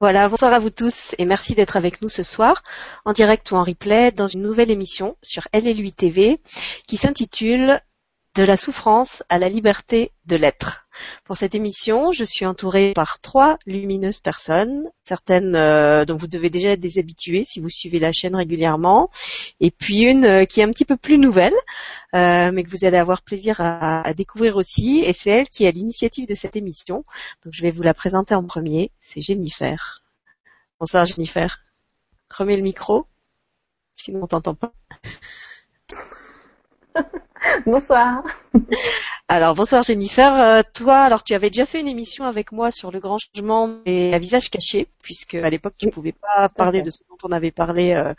Voilà, bonsoir à vous tous et merci d'être avec nous ce soir, en direct ou en replay, dans une nouvelle émission sur LLUI TV qui s'intitule De la souffrance à la liberté de l'être. Pour cette émission, je suis entourée par trois lumineuses personnes, certaines euh, dont vous devez déjà être des habitués si vous suivez la chaîne régulièrement, et puis une euh, qui est un petit peu plus nouvelle, euh, mais que vous allez avoir plaisir à, à découvrir aussi, et c'est elle qui est à l'initiative de cette émission. Donc je vais vous la présenter en premier, c'est Jennifer. Bonsoir Jennifer. Remets le micro, sinon on t'entend pas. Bonsoir. Alors bonsoir Jennifer. Euh, toi, alors tu avais déjà fait une émission avec moi sur le grand changement et à visage caché, puisque à l'époque tu ne pouvais pas parler de ce dont on avait parlé euh,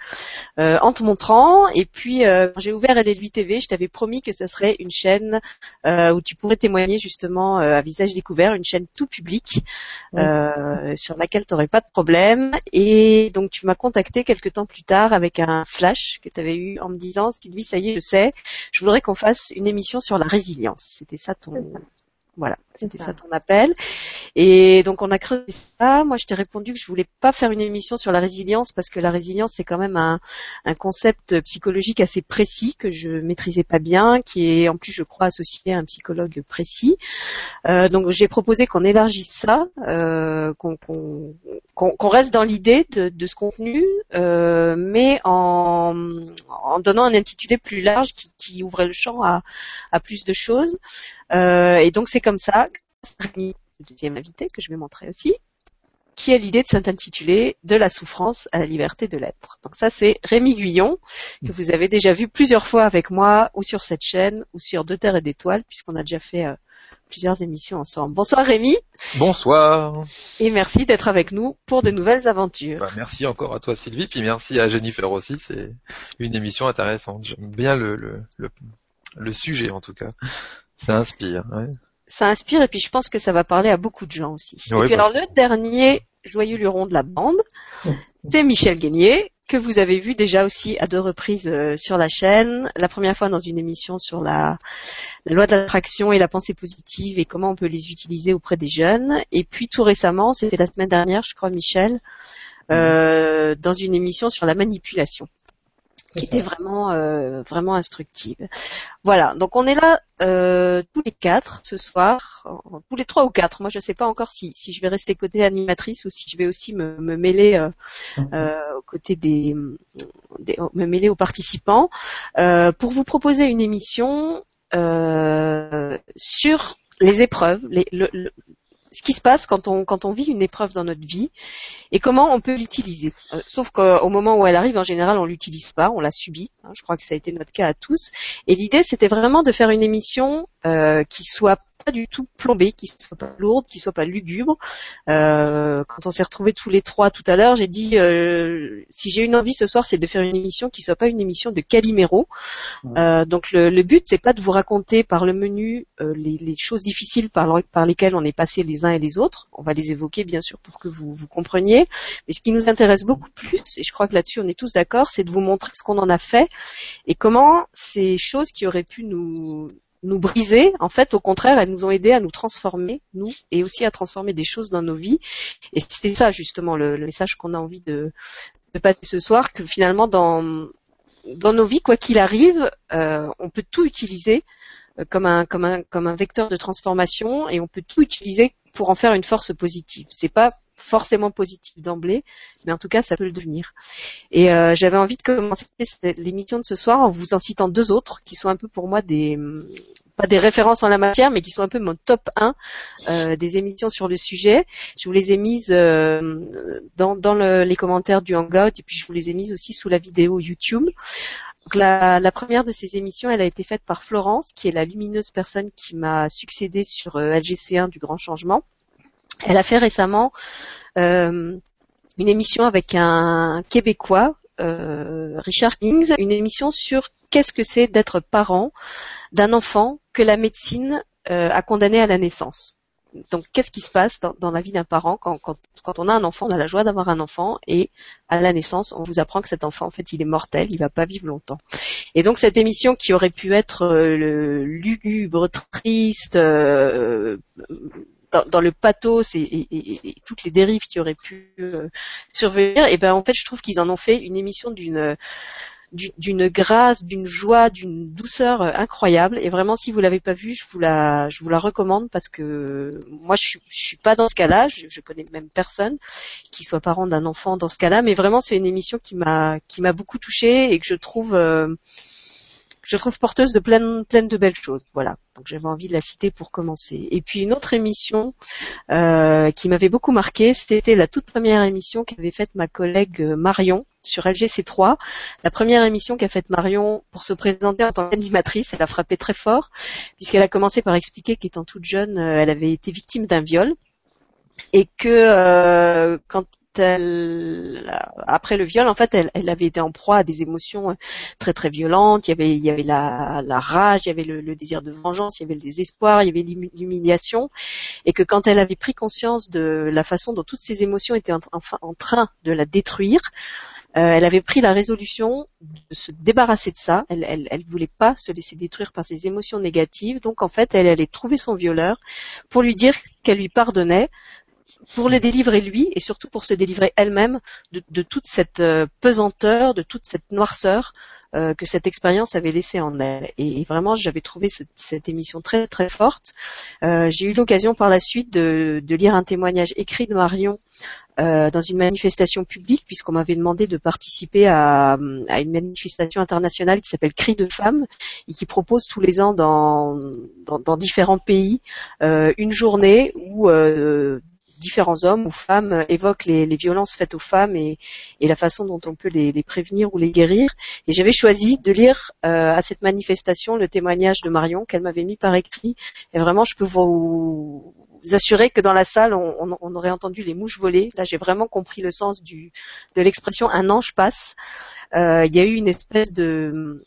euh, en te montrant. Et puis quand j'ai ouvert LL8 TV, je t'avais promis que ce serait une chaîne où tu pourrais témoigner justement à visage découvert, une chaîne tout public sur laquelle tu n'aurais pas de problème. Et donc tu m'as contacté quelques temps plus tard avec un flash que tu avais eu en me disant Sylvie, ça y est, je sais, je voudrais qu'on fasse une émission sur la résilience. C'était ça ton, voilà, c'était ça. ton appel. Et donc on a creusé ça. Moi, je t'ai répondu que je voulais pas faire une émission sur la résilience parce que la résilience c'est quand même un, concept psychologique assez précis que je maîtrisais pas bien, qui est en plus je crois associé à un psychologue précis. Euh, donc j'ai proposé qu'on élargisse ça, euh, qu'on reste dans l'idée de, ce contenu, euh, mais en, donnant un intitulé plus large qui, qui ouvrait le champ à, à plus de choses. Et donc c'est comme ça, Rémi, le deuxième invité que je vais montrer aussi, qui a l'idée de s'intituler De la souffrance à la liberté de l'être. Donc ça c'est Rémi Guyon, que vous avez déjà vu plusieurs fois avec moi, ou sur cette chaîne, ou sur De Terre et d'Étoiles, puisqu'on a déjà fait euh, plusieurs émissions ensemble. Bonsoir Rémi. Bonsoir. Et merci d'être avec nous pour de nouvelles aventures. Bah, merci encore à toi Sylvie, puis merci à Jennifer aussi, c'est une émission intéressante. J'aime bien le, le, le, sujet en tout cas. Ça inspire. Ouais ça inspire et puis je pense que ça va parler à beaucoup de gens aussi. et puis alors le dernier joyeux luron de la bande, c'est Michel Guénier, que vous avez vu déjà aussi à deux reprises euh, sur la chaîne. La première fois dans une émission sur la, loi de l'attraction et la pensée positive et comment on peut les utiliser auprès des jeunes. Et puis tout récemment, c'était la semaine dernière, je crois, Michel, euh, dans une émission sur la manipulation qui était vraiment euh, vraiment instructive. Voilà, donc on est là euh, tous les quatre ce soir, tous les trois ou quatre. Moi, je ne sais pas encore si, si je vais rester côté animatrice ou si je vais aussi me, me mêler euh, mhm. euh aux côtés des, des, me mêler aux participants euh, pour vous proposer une émission euh, sur les épreuves, les, le, ce qui se passe quand on, quand on vit une épreuve dans notre vie et comment on peut l'utiliser. Euh, sauf qu'au moment où elle arrive, en général, on l'utilise pas, on la subit. Hein, je crois que ça a été notre cas à tous. Et l'idée, c'était vraiment de faire une émission euh, qui soit pas du tout plombée, qui soit pas lourde, qui soit pas lugubre. Euh, quand on s'est retrouvés tous les trois tout à l'heure, j'ai dit euh, si j'ai une envie ce soir, c'est de faire une émission qui soit pas une émission de Calimero. Euh, donc le, le but c'est pas de vous raconter par le menu euh, les, les, choses difficiles par, par lesquelles on est passé les uns et les autres. On va les évoquer bien sûr pour que vous vous compreniez. Mais ce qui nous intéresse beaucoup plus, et je crois que là-dessus on est tous d'accord, c'est de vous montrer ce qu'on en a fait et comment ces choses qui auraient pu nous nous briser, en fait, au contraire, elles nous ont aidé à nous transformer, nous, et aussi à transformer des choses dans nos vies. Et c'est ça, justement, le, message qu'on a envie de, passer ce soir, que finalement, dans, dans nos vies, quoi qu'il arrive, euh, on peut tout utiliser euh, comme un, comme, un, comme un vecteur de transformation et on peut tout utiliser pour en faire une force positive. C'est pas forcément positif d'emblée, mais en tout cas ça peut le devenir. Et euh, j'avais envie de commencer l'émission de ce soir en vous en citant deux autres qui sont un peu pour moi des pas des références en la matière, mais qui sont un peu mon top 1 euh, des émissions sur le sujet. Je vous les ai mises euh, dans, dans le, les commentaires du Hangout et puis je vous les ai mises aussi sous la vidéo YouTube. Donc la, la, première de ces émissions, elle a été faite par Florence, qui est la lumineuse personne qui m'a succédé sur euh, LGC1 du Grand Changement. Elle a fait récemment euh, une émission avec un Québécois, euh, Richard Kings, une émission sur qu'est-ce que c'est d'être parent d'un enfant que la médecine euh, a condamné à la naissance. Donc, qu'est-ce qui se passe dans, la vie d'un parent quand, quand, on a un enfant, on a la joie d'avoir un enfant et à la naissance, on vous apprend que cet enfant, en fait, il est mortel, il va pas vivre longtemps. Et donc, cette émission qui aurait pu être lugubre, triste, dans, le pathos et, toutes les dérives qui auraient pu survenir, et ben en fait je trouve qu'ils en ont fait une émission d'une d'une grâce, d'une joie, d'une douceur euh, incroyable. Et vraiment, si vous l'avez pas vue, je vous la, je vous la recommande parce que moi, je suis, suis pas dans ce cas-là. Je, je, connais même personne qui soit parent d'un enfant dans ce cas-là. Mais vraiment, c'est une émission qui m'a, qui m'a beaucoup touchée et que je trouve, euh, je trouve porteuse de plein, plein de belles choses. Voilà. Donc j'avais envie de la citer pour commencer. Et puis une autre émission euh, qui m'avait beaucoup marqué, c'était la toute première émission qu'avait faite ma collègue Marion sur LGC3. La première émission qu'a faite Marion pour se présenter en tant qu'animatrice, elle a frappé très fort, puisqu'elle a commencé par expliquer qu'étant toute jeune, euh, elle avait été victime d'un viol et que euh, quand elle, après le viol, en fait, elle, avait été en proie à des émotions euh, très très violentes. Il y avait, il y avait la, rage, il y avait le, désir de vengeance, il y avait le désespoir, il y avait l'humiliation, et que quand elle avait pris conscience de la façon dont toutes ces émotions étaient en train de la détruire, euh, elle avait pris la résolution de se débarrasser de ça. Elle, elle, elle voulait pas se laisser détruire par ses émotions négatives. Donc en fait, elle allait trouver son violeur pour lui dire qu'elle lui pardonnait, pour le délivrer lui et surtout pour se délivrer elle-même de, toute cette euh, pesanteur, de toute cette noirceur euh, que cette expérience avait laissé en elle. Et, vraiment, j'avais trouvé cette, émission très très forte. Euh, j'ai eu l'occasion par la suite de, lire un témoignage écrit de Marion euh, dans une manifestation publique, puisqu'on m'avait demandé de participer à, une manifestation internationale qui s'appelle Cri de femmes et qui propose tous les ans dans, dans, différents pays une journée où différents hommes ou femmes évoquent les, violences faites aux femmes et, la façon dont on peut les, prévenir ou les guérir. Et j'avais choisi de lire euh, à cette manifestation le témoignage de Marion qu'elle m'avait mis par écrit. Et vraiment, je peux vous, assurer que dans la salle, on, aurait entendu les mouches voler. Là, j'ai vraiment compris le sens du, de l'expression un ange passe. Euh, il y a eu une espèce de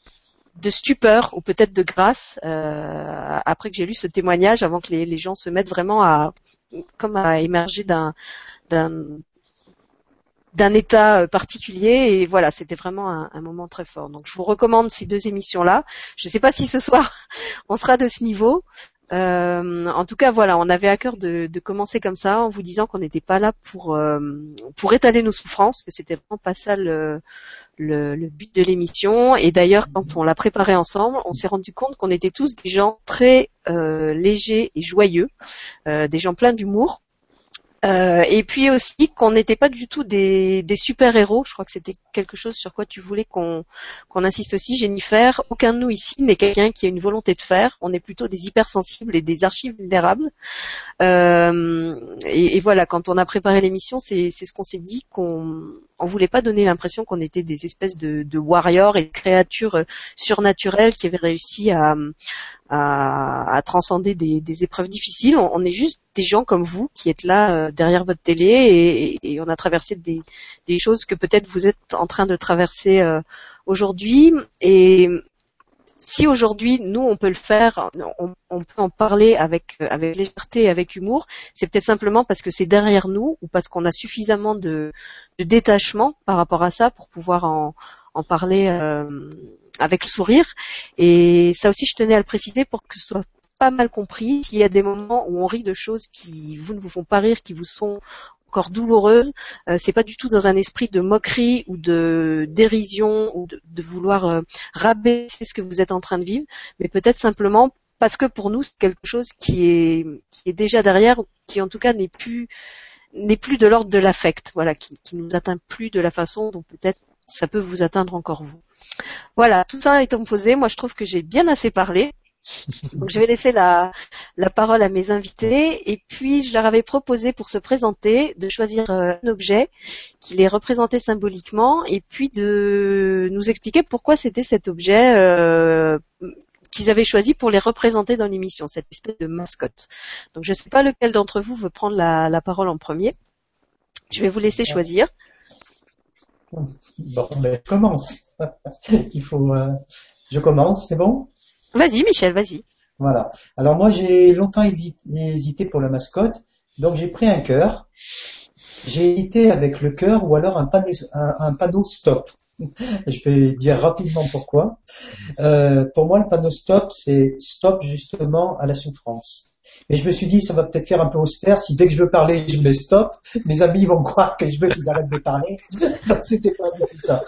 de stupeur ou peut-être de grâce euh, après que j'ai lu ce témoignage, avant que les, gens se mettent vraiment à comme à émerger d'un d'un état euh, particulier. Et voilà c'était vraiment un, moment très fort. Donc je vous recommande ces deux émissions là je ne sais pas si ce soir on sera de ce niveau euh, en tout cas, voilà, on avait à cœur de, commencer comme ça, en vous disant qu'on n'était pas là pour euh, pour étaler nos souffrances, que c'était vraiment pas ça le, le, but de l'émission. Et d'ailleurs, quand on l'a préparé ensemble, on s'est rendu compte qu'on était tous des gens très euh, légers et joyeux, des gens pleins d'humour. Euh, et puis aussi qu'on n'était pas du tout des, super-héros. Je crois que c'était quelque chose sur quoi tu voulais qu'on insiste aussi, Jennifer. Aucun de nous ici n'est quelqu'un qui a une volonté de faire. On est plutôt des hypersensibles et des archives vulnérables. Euh, et, voilà, quand on a préparé l'émission, c'est ce qu'on s'est dit qu'on on voulait pas donner l'impression qu'on était des espèces de, de warriors et de créatures surnaturelles qui avaient réussi à, à, à transcender des, des, épreuves difficiles. On, est juste des gens comme vous qui êtes là euh, derrière votre télé et, et, on a traversé des, des choses que peut-être vous êtes en train de traverser euh, aujourd'hui. Et si aujourd'hui nous on peut le faire, on, on, peut en parler avec avec légèreté et avec humour, c'est peut-être simplement parce que c'est derrière nous ou parce qu'on a suffisamment de, de, détachement par rapport à ça pour pouvoir en, en parler. Euh, avec le sourire. Et ça aussi, je tenais à le préciser pour que ce soit pas mal compris. S'il y a des moments où on rit de choses qui vous ne vous font pas rire, qui vous sont encore douloureuses, euh, c'est pas du tout dans un esprit de moquerie ou de dérision ou de, vouloir euh, rabaisser ce que vous êtes en train de vivre, mais peut-être simplement parce que pour nous c'est quelque chose qui est qui est déjà derrière, qui en tout cas n'est plus n'est plus de l'ordre de l'affect, voilà, qui, qui nous atteint plus de la façon dont peut-être ça peut vous atteindre encore vous. Voilà, tout ça étant posé, moi je trouve que j'ai bien assez parlé. Donc je vais laisser la, la, parole à mes invités et puis je leur avais proposé pour se présenter de choisir euh, un objet qui les représentait symboliquement et puis de nous expliquer pourquoi c'était cet objet euh, qu'ils avaient choisi pour les représenter dans l'émission, cette espèce de mascotte. Donc je ne sais pas lequel d'entre vous veut prendre la, la parole en premier. Je vais vous laisser choisir. Bon, ben, je commence. Il faut, euh, je commence, c'est bon? Vas-y, Michel, vas-y. Voilà. Alors moi, j'ai longtemps hésité pour la mascotte, donc j'ai pris un cœur. J'ai hésité avec le cœur ou alors un panneau, un, panneau stop. je vais dire rapidement pourquoi. Euh, pour moi, le panneau stop, c'est stop justement à la souffrance. Et je me suis dit, ça va peut-être faire un peu austère si dès que je veux parler, je me stop. Mes amis vont croire que je veux qu'ils arrêtent de parler. C'était pas du ça.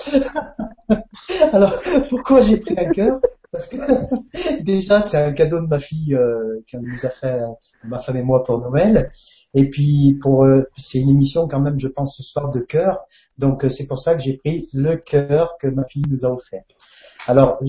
Alors, pourquoi j'ai pris un cœur? Parce que déjà, c'est un cadeau de ma fille euh, qu'elle nous a fait, ma femme et moi, pour Noël. Et puis, pour, euh, c'est une émission quand même, je pense, ce soir de cœur. Donc, euh, c'est pour ça que j'ai pris le cœur que ma fille nous a offert. Alors,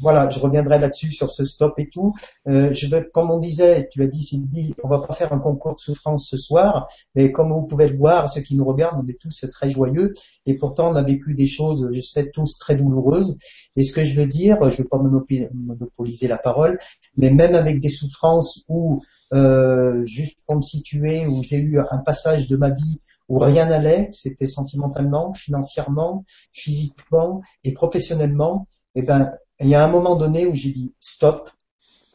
voilà, je reviendrai là-dessus sur ce stop et tout. Euh, je veux, comme on disait, tu as dit Sylvie, on va pas faire un concours de souffrance ce soir, mais comme vous pouvez le voir, ceux qui nous regardent, on est tous très joyeux et pourtant on a vécu des choses, je sais, tous très douloureuses. Et ce que je veux dire, je veux pas monopoliser la parole, mais même avec des souffrances où, euh, juste pour me situer, où j'ai eu un passage de ma vie où rien n'allait, c'était sentimentalement, financièrement, physiquement et professionnellement, eh ben il y a un moment donné où j'ai dit stop.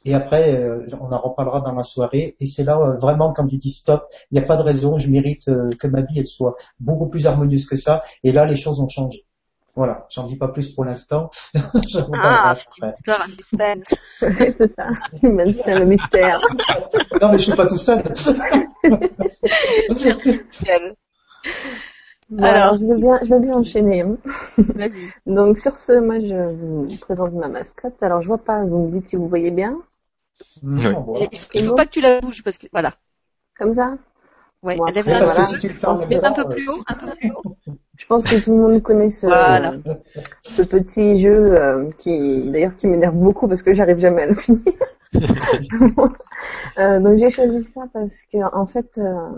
Et après, euh, on en reparlera dans la soirée. Et c'est là euh, vraiment quand j'ai dit stop, il n'y a pas de raison, je mérite euh, que ma vie elle soit beaucoup plus harmonieuse que ça. Et là, les choses ont changé. Voilà, j'en dis pas plus pour l'instant. ah, c'est une histoire suspense. c'est ça. c'est le mystère. non, mais je suis pas tout seul. Alors, je veux bien, je veux bien enchaîner. Hein. Vas-y. Donc sur ce, moi je vous présente ma mascotte. Alors je vois pas, vous me dites si vous voyez bien. Il, il faut pas que tu la bouges parce que voilà. Comme ça? Ouais, bon, lève la main. Si tu le fais un peu plus haut, un peu plus haut. Je pense que tout le monde connaît ce, ce petit jeu euh, qui, d'ailleurs, qui m'énerve beaucoup parce que j'arrive jamais à le finir. euh, donc j'ai choisi ça parce que en fait, euh,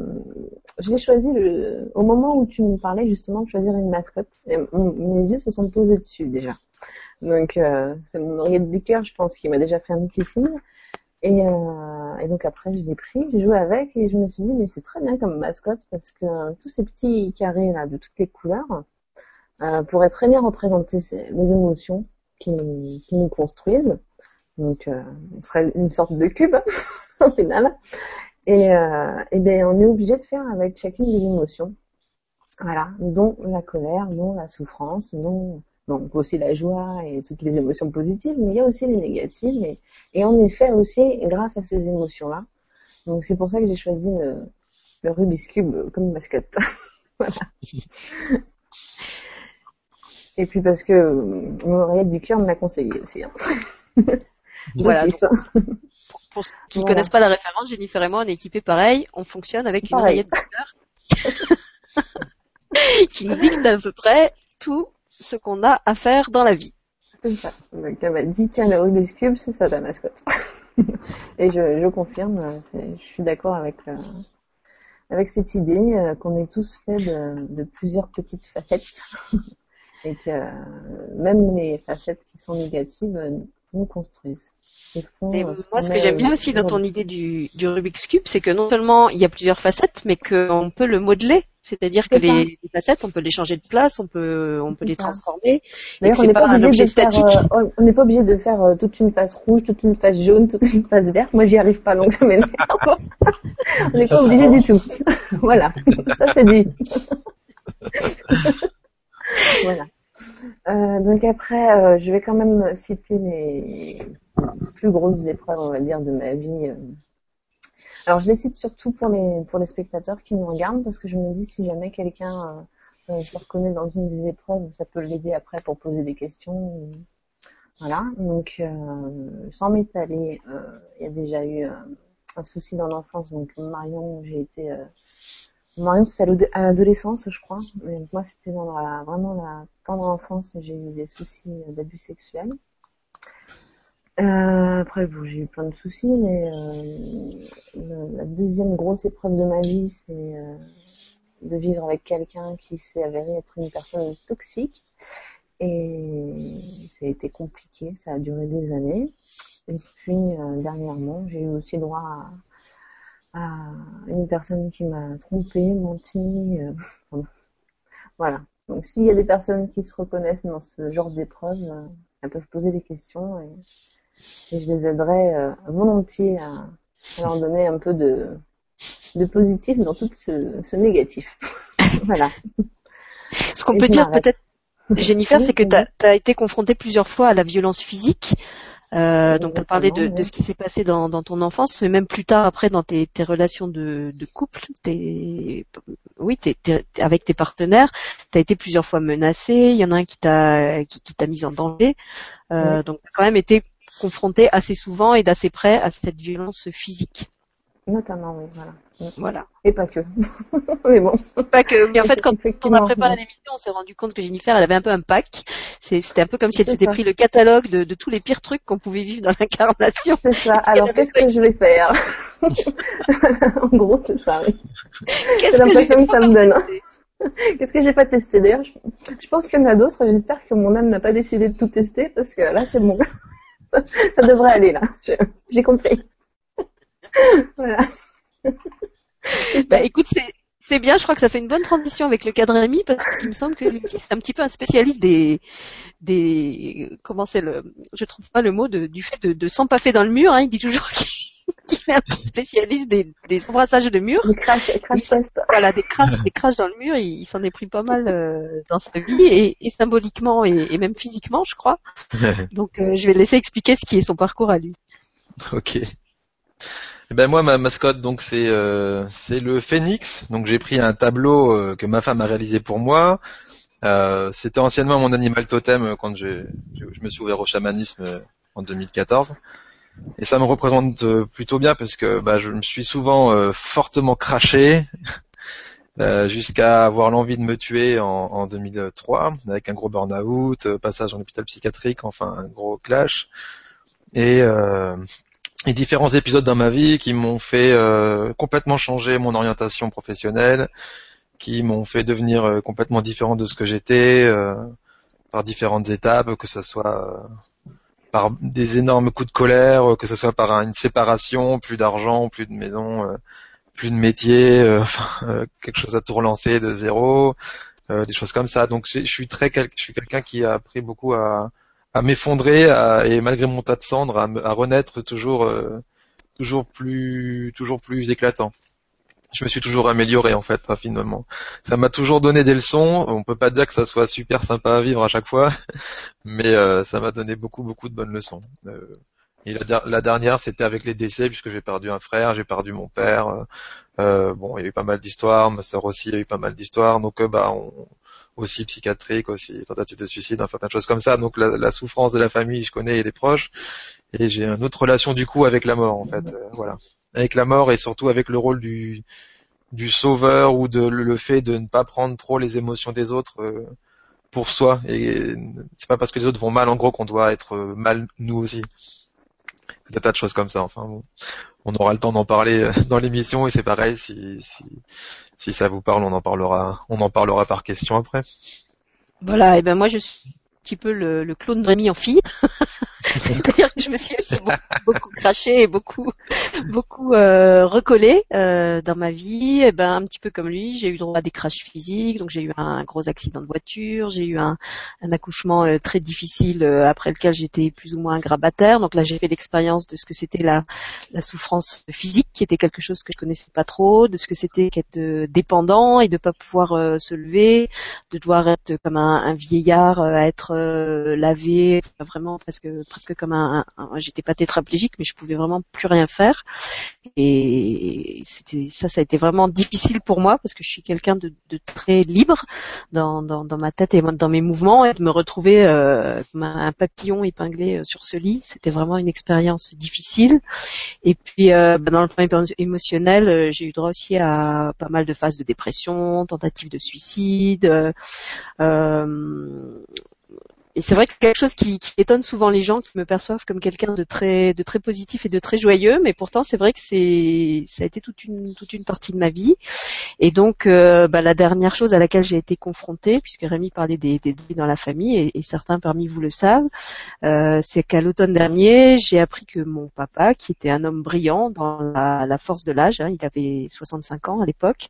je l'ai choisi le, au moment où tu me parlais justement de choisir une mascotte. Mes yeux se sont posés dessus déjà. Donc euh, c'est mon oreillette du cœur, je pense, qui m'a déjà fait un petit signe. Et, euh, et, donc après, je l'ai pris, j'ai joué avec et je me suis dit, mais c'est très bien comme mascotte parce que tous ces petits carrés là de toutes les couleurs pourraient très bien représenter les émotions qui nous construisent. Donc, euh, on serait une sorte de cube au final. Et, euh, et ben, on est obligé de faire avec chacune des émotions. Voilà, dont la colère, dont la souffrance, dont donc aussi la joie et toutes les émotions positives, mais il y a aussi les négatives et, et on est fait aussi grâce à ces émotions-là. Donc c'est pour ça que j'ai choisi le, le Rubik's Cube comme mascotte. voilà. Et puis parce que mon oreillette du cœur me l'a conseillé aussi. Hein. voilà. pour, ceux qui ne connaissent pas la référence, Jennifer et moi, on est équipés pareil. On fonctionne avec une oreillette cœur qui nous dicte à peu près tout ce qu'on a à faire dans la vie. C'est ça. Donc elle m'a dit tiens le Rubik's Cube c'est ça ta mascotte. Et je, je confirme, je suis d'accord avec euh, avec cette idée euh, qu'on est tous faits de, de, plusieurs petites facettes et que euh, même les facettes qui sont négatives nous construisent. Et moi, ce que j'aime bien aussi dans ton idée du, du Rubik's Cube, c'est que non seulement il y a plusieurs facettes, mais qu'on peut le modeler c'est-à-dire que les, les, facettes, on peut les changer de place, on peut, on peut les transformer. D'ailleurs, on n'est pas, obligé de faire, euh, on n'est pas obligé de faire euh, toute une face rouge, toute une face jaune, toute une face verte. Moi, j'y arrive pas, donc ça m'énerve. on n'est pas obligé du tout. voilà. Ça, c'est dit. voilà. Euh, donc après, euh, je vais quand même citer les plus grosses épreuves, on va dire, de ma vie alors je les cite surtout pour les pour les spectateurs qui nous regardent parce que je me dis si jamais quelqu'un euh, se reconnaît dans une des épreuves, ça peut l'aider après pour poser des questions. Voilà. Donc euh, sans m'étaler, euh, il y a déjà eu un souci dans l'enfance. Donc Marion, j'ai été Marion, c'est à l'adolescence, je crois. Moi, c'était dans la, vraiment la tendre enfance. J'ai eu des soucis d'abus sexuels. Euh, après, bon, j'ai eu plein de soucis, mais euh, la deuxième grosse épreuve de ma vie, c'est euh, de vivre avec quelqu'un qui s'est avéré être une personne toxique. Et ça a été compliqué, ça a duré des années. Et puis, dernièrement, j'ai eu aussi droit à, à une personne qui m'a trompé, menti. Euh, voilà. Donc, s'il y a des personnes qui se reconnaissent dans ce genre d'épreuve, elles peuvent poser des questions et et je les aiderai euh, volontiers à, leur donner un peu de, de positif dans tout ce, ce négatif. voilà. Ce qu'on peut dire peut-être, Jennifer, c'est que tu as, été confrontée plusieurs fois à la violence physique. Euh, donc, tu as parlé de, de, ce qui s'est passé dans, dans, ton enfance, mais même plus tard, après, dans tes, tes relations de, de couple, tes, oui, t'es, avec tes partenaires, tu as été plusieurs fois menacé, il y en a un qui t'a qui, qui t'a mis en danger. Euh, Donc, tu as quand même été confronté assez souvent et d'assez près à cette violence physique. Notamment, oui, voilà. Voilà. Et pas que. Mais bon. Pas que. Mais en fait, quand on a préparé l'émission, on s'est rendu compte que Jennifer, elle avait un peu un pack. C'était un peu comme si elle s'était pris le catalogue de, de, tous les pires trucs qu'on pouvait vivre dans l'incarnation. C'est ça. Alors, qu'est-ce que je vais faire En gros, c'est ça. C'est l'impression que, ça me donne. Qu'est-ce que j'ai pas testé? D'ailleurs, je, pense qu'il y en a d'autres. J'espère que mon âme n'a pas décidé de tout tester parce que là, c'est bon. ça devrait aller là. J'ai compris. voilà. bah écoute, c'est c'est bien, je crois que ça fait une bonne transition avec le cadre ami parce qu'il me semble que lui c'est un petit peu un spécialiste des des comment c'est le je trouve pas le mot de, du fait de, de s'empaffer dans le mur, hein, il dit toujours qu'il est un spécialiste des, des embrassages de mur. Des crash, voilà, des crashs, des crashs dans le mur, il, s'en est pris pas mal euh, dans sa vie et, et symboliquement et, et, même physiquement, je crois. Donc euh, je vais laisser expliquer ce qui est son parcours à lui. Ok. Eh ben moi ma mascotte donc c'est euh, c'est le phénix. Donc j'ai pris un tableau euh, que ma femme a réalisé pour moi. Euh, c'était anciennement mon animal totem quand je, me suis ouvert au chamanisme en 2014. Et ça me représente plutôt bien parce que bah, je me suis souvent fortement craché jusqu'à avoir l'envie de me tuer en, en 2003 avec un gros burn-out, passage en hôpital psychiatrique, enfin un gros clash. Et et différents épisodes dans ma vie qui m'ont fait euh, complètement changer mon orientation professionnelle, qui m'ont fait devenir euh, complètement différent de ce que j'étais euh, par différentes étapes, que ce soit par des énormes coups de colère, que ce soit par une séparation, plus d'argent, plus de maison, plus de métier, quelque chose à tout relancer de zéro, des choses comme ça. Donc je suis très, je suis quelqu'un qui a appris beaucoup à à m'effondrer et malgré mon tas de cendres à, renaître toujours euh, toujours plus toujours plus éclatant. Je me suis toujours amélioré en fait rapidement. Ça m'a toujours donné des leçons. On peut pas dire que ça soit super sympa à vivre à chaque fois, mais euh, ça m'a donné beaucoup beaucoup de bonnes leçons. Euh, et la, la dernière, c'était avec les décès, puisque j'ai perdu un frère, j'ai perdu mon père. Euh, bon, il y a eu pas mal d'histoires. Ma sœur aussi a eu pas mal d'histoires. Donc, bah, on, aussi psychiatrique, aussi tentative de suicide, enfin plein de choses comme ça. Donc la, la souffrance de la famille, je connais et des proches, et j'ai une autre relation du coup avec la mort en fait, euh, voilà, avec la mort et surtout avec le rôle du du sauveur ou de le fait de ne pas prendre trop les émotions des autres euh, pour soi. Et c'est pas parce que les autres vont mal en gros qu'on doit être euh, mal nous aussi. Des tas de choses comme ça. Enfin, bon. on aura le temps d'en parler dans l'émission et c'est pareil si, si si ça vous parle, on en parlera, on en parlera par question après. Voilà, et ben moi je suis un petit peu le, le clone de Rémi en fille. C'est-à-dire que je me suis aussi beaucoup, craché et beaucoup, beaucoup euh, recollé euh, dans ma vie. Et ben un petit peu comme lui, j'ai eu droit à des crashs physiques, donc j'ai eu un gros accident de voiture, j'ai eu un, un accouchement euh, très difficile euh, après lequel j'étais plus ou moins grabataire. Donc là j'ai fait l'expérience de ce que c'était la, la souffrance physique, qui était quelque chose que je connaissais pas trop, de ce que c'était qu'être euh, dépendant et de pas pouvoir se lever, de devoir être comme un, un vieillard, être lavé, vraiment presque presque comme un, j'étais pas tétraplégique, mais je pouvais vraiment plus rien faire. Et c'était ça, ça a été vraiment difficile pour moi parce que je suis quelqu'un de, de, très libre dans, dans, dans, ma tête et dans mes mouvements et de me retrouver euh, comme un papillon épinglé euh, sur ce lit, c'était vraiment une expérience difficile. Et puis euh, dans le plan émotionnel, euh, j'ai eu droit aussi à pas mal de phases de dépression, tentatives de suicide. Euh, et c'est vrai que c'est quelque chose qui, qui, étonne souvent les gens qui me perçoivent comme quelqu'un de très de très positif et de très joyeux, mais pourtant c'est vrai que c'est ça a été toute une toute une partie de ma vie. Et donc euh, bah, la dernière chose à laquelle j'ai été confrontée, puisque Rémi parlait des, des dans la famille et, et, certains parmi vous le savent, euh, c'est qu'à l'automne dernier j'ai appris que mon papa, qui était un homme brillant dans la, la force de l'âge, hein, il avait 65 ans à l'époque,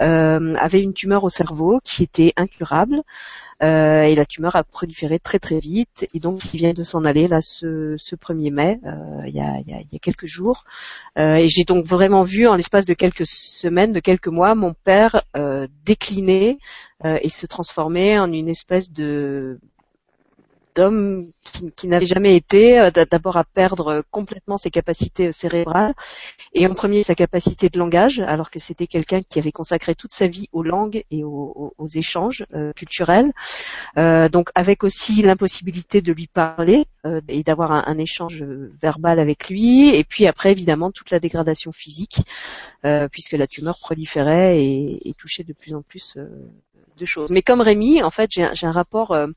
euh, avait une tumeur au cerveau qui était incurable. Euh, et la tumeur a proliféré très très vite et donc il vient de s'en aller là ce, ce 1er mai, euh, il, y a, y a, quelques jours. Euh, et j'ai donc vraiment vu en l'espace de quelques semaines, de quelques mois, mon père décliner et se transformer en une espèce de d'homme qui, n'avait jamais été, euh, d'abord à perdre complètement ses capacités euh, cérébrales, et en premier sa capacité de langage, alors que c'était quelqu'un qui avait consacré toute sa vie aux langues et aux, échanges euh, culturels. donc avec aussi l'impossibilité de lui parler et d'avoir un, échange verbal avec lui, et puis après évidemment toute la dégradation physique, puisque la tumeur proliférait et, touchait de plus en plus de choses. Mais comme Rémi, en fait, j'ai un, rapport euh,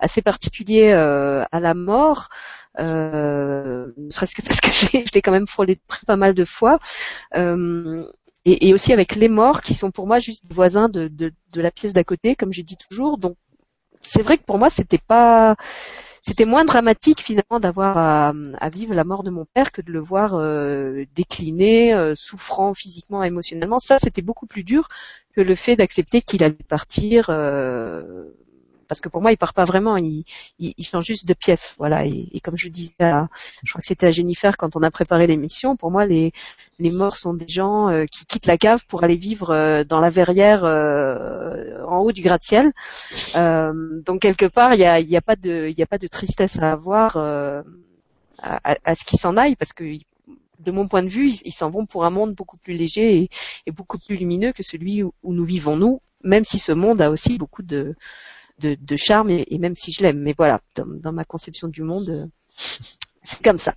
assez particulier euh, à la mort. Euh, ne serait-ce que parce que je l'ai quand même frôlé pas mal de fois. Et, aussi avec les morts qui sont pour moi juste voisins de, de, de la pièce d'à côté, comme je dis toujours. Donc c'est vrai que pour moi c'était pas c'était moins dramatique finalement d'avoir à, vivre la mort de mon père que de le voir euh, décliner, euh, souffrant physiquement, émotionnellement. Ça, c'était beaucoup plus dur que le fait d'accepter qu'il allait partir euh, parce que pour moi, il part pas vraiment, il, il, juste de pièce, voilà. Et, comme je disais, je crois que c'était à Jennifer quand on a préparé l'émission, pour moi, les, morts sont des gens euh, qui quittent la cave pour aller vivre euh, dans la verrière euh, en haut du gratte-ciel. donc quelque part, il n'y a, pas de, tristesse à avoir à, à, ce qu'ils s'en aillent, parce que de mon point de vue, ils s'en vont pour un monde beaucoup plus léger et, beaucoup plus lumineux que celui où, nous vivons nous, même si ce monde a aussi beaucoup de, de, charme et, même si je l'aime. Mais voilà, dans, ma conception du monde, euh, c'est comme ça.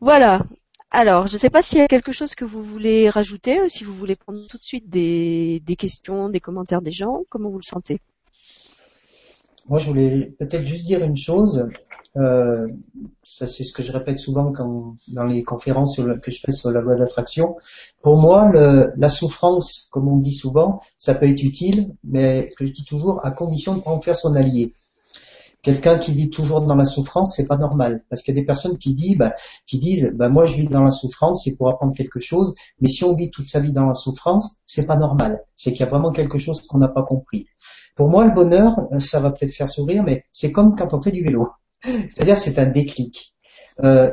Voilà. Alors, je ne sais pas s'il y a quelque chose que vous voulez rajouter, si vous voulez prendre tout de suite des, des questions, des commentaires des gens, comment vous le sentez? Moi, je voulais peut-être juste dire une chose. Euh, ça c'est ce que je répète souvent dans les conférences que je fais sur la loi d'attraction. Pour moi, la souffrance, comme on dit souvent, ça peut être utile, mais que je dis toujours à condition de en faire son allié. Quelqu'un qui vit toujours dans la souffrance, c'est pas normal, parce qu'il y a des personnes qui disent, bah, qui disent, bah, moi je vis dans la souffrance, c'est pour apprendre quelque chose, mais si on vit toute sa vie dans la souffrance, c'est pas normal. C'est qu'il y a vraiment quelque chose qu'on n'a pas compris. Pour moi, le bonheur, ça va peut-être faire sourire, mais c'est comme quand on fait du vélo. C'est-à-dire c'est un déclic. Euh,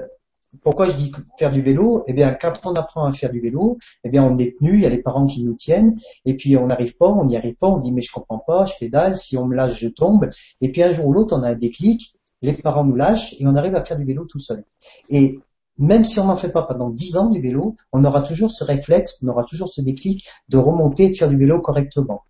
pourquoi je dis faire du vélo? Eh bien, quand on apprend à faire du vélo, eh bien, on est tenu, il y a les parents qui nous tiennent, et puis on n'arrive pas, on n'y arrive pas, on se dit mais je comprends pas, je pédale, si on me lâche, je tombe. Et puis un jour ou l'autre, on a un déclic, les parents nous lâchent et on arrive à faire du vélo tout seul. Et même si on n'en fait pas pendant dix ans du vélo, on aura toujours ce réflexe, on aura toujours ce déclic de remonter et de faire du vélo correctement.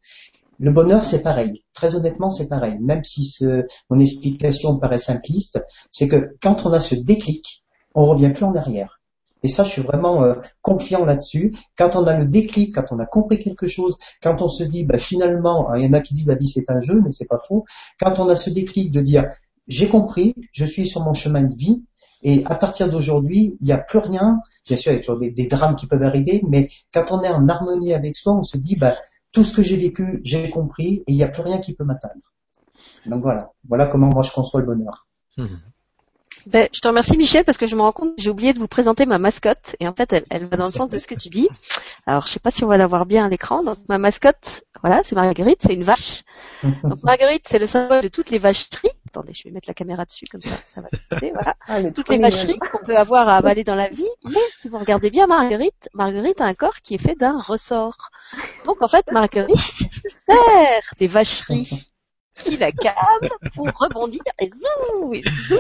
Le bonheur, c'est pareil. Très honnêtement, c'est pareil. Même si ce, mon explication paraît simpliste, c'est que quand on a ce déclic, on revient plus en arrière. Et ça, je suis vraiment euh, confiant là-dessus. Quand on a le déclic, quand on a compris quelque chose, quand on se dit, bah, finalement, hein, il y en a qui disent la vie c'est un jeu, mais c'est pas faux. Quand on a ce déclic de dire, j'ai compris, je suis sur mon chemin de vie, et à partir d'aujourd'hui, il n'y a plus rien. Bien sûr, il y a toujours des, drames qui peuvent arriver, mais quand on est en harmonie avec soi, on se dit, bah, tout ce que j'ai vécu, j'ai compris, et il n'y a plus rien qui peut m'atteindre. Donc voilà, voilà comment moi je conçois le bonheur. Mhm. Ben, je te remercie Michel parce que je me rends compte que j'ai oublié de vous présenter ma mascotte et en fait elle, elle va dans le sens de ce que tu dis. Alors je sais pas si on va la voir bien à l'écran. Donc ma mascotte, voilà, c'est Marguerite, c'est une vache. Donc Marguerite, c'est le symbole de toutes les vacheries. Attendez, je vais mettre la caméra dessus comme ça, ça va passer. Voilà, ah, toutes les vacheries qu'on peut avoir à avaler dans la vie. Mais si vous regardez bien Marguerite, Marguerite a un corps qui est fait d'un ressort. Donc en fait Marguerite sert des vacheries qui la calment pour rebondir et zou, et zou,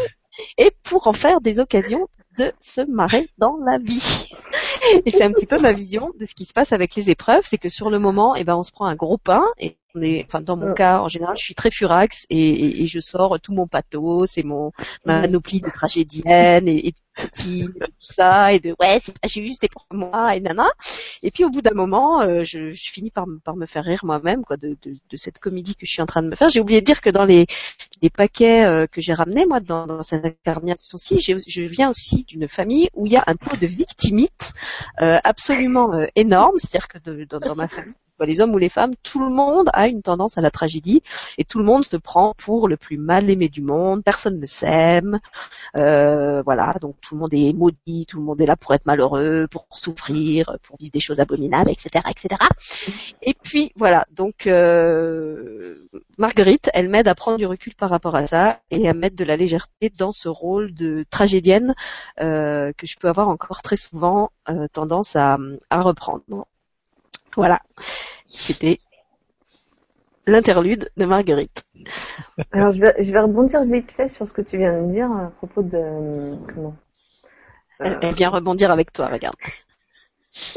et pour en faire des occasions de se marrer dans la vie. Et c'est un petit peu ma vision de ce qui se passe avec les épreuves, c'est que sur le moment, eh ben, on se prend un gros pain on est, enfin dans mon euh. cas en général, je suis très furax et, et, je sors tout mon pathos, c'est mon ma panoplie de tragédienne et, et tout ça et de ouais c'est pas juste et pour moi et nana. Et puis au bout d'un moment, euh, je, je, finis par, par me faire rire moi-même quoi de, de, de, cette comédie que je suis en train de me faire. J'ai oublié de dire que dans les, les paquets euh, que j'ai ramenés moi dans, dans cette incarnation-ci, je viens aussi d'une famille où il y a un taux de victimite absolument énorme, c'est-à-dire que dans, dans ma famille les hommes ou les femmes, tout le monde a une tendance à la tragédie et tout le monde se prend pour le plus mal aimé du monde. Personne ne s'aime, euh, voilà. Donc tout le monde est maudit, tout le monde est là pour être malheureux, pour souffrir, pour vivre des choses abominables, etc., etc. Et puis voilà. Donc euh, Marguerite, elle m'aide à prendre du recul par rapport à ça et à mettre de la légèreté dans ce rôle de tragédienne euh, que je peux avoir encore très souvent tendance à, à reprendre. Voilà. C'était l'interlude de Marguerite. Alors je vais, je vais rebondir vite fait sur ce que tu viens de dire à propos de comment. Elle, vient rebondir avec toi, regarde.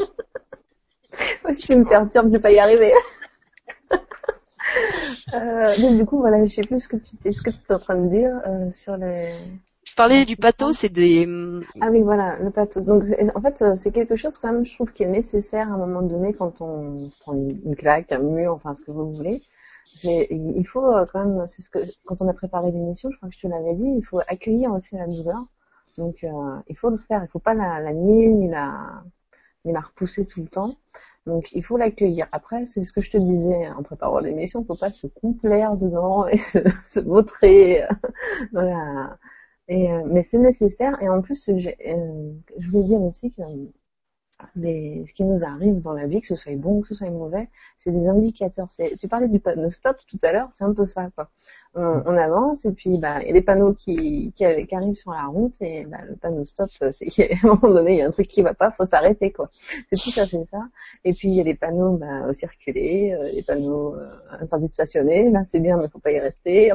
Moi, si tu me perturbes, je vais pas y arriver. euh, donc du coup, voilà, je sais plus ce que tu ce que tu es en train de dire euh, sur les parlais du pathos, c'est des... Ah oui, voilà, le pathos. Donc, en fait, euh, c'est quelque chose quand même, je trouve, qui est nécessaire à un moment donné quand on se prend une claque, un mur, enfin, ce que vous voulez. Il faut euh, quand même, c'est ce que, quand on a préparé l'émission, je crois que je te l'avais dit, il faut accueillir aussi la douleur. Donc, euh, il faut le faire. Il faut pas la, la nier ni la, ni la repousser tout le temps. Donc il faut l'accueillir. Après, c'est ce que je te disais en préparant l'émission, il faut pas se complaire dedans et se, se vautrer dans la, euh, mais c'est nécessaire. Et en plus, euh, je voulais dire aussi que des, ce qui nous arrive dans la vie, que ce soit bon ou que ce soit mauvais, c'est des indicateurs. Tu parlais du panneau stop tout à l'heure, c'est un peu ça. Quoi. On, avance et puis bah, il y a des panneaux qui, arrivent sur la route et bah, le panneau stop, euh, c'est qu'à un moment donné, il y a un truc qui va pas, faut s'arrêter. quoi. C'est tout à fait ça. Et puis il y a les panneaux bah, circuler, les panneaux euh, interdits de stationner. Là, c'est bien, mais faut pas y rester.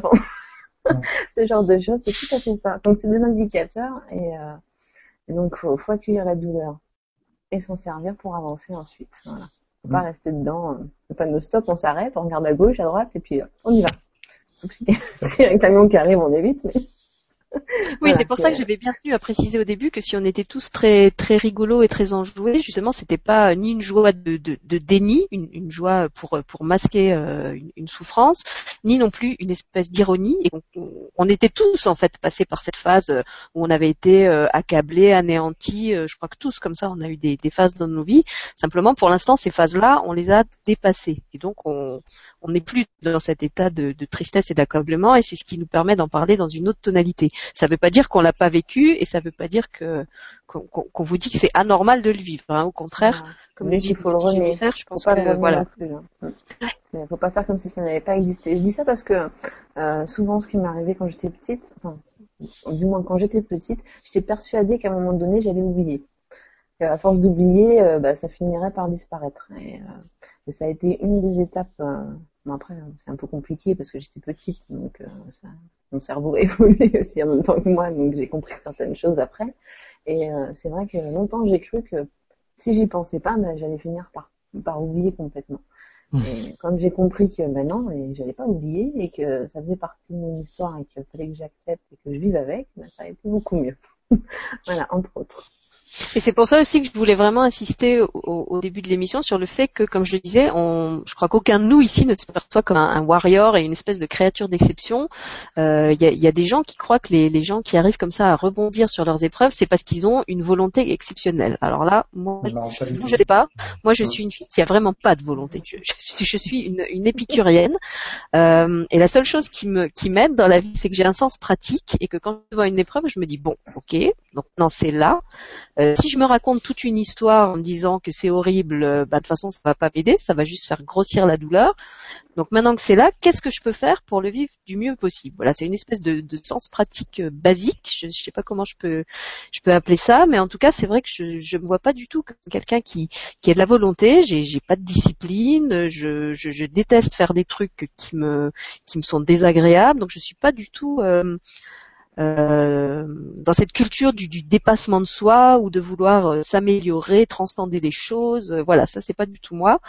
ce genre de choses, c'est tout à fait ça. Donc c'est des indicateurs et, euh, et donc faut, faut accueillir la douleur et s'en servir pour avancer ensuite. Voilà. Faut pas mm. rester dedans. Euh, le panneau stop, on s'arrête, on regarde à gauche, à droite et puis euh, on y va. Sauf si y a un camion qui arrive, on évite, mais oui, c'est pour ça que j'avais bien tenu à préciser au début que si on était tous très très rigolos et très enjoués, justement, c'était pas ni une joie de, de, de déni, une, une, joie pour pour masquer euh, une, une, souffrance, ni non plus une espèce d'ironie. Et on, on, était tous en fait passés par cette phase où on avait été euh, accablés, anéantis. Euh, je crois que tous comme ça, on a eu des, des phases dans nos vies. Simplement, pour l'instant, ces phases-là, on les a dépassées. Et donc, on on n'est plus dans cet état de, de tristesse et d'accablement, et c'est ce qui nous permet d'en parler dans une autre tonalité. Ça ne veut pas dire qu'on l'a pas vécu et ça ne veut pas dire que qu'on vous dit que c'est anormal de le vivre. Hein. Au contraire, comme le dit, il faut le remettre. Faire, je pense faut pas que voilà. Hein. Il faut pas faire comme si ça n'avait pas existé. Je dis ça parce que euh, souvent, ce qui m'est arrivé quand j'étais petite, enfin, du moins quand j'étais petite, j'étais persuadée qu'à un moment donné, j'allais oublier. À force d'oublier, euh, bah, ça finirait par disparaître. Et, euh, et, ça a été une des étapes euh, Bon après, c'est un peu compliqué parce que j'étais petite, donc euh, ça, mon cerveau a évolué aussi en même temps que moi, donc j'ai compris certaines choses après. Et euh, c'est vrai que longtemps j'ai cru que si j'y pensais pas, ben, j'allais finir par, par oublier complètement. Mmh. Et comme j'ai compris que ben non, et j'allais pas oublier et que ça faisait partie de mon histoire et qu'il fallait que j'accepte et que je vive avec, ben, ça a été beaucoup mieux. voilà, entre autres. Et c'est pour ça aussi que je voulais vraiment insister au, au début de l'émission sur le fait que, comme je le disais, on, je crois qu'aucun de nous ici ne se perçoit comme un, warrior et une espèce de créature d'exception. Il euh, y, a, y, a, des gens qui croient que les, les, gens qui arrivent comme ça à rebondir sur leurs épreuves, c'est parce qu'ils ont une volonté exceptionnelle. Alors là, moi, je, ne sais pas. Moi, je suis une fille qui a vraiment pas de volonté. Je, je suis une, une épicurienne. Euh, et la seule chose qui me qui m'aide dans la vie, c'est que j'ai un sens pratique et que quand je vois une épreuve, je me dis bon, ok, donc non, c'est là. Euh, si je me raconte toute une histoire en me disant que c'est horrible, euh, bah, de toute façon ça va pas m'aider, ça va juste faire grossir la douleur. Donc maintenant que c'est là, qu'est-ce que je peux faire pour le vivre du mieux possible? Voilà, c'est une espèce de, sens pratique euh, basique. Je, ne sais pas comment je peux, je peux appeler ça, mais en tout cas c'est vrai que je, je me vois pas du tout comme quelqu'un qui, a de la volonté. J'ai, j'ai pas de discipline. Je, déteste faire des trucs qui me, qui me sont désagréables. Donc je suis pas du tout euh, euh, dans cette culture du, du, dépassement de soi ou de vouloir euh, s'améliorer, transcender des choses. Euh, voilà, ça c'est pas du tout moi.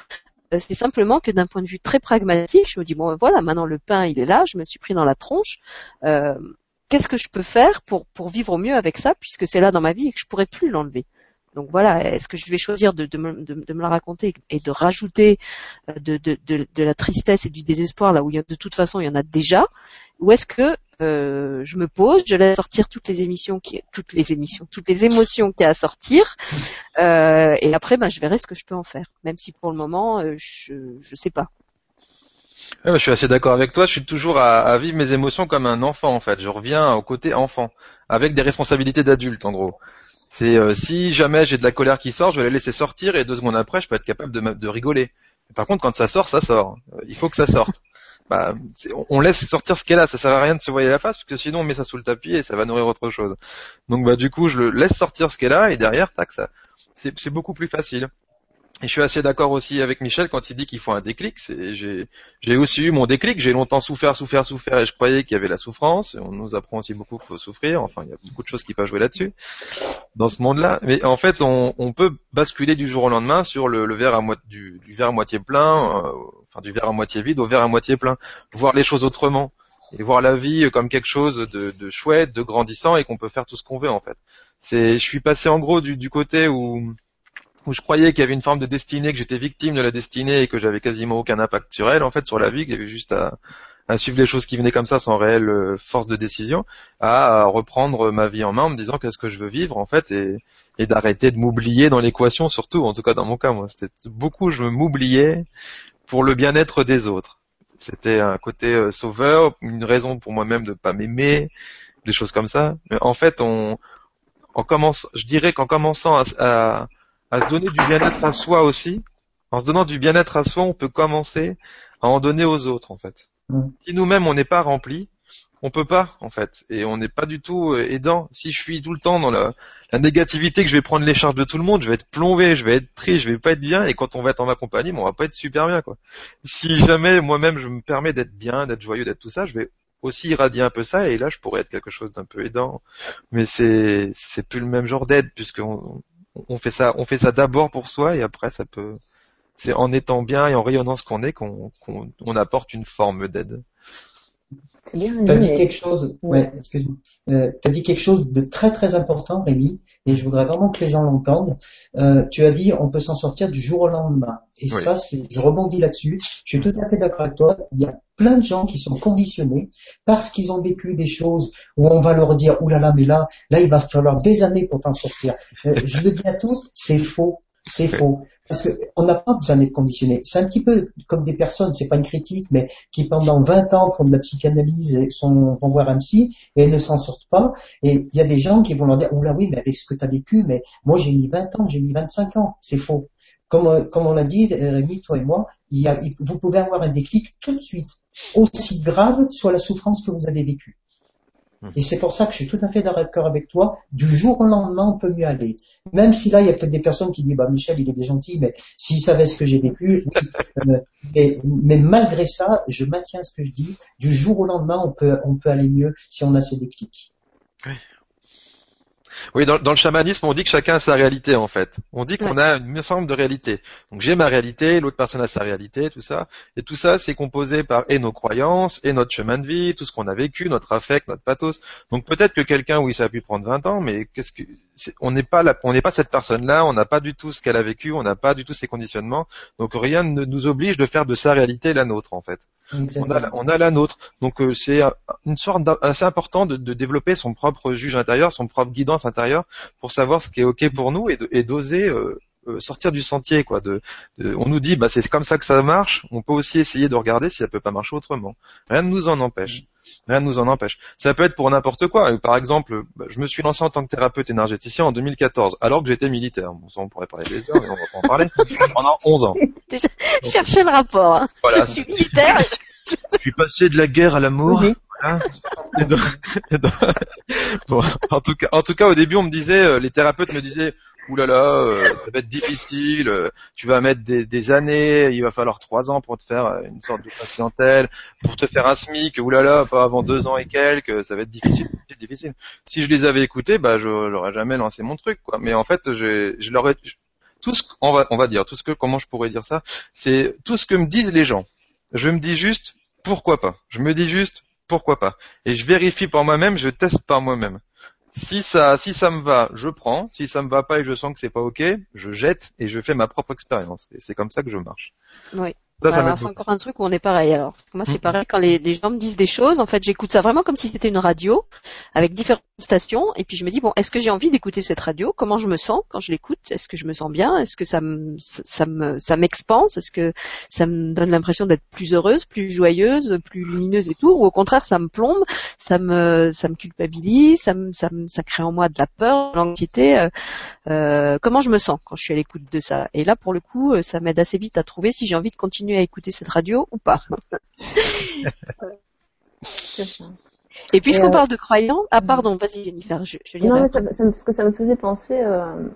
c'est simplement que d'un point de vue très pragmatique, je me dis bon voilà, maintenant le pain il est là, je me suis pris dans la tronche. Qu'est-ce que je peux faire pour pour vivre au mieux avec ça puisque c'est là dans ma vie et que je pourrais plus l'enlever? Donc voilà, est-ce que je vais choisir de, me, la raconter et de rajouter de, de, la tristesse et du désespoir là où de toute façon il y en a déjà, ou est-ce que euh, je me pose, je laisse sortir toutes les émissions, qui, toutes les émissions, toutes les émotions qu'il y a à sortir, euh, et après, ben, je verrai ce que je peux en faire, même si pour le moment, euh, je je sais pas. je suis assez d'accord avec toi. Je suis toujours à, à, vivre mes émotions comme un enfant en fait. Je reviens au côté enfant, avec des responsabilités d'adulte en gros. C'est si jamais j'ai de la colère qui sort, je vais la laisser sortir et deux secondes après, je peux être capable de, de rigoler. Par contre, quand ça sort, ça sort. Il faut que ça sorte bah, on laisse sortir ce qu'elle a. Ça sert à rien de se voiler la face parce que sinon on met ça sous le tapis et ça va nourrir autre chose. Donc bah du coup je le laisse sortir ce qu'elle a et derrière tac ça c'est beaucoup plus facile. Et je suis assez d'accord aussi avec Michel quand il dit qu'il faut un déclic. J'ai, aussi eu mon déclic. J'ai longtemps souffert, souffert, souffert, et je croyais qu'il y avait la souffrance. On nous apprend aussi beaucoup qu'il faut souffrir. Enfin, il y a beaucoup de choses qui peuvent jouer là-dessus dans ce monde-là. Mais en fait, on, on, peut basculer du jour au lendemain sur le, le verre à moitié du, du, verre à moitié plein, euh, enfin du verre à moitié vide au verre à moitié plein. Voir les choses autrement et voir la vie comme quelque chose de, de chouette, de grandissant et qu'on peut faire tout ce qu'on veut en fait. C'est, je suis passé en gros du, du côté où où je croyais qu'il y avait une forme de destinée, que j'étais victime de la destinée et que j'avais quasiment aucun impact sur elle, en fait, sur la vie, qu'il y avait juste à, suivre les choses qui venaient comme ça sans réelle euh, force de décision, à reprendre ma vie en main en me disant qu'est-ce que je veux vivre, en fait, et, et d'arrêter de m'oublier dans l'équation, surtout, en tout cas dans mon cas, moi, c'était beaucoup, je m'oubliais pour le bien-être des autres. C'était un côté euh, sauveur, une raison pour moi-même de pas m'aimer, des choses comme ça. Mais en fait, on, on commence, je dirais qu'en commençant à à se donner du bien-être à soi aussi. En se donnant du bien-être à soi, on peut commencer à en donner aux autres, en fait. Mm. Si nous-mêmes on n'est pas rempli, on peut pas, en fait, et on n'est pas du tout euh, aidant. Si je suis tout le temps dans la, négativité, que je vais prendre les charges de tout le monde, je vais être plombé, je vais être triste, je vais pas être bien, et quand on va être en ma compagnie, on va pas être super bien, quoi. Si jamais moi-même je me permets d'être bien, d'être joyeux, d'être tout ça, je vais aussi irradier un peu ça, et là je pourrais être quelque chose d'un peu aidant. Mais c'est c'est plus le même genre d'aide, puisqu'on on fait ça, on fait ça d'abord pour soi et après ça peut, c'est en étant bien et en rayonnant ce qu'on est qu'on on apporte une forme d'aide. T'as dit quelque chose, ouais, excuse-moi. Euh, t'as dit quelque chose de très très important, Rémi, et je voudrais vraiment que les gens l'entendent. Euh, tu as dit on peut s'en sortir du jour au lendemain, et ça, c'est, je rebondis là-dessus. Je suis tout à fait d'accord avec toi. Il y a plein de gens qui sont conditionnés parce qu'ils ont vécu des choses où on va leur dire, oulala, là là, mais là, là, il va falloir des années pour t'en sortir. Euh, je le dis à tous, c'est faux. C'est faux. Parce que on n'a pas besoin d'être conditionné. C'est un petit peu comme des personnes, c'est pas une critique, mais qui pendant 20 ans font de la psychanalyse et sont, vont voir un psy et ne s'en sortent pas. Et il y a des gens qui vont leur dire, là oui, mais avec ce que tu as vécu, mais moi j'ai mis 20 ans, j'ai mis 25 ans. C'est faux. Comme, comme on l'a dit, Rémi, toi et moi, il y a, vous pouvez avoir un déclic tout de suite, aussi grave soit la souffrance que vous avez vécue. Mmh. Et c'est pour ça que je suis tout à fait d'accord avec toi. Du jour au lendemain, on peut mieux aller. Même si là, il y a peut-être des personnes qui disent, bah, Michel, il est bien gentil, mais s'il savait ce que j'ai vécu, euh, mais, malgré ça, je maintiens ce que je dis. Du jour au lendemain, on peut, on peut aller mieux si on a ce déclic. Oui. Oui, dans, le chamanisme, on dit que chacun a sa réalité en fait. On dit qu'on a une ensemble de réalités. Donc j'ai ma réalité, l'autre personne a sa réalité, tout ça. Et tout ça, c'est composé par et nos croyances, et notre chemin de vie, tout ce qu'on a vécu, notre affect, notre pathos. Donc peut-être que quelqu'un, oui, ça a pu prendre 20 ans, mais qu'est-ce que on n'est pas on n'est pas cette personne-là, on n'a pas du tout ce qu'elle a vécu, on n'a pas du tout ses conditionnements. Donc rien ne nous oblige de faire de sa réalité la nôtre en fait. On a, on a, la nôtre. Donc euh, c'est une sorte assez important de, développer son propre juge intérieur, son propre guidance intérieure pour savoir ce qui est ok pour nous et d'oser euh, sortir du sentier quoi. De, on nous dit bah c'est comme ça que ça marche. On peut aussi essayer de regarder si ça peut pas marcher autrement. Rien ne nous en empêche. Rien ne nous en empêche. Ça peut être pour n'importe quoi. Par exemple, bah, je me suis lancé en tant que thérapeute énergéticien en 2014, alors que j'étais militaire. Bon, ça on pourrait parler des heures, mais on va pas en parler. Pendant 11 ans. Déjà, cherchez le rapport. Hein. Voilà. Je suis militaire. Je suis passé de la guerre à l'amour. bon, en tout cas, en tout cas, au début, on me disait, euh, les thérapeutes me disaient, oulala, euh, ça va être difficile, euh, tu vas mettre des, années, il va falloir trois ans pour te faire une sorte de patientèle, pour te faire un SMIC, oulala, pas avant deux ans et quelques, ça va être difficile, difficile. Si je les avais écoutés, bah, je j'aurais jamais lancé mon truc, quoi. Mais en fait, je, je leur ai, tout ce on va, on va dire, tout ce que, comment je pourrais dire ça, c'est tout ce que me disent les gens. Je me dis juste, pourquoi pas? Je me dis juste, pourquoi pas? Et je vérifie par moi-même, je teste par moi-même. Si ça, si ça me va, je prends. Si ça me va pas et je sens que c'est pas ok, je jette et je fais ma propre expérience. Et c'est comme ça que je marche. Oui. Bah, c'est encore un truc où on est pareil. Alors moi c'est mm. pareil quand les, les, gens me disent des choses. En fait j'écoute ça vraiment comme si c'était une radio avec différentes stations et puis je me dis bon est-ce que j'ai envie d'écouter cette radio? Comment je me sens quand je l'écoute? Est-ce que je me sens bien? Est-ce que ça me ça me ça m'expanse Est-ce que ça me donne l'impression d'être plus heureuse, plus joyeuse, plus lumineuse et tout? Ou au contraire ça me plombe, ça me ça me culpabilise, ça me ça, me, ça crée en moi de la peur, de l'anxiété. Euh, euh, comment je me sens quand je suis à l'écoute de ça? Et là pour le coup ça m'aide assez vite à trouver si j'ai envie de continuer à écouter cette radio ou pas. Et puisqu'on parle de croyants, ah pardon, vas-y Jennifer, je, je Non, mais ça, ça, parce que ça me faisait penser euh,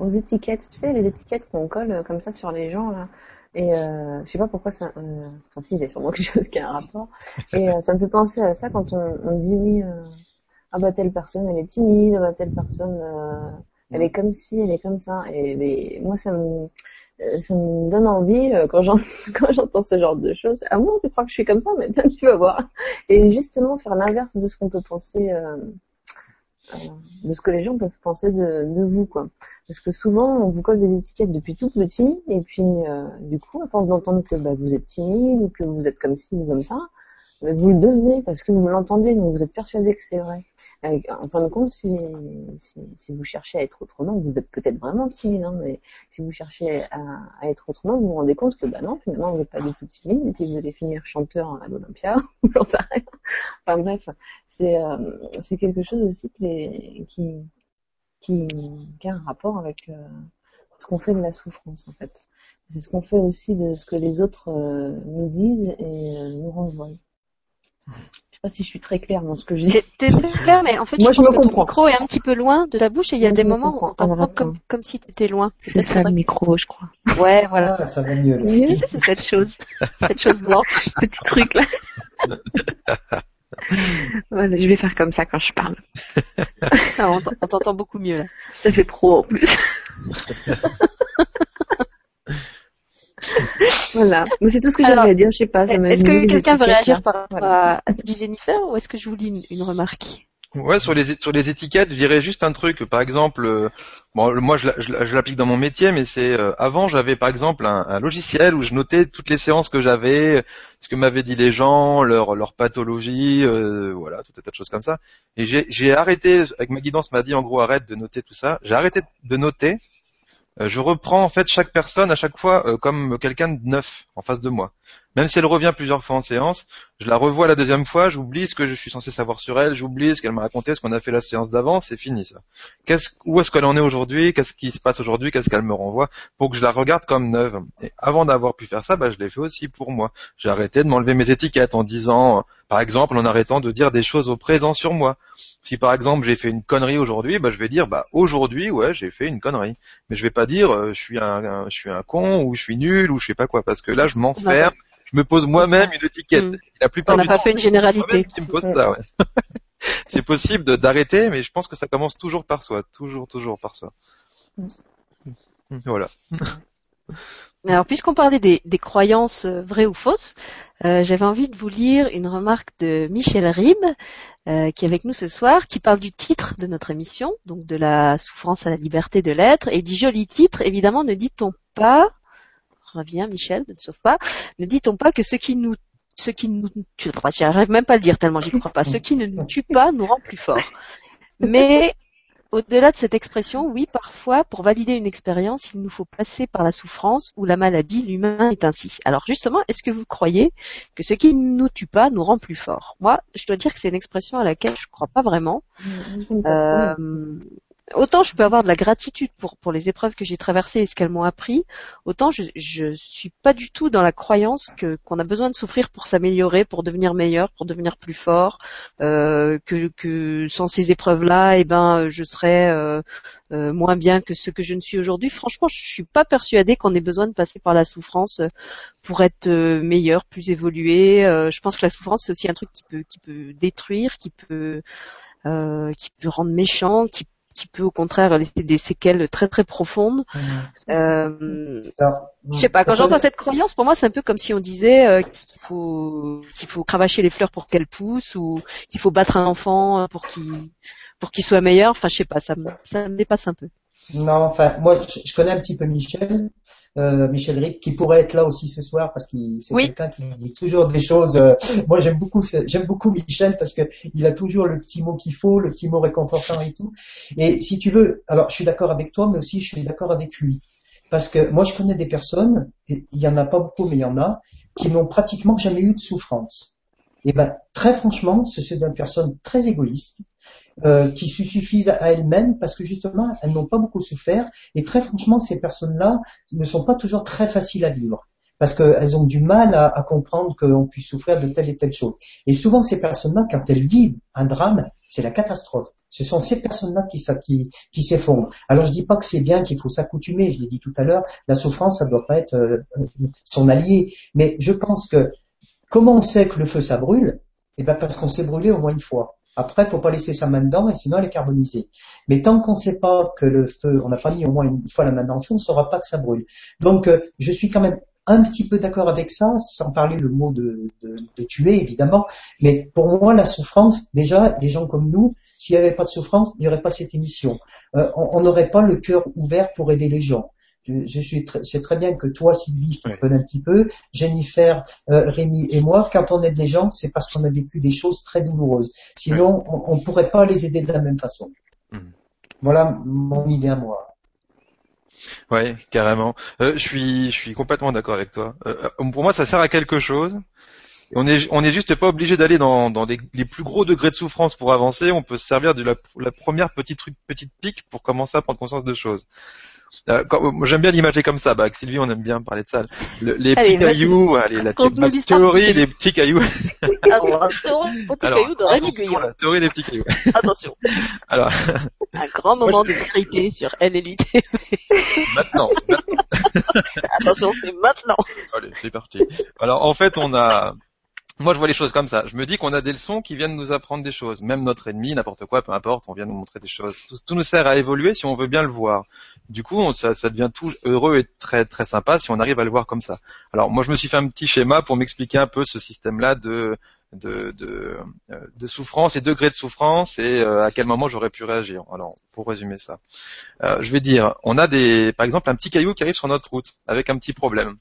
aux étiquettes, tu sais, les étiquettes qu'on colle comme ça sur les gens là. Et euh, je sais pas pourquoi ça. Euh, enfin, si, il y a sûrement quelque chose qui a un rapport. Et euh, ça me fait penser à ça quand on, on dit oui. Euh, ah bah telle personne, elle est timide. Ah bah telle personne, euh, elle est comme ci, elle est comme ça. Et mais, moi, ça me ça me donne envie quand j'entends ce genre de choses. Ah moi, tu crois que je suis comme ça, mais tu vas voir. Et justement faire l'inverse de ce qu'on peut penser. Euh, de ce que les gens peuvent penser de, de, vous quoi parce que souvent on vous colle des étiquettes depuis tout petit et puis euh, du coup à force d'entendre que bah, vous êtes timide ou que vous êtes comme ci ou comme ça bah, vous le devenez parce que vous l'entendez donc vous êtes persuadé que c'est vrai en fin de compte si, vous cherchez à être autrement vous êtes peut-être vraiment timide hein, mais si vous cherchez à, être autrement vous vous rendez compte que bah non finalement vous n'êtes pas du tout timide et puis vous allez finir chanteur à l'Olympia j'en sais rien enfin bref c'est euh, quelque chose aussi qui, a un rapport avec euh, ce qu'on fait de la souffrance en fait. C'est ce qu'on fait aussi de ce que les autres euh, nous disent et nous renvoient. Je sais pas si je suis très claire dans ce que j'ai. T'es claire, mais en fait, Moi, je, pense que ton micro est un petit peu loin de ta bouche et il y a des moments où on t'entend comme, comme si t'étais loin. C'est ça le micro, je crois. Ouais, voilà. Ah, ça va mieux. Tu sais, c'est cette chose, cette chose blanche, petit truc là. voilà, je vais faire comme ça quand je parle. Ah, on t'entend beaucoup mieux là. Ça fait pro en plus. voilà. Mais c'est tout ce que j'avais à dire. Je sais pas. Est-ce que quelqu'un veut réagir par rapport à, à Jennifer ou est-ce que je vous lis une, une remarque? Ouais, sur les sur les étiquettes, je dirais juste un truc. Par exemple, euh, bon, moi je, je, l'applique dans mon métier, mais c'est euh, avant j'avais par exemple un, un, logiciel où je notais toutes les séances que j'avais, ce que m'avaient dit les gens, leur leur pathologie, euh, voilà, tout un tas de choses comme ça. Et j'ai arrêté, avec ma guidance m'a dit en gros arrête de noter tout ça. J'ai arrêté de noter. Je reprends en fait chaque personne à chaque fois comme quelqu'un de neuf en face de moi. Même si elle revient plusieurs fois en séance, je la revois la deuxième fois, j'oublie ce que je suis censé savoir sur elle, j'oublie ce qu'elle m'a raconté, ce qu'on a fait la séance d'avant, c'est fini ça. où est-ce qu'elle en est aujourd'hui? Qu'est-ce qui se passe aujourd'hui? Qu'est-ce qu'elle me renvoie? Pour que je la regarde comme neuve. Et avant d'avoir pu faire ça, bah, je l'ai fait aussi pour moi. J'ai arrêté de m'enlever mes étiquettes en disant, par exemple, en arrêtant de dire des choses au présent sur moi. Si par exemple j'ai fait une connerie aujourd'hui, bah, je vais dire, bah aujourd'hui, ouais, j'ai fait une connerie. Mais je vais pas dire, euh, je suis un, je suis un con ou je suis nul ou je sais pas quoi, parce que là je m'enferme je me pose moi-même une étiquette. Mm. La plupart On n'a pas fait une généralité. Qui me pose ça, ouais. c'est possible d'arrêter, mais je pense que ça commence toujours par soi, toujours, toujours par soi. Mm. Voilà. Alors, puisqu'on parlait des, des, croyances euh, vraies ou fausses, euh, j'avais envie de vous lire une remarque de Michel Rib, euh, qui est avec nous ce soir, qui parle du titre de notre émission, donc de la souffrance à la liberté de l'être, et dit joli titre, évidemment, ne dit-on pas Reviens, Michel, ne te sauve pas. Ne dit-on pas que ce qui nous ce qui nous tue, j'arrive même pas à le dire tellement j'y crois pas, ce qui ne nous tue pas nous rend plus forts. Mais au-delà de cette expression, oui, parfois, pour valider une expérience, il nous faut passer par la souffrance ou la maladie. L'humain est ainsi. Alors justement, est-ce que vous croyez que ce qui ne nous tue pas nous rend plus forts? Moi, je dois dire que c'est une expression à laquelle je ne crois pas vraiment. Euh, autant je peux avoir de la gratitude pour, pour les épreuves que j'ai traversées et ce qu'elles m'ont appris, autant je, je suis pas du tout dans la croyance que qu'on a besoin de souffrir pour s'améliorer, pour devenir meilleur, pour devenir plus fort, euh, que, que sans ces épreuves-là, eh ben je serais euh, euh, moins bien que ce que je ne suis aujourd'hui. Franchement, je suis pas persuadée qu'on ait besoin de passer par la souffrance pour être meilleur, plus évolué. je pense que la souffrance c'est aussi un truc qui peut qui peut détruire, qui peut euh, qui peut rendre méchant, qui qui peut au contraire laisser des séquelles très très profondes. Mmh. Euh, je sais pas, quand j'entends cette croyance, pour moi c'est un peu comme si on disait euh, qu'il faut qu'il faut cravacher les fleurs pour qu'elles poussent ou qu'il faut battre un enfant pour qu'il pour qu'il soit meilleur. Enfin, je sais pas, ça me ça me dépasse un peu. Non, enfin, moi je connais un petit peu Michel euh, Michel Rick, qui pourrait être là aussi ce soir parce qu'il c'est quelqu'un qui dit toujours des choses. Euh, moi, j'aime beaucoup, j'aime beaucoup Michel parce que il a toujours le petit mot qu'il faut, le petit mot réconfortant et tout. Et si tu veux, alors je suis d'accord avec toi, mais aussi je suis d'accord avec lui parce que moi, je connais des personnes, et il y en a pas beaucoup, mais il y en a, qui n'ont pratiquement jamais eu de souffrance. Et ben, très franchement, ce sont des personnes très égoïstes euh, qui se suffisent à elles-mêmes parce que justement elles n'ont pas beaucoup souffert et très franchement ces personnes-là ne sont pas toujours très faciles à vivre parce qu'elles ont du mal à, comprendre qu'on puisse souffrir de telle et telle chose. Et souvent, ces personnes-là, quand elles vivent un drame, c'est la catastrophe. Ce sont ces personnes-là qui, s'effondrent. Alors, je dis pas que c'est bien qu'il faut s'accoutumer. Je l'ai dit tout à l'heure, la souffrance, ça doit pas être euh, son allié. Mais je pense que comment on sait que le feu, ça brûle? Eh ben, parce qu'on s'est brûlé au moins une fois. Après, faut pas laisser sa main dedans, et sinon elle est carbonisée. Mais tant qu'on ne sait pas que le feu, on n'a pas mis au moins une fois la main dans le feu, on ne saura pas que ça brûle. Donc, euh, je suis quand même un petit peu d'accord avec ça, sans parler le mot de, de, tuer, évidemment. Mais pour moi, la souffrance, déjà, les gens comme nous, s'il n'y avait pas de souffrance, il n'y aurait pas cette émission. Euh, on n'aurait pas le cœur ouvert pour aider les gens. Je, suis c'est très bien que toi, Sylvie, je te connais un petit peu, Jennifer, euh, Rémi et moi, quand on aide des gens, c'est parce qu'on a vécu des choses très douloureuses. Sinon, on ne pourrait pas les aider de la même façon. Mmh. Voilà mon idée à moi. Ouais, carrément. Euh, je suis, je suis complètement d'accord avec toi. Euh, pour moi, ça sert à quelque chose. on est, on est juste pas obligé d'aller dans, dans les, plus gros degrés de souffrance pour avancer. On peut se servir de la, la première petite truc, petite pique pour commencer à prendre conscience de choses. Euh, J'aime bien l'imaginer comme ça. Bah, avec Sylvie, on aime bien parler de ça. les petits cailloux, allez, la, théorie des petits cailloux. Alors, théorie, petits cailloux de Rémi Guyon. La théorie des petits cailloux. Attention. Alors. Un grand moment de vérité sur LLITV. Maintenant. Attention, c'est maintenant. Allez, c'est parti. Alors, en fait, on a, moi, je vois les choses comme ça. Je me dis qu'on a des leçons qui viennent nous apprendre des choses. Même notre ennemi, n'importe quoi, peu importe, on vient nous montrer des choses. Tout, nous sert à évoluer si on veut bien le voir. Du coup, ça, devient tout heureux et très très sympa si on arrive à le voir comme ça. Alors, moi, je me suis fait un petit schéma pour m'expliquer un peu ce système-là de de, de, euh, de, souffrance et degré de souffrance et euh, à quel moment j'aurais pu réagir. Alors, pour résumer ça, euh, je vais dire, on a des, par exemple, un petit caillou qui arrive sur notre route avec un petit problème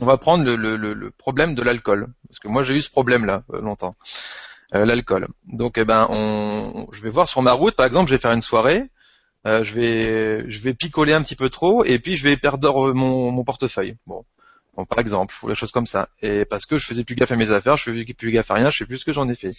on va prendre le, problème de l'alcool, parce que moi j'ai eu ce problème-là euh, longtemps, euh, l'alcool. Donc eh ben, on, je vais voir sur ma route, par exemple, je vais faire une soirée, euh, je vais, je vais picoler un petit peu trop, et puis je vais perdre mon, mon portefeuille. Bon, bon, par exemple, ou des choses comme ça. Et parce que je faisais plus gaffe à mes affaires, je faisais plus gaffe à rien, je sais plus ce que j'en ai fait.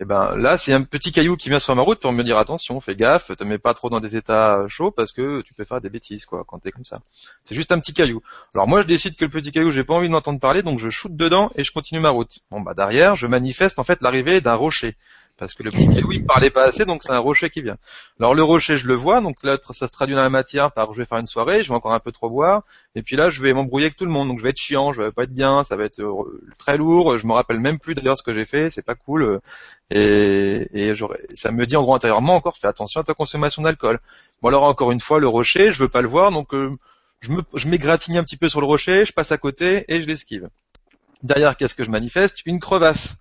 Et eh ben là, c'est un petit caillou qui vient sur ma route pour me dire attention, fais gaffe, te mets pas trop dans des états chauds parce que tu peux faire des bêtises quoi quand t'es comme ça. C'est juste un petit caillou. Alors moi, je décide que le petit caillou, j'ai pas envie d'entendre parler, donc je shoote dedans et je continue ma route. Bon bah derrière, je manifeste en fait l'arrivée d'un rocher parce que le caillou il me parlait pas assez, donc c'est un rocher qui vient. Alors le rocher je le vois, donc là ça se traduit dans la matière par je vais faire une soirée, je vais encore un peu trop boire, et puis là je vais m'embrouiller avec tout le monde, donc je vais être chiant, je vais pas être bien, ça va être euh, très lourd, je me rappelle même plus d'ailleurs ce que j'ai fait, c'est pas cool, et, et ça me dit en gros intérieurement encore fais attention à ta consommation d'alcool. Bon alors encore une fois le rocher, je veux pas le voir, donc euh, je m'égratigne un petit peu sur le rocher, je passe à côté et je l'esquive. Derrière qu'est-ce que je manifeste? Une crevasse.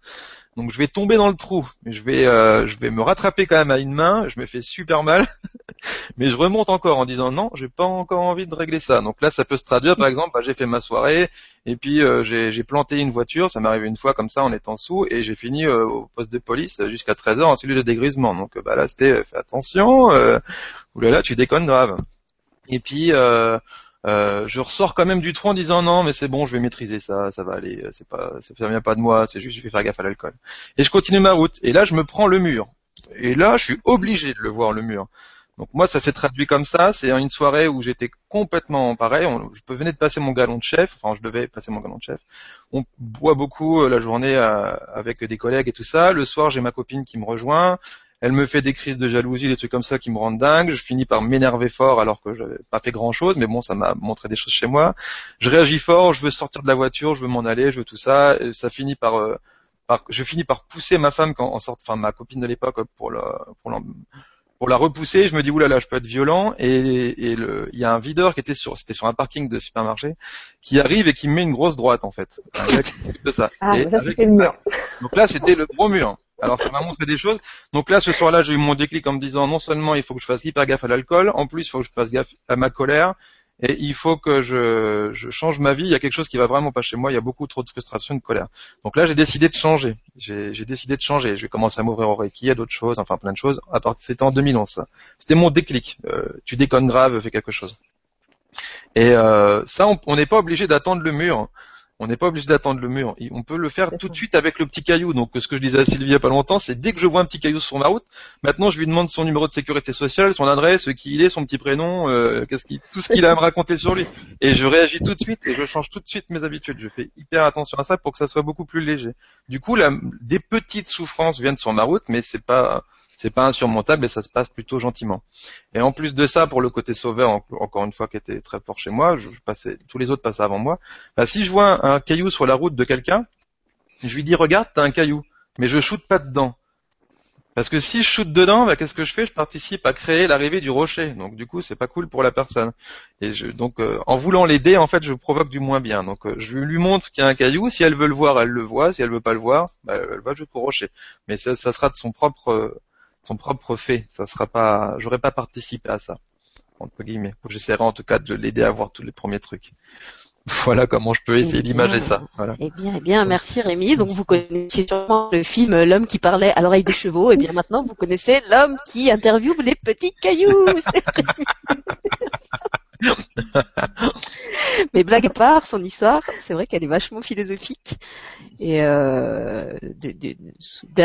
Donc je vais tomber dans le trou, mais je vais, euh, je vais me rattraper quand même à une main. Je me fais super mal, mais je remonte encore en disant non, j'ai pas encore envie de régler ça. Donc là, ça peut se traduire, par exemple, bah, j'ai fait ma soirée et puis euh, j'ai planté une voiture. Ça m'est arrivé une fois comme ça en étant sous et j'ai fini euh, au poste de police jusqu'à 13 h en celui de dégrisement. Donc bah là, c'était fais attention, euh, oulala, tu déconnes grave. Et puis euh, je ressors quand même du trou en disant non mais c'est bon je vais maîtriser ça ça va aller c'est pas ça vient pas de moi c'est juste je vais faire gaffe à l'alcool. Et je continue ma route. Et là je me prends le mur. Et là je suis obligé de le voir le mur. Donc moi ça s'est traduit comme ça. C'est une soirée où j'étais complètement pareil je venais de passer mon galon de chef. Enfin je devais passer mon galon de chef. On boit beaucoup euh, la journée euh, avec des collègues et tout ça. Le soir j'ai ma copine qui me rejoint elle me fait des crises de jalousie, des trucs comme ça qui me rendent dingue. Je finis par m'énerver fort alors que j'avais pas fait grand chose, mais bon, ça m'a montré des choses chez moi. Je réagis fort, je veux sortir de la voiture, je veux m'en aller, je veux tout ça. Et ça finit par, euh, par, je finis par pousser ma femme quand en sorte, enfin ma copine de l'époque pour la, pour la, pour la repousser, je me dis oulala, je peux être violent et, et il y a un videur qui était sur, c'était sur un parking de supermarché, qui arrive et qui me met une grosse droite en fait. de ça. Ah, ça le mur. Donc là, c'était le gros mur. Alors ça m'a montré des choses. Donc là, ce soir-là, j'ai eu mon déclic en me disant non seulement il faut que je fasse hyper gaffe à l'alcool, en plus il faut que je fasse gaffe à ma colère, et il faut que je, je, change ma vie. Il y a quelque chose qui va vraiment pas chez moi. Il y a beaucoup trop de frustration, de colère. Donc là, j'ai décidé de changer. J'ai décidé de changer. Je vais commencer à m'ouvrir au Reiki, à d'autres choses, enfin plein de choses. C'était en 2011. C'était mon déclic. Euh, tu déconnes grave, fais quelque chose. Et euh, ça, on n'est pas obligé d'attendre le mur. On n'est pas obligé d'attendre le mur. On peut le faire tout de suite avec le petit caillou. Donc ce que je disais à Sylvie il y a pas longtemps, c'est dès que je vois un petit caillou sur ma route, maintenant je lui demande son numéro de sécurité sociale, son adresse, qui il est, son petit prénom, euh, qu'est-ce qu'il, tout ce qu'il a à me raconter sur lui. Et je réagis tout de suite et je change tout de suite mes habitudes. Je fais hyper attention à ça pour que ça soit beaucoup plus léger. Du coup, là, des petites souffrances viennent sur ma route, mais c'est pas c'est pas insurmontable et ça se passe plutôt gentiment. Et en plus de ça, pour le côté sauveur, encore une fois, qui était très fort chez moi, je, passais, tous les autres passaient avant moi. Bah, si je vois un, caillou sur la route de quelqu'un, je lui dis regarde, t'as un caillou, mais je shoote pas dedans. Parce que si je shoote dedans, bah, qu'est-ce que je fais? Je participe à créer l'arrivée du rocher. Donc du coup, c'est pas cool pour la personne. Et je, donc, euh, en voulant l'aider, en fait, je provoque du moins bien. Donc, euh, je lui montre qu'il y a un caillou. Si elle veut le voir, elle le voit. Si elle veut pas le voir, bah, elle va juste au rocher. Mais ça, ça sera de son propre son propre fait. Ça sera pas, j'aurais pas participé à ça entre guillemets. J'essaierai en tout cas de l'aider à voir tous les premiers trucs. Voilà comment je peux essayer d'imager ça. Voilà. Eh bien, eh bien, merci Rémi. Donc vous connaissez sûrement le film L'homme qui parlait à l'oreille des chevaux. Et eh bien maintenant vous connaissez l'homme qui interviewe les petits cailloux. Mais blague à part, son histoire, c'est vrai qu'elle est vachement philosophique. Et euh,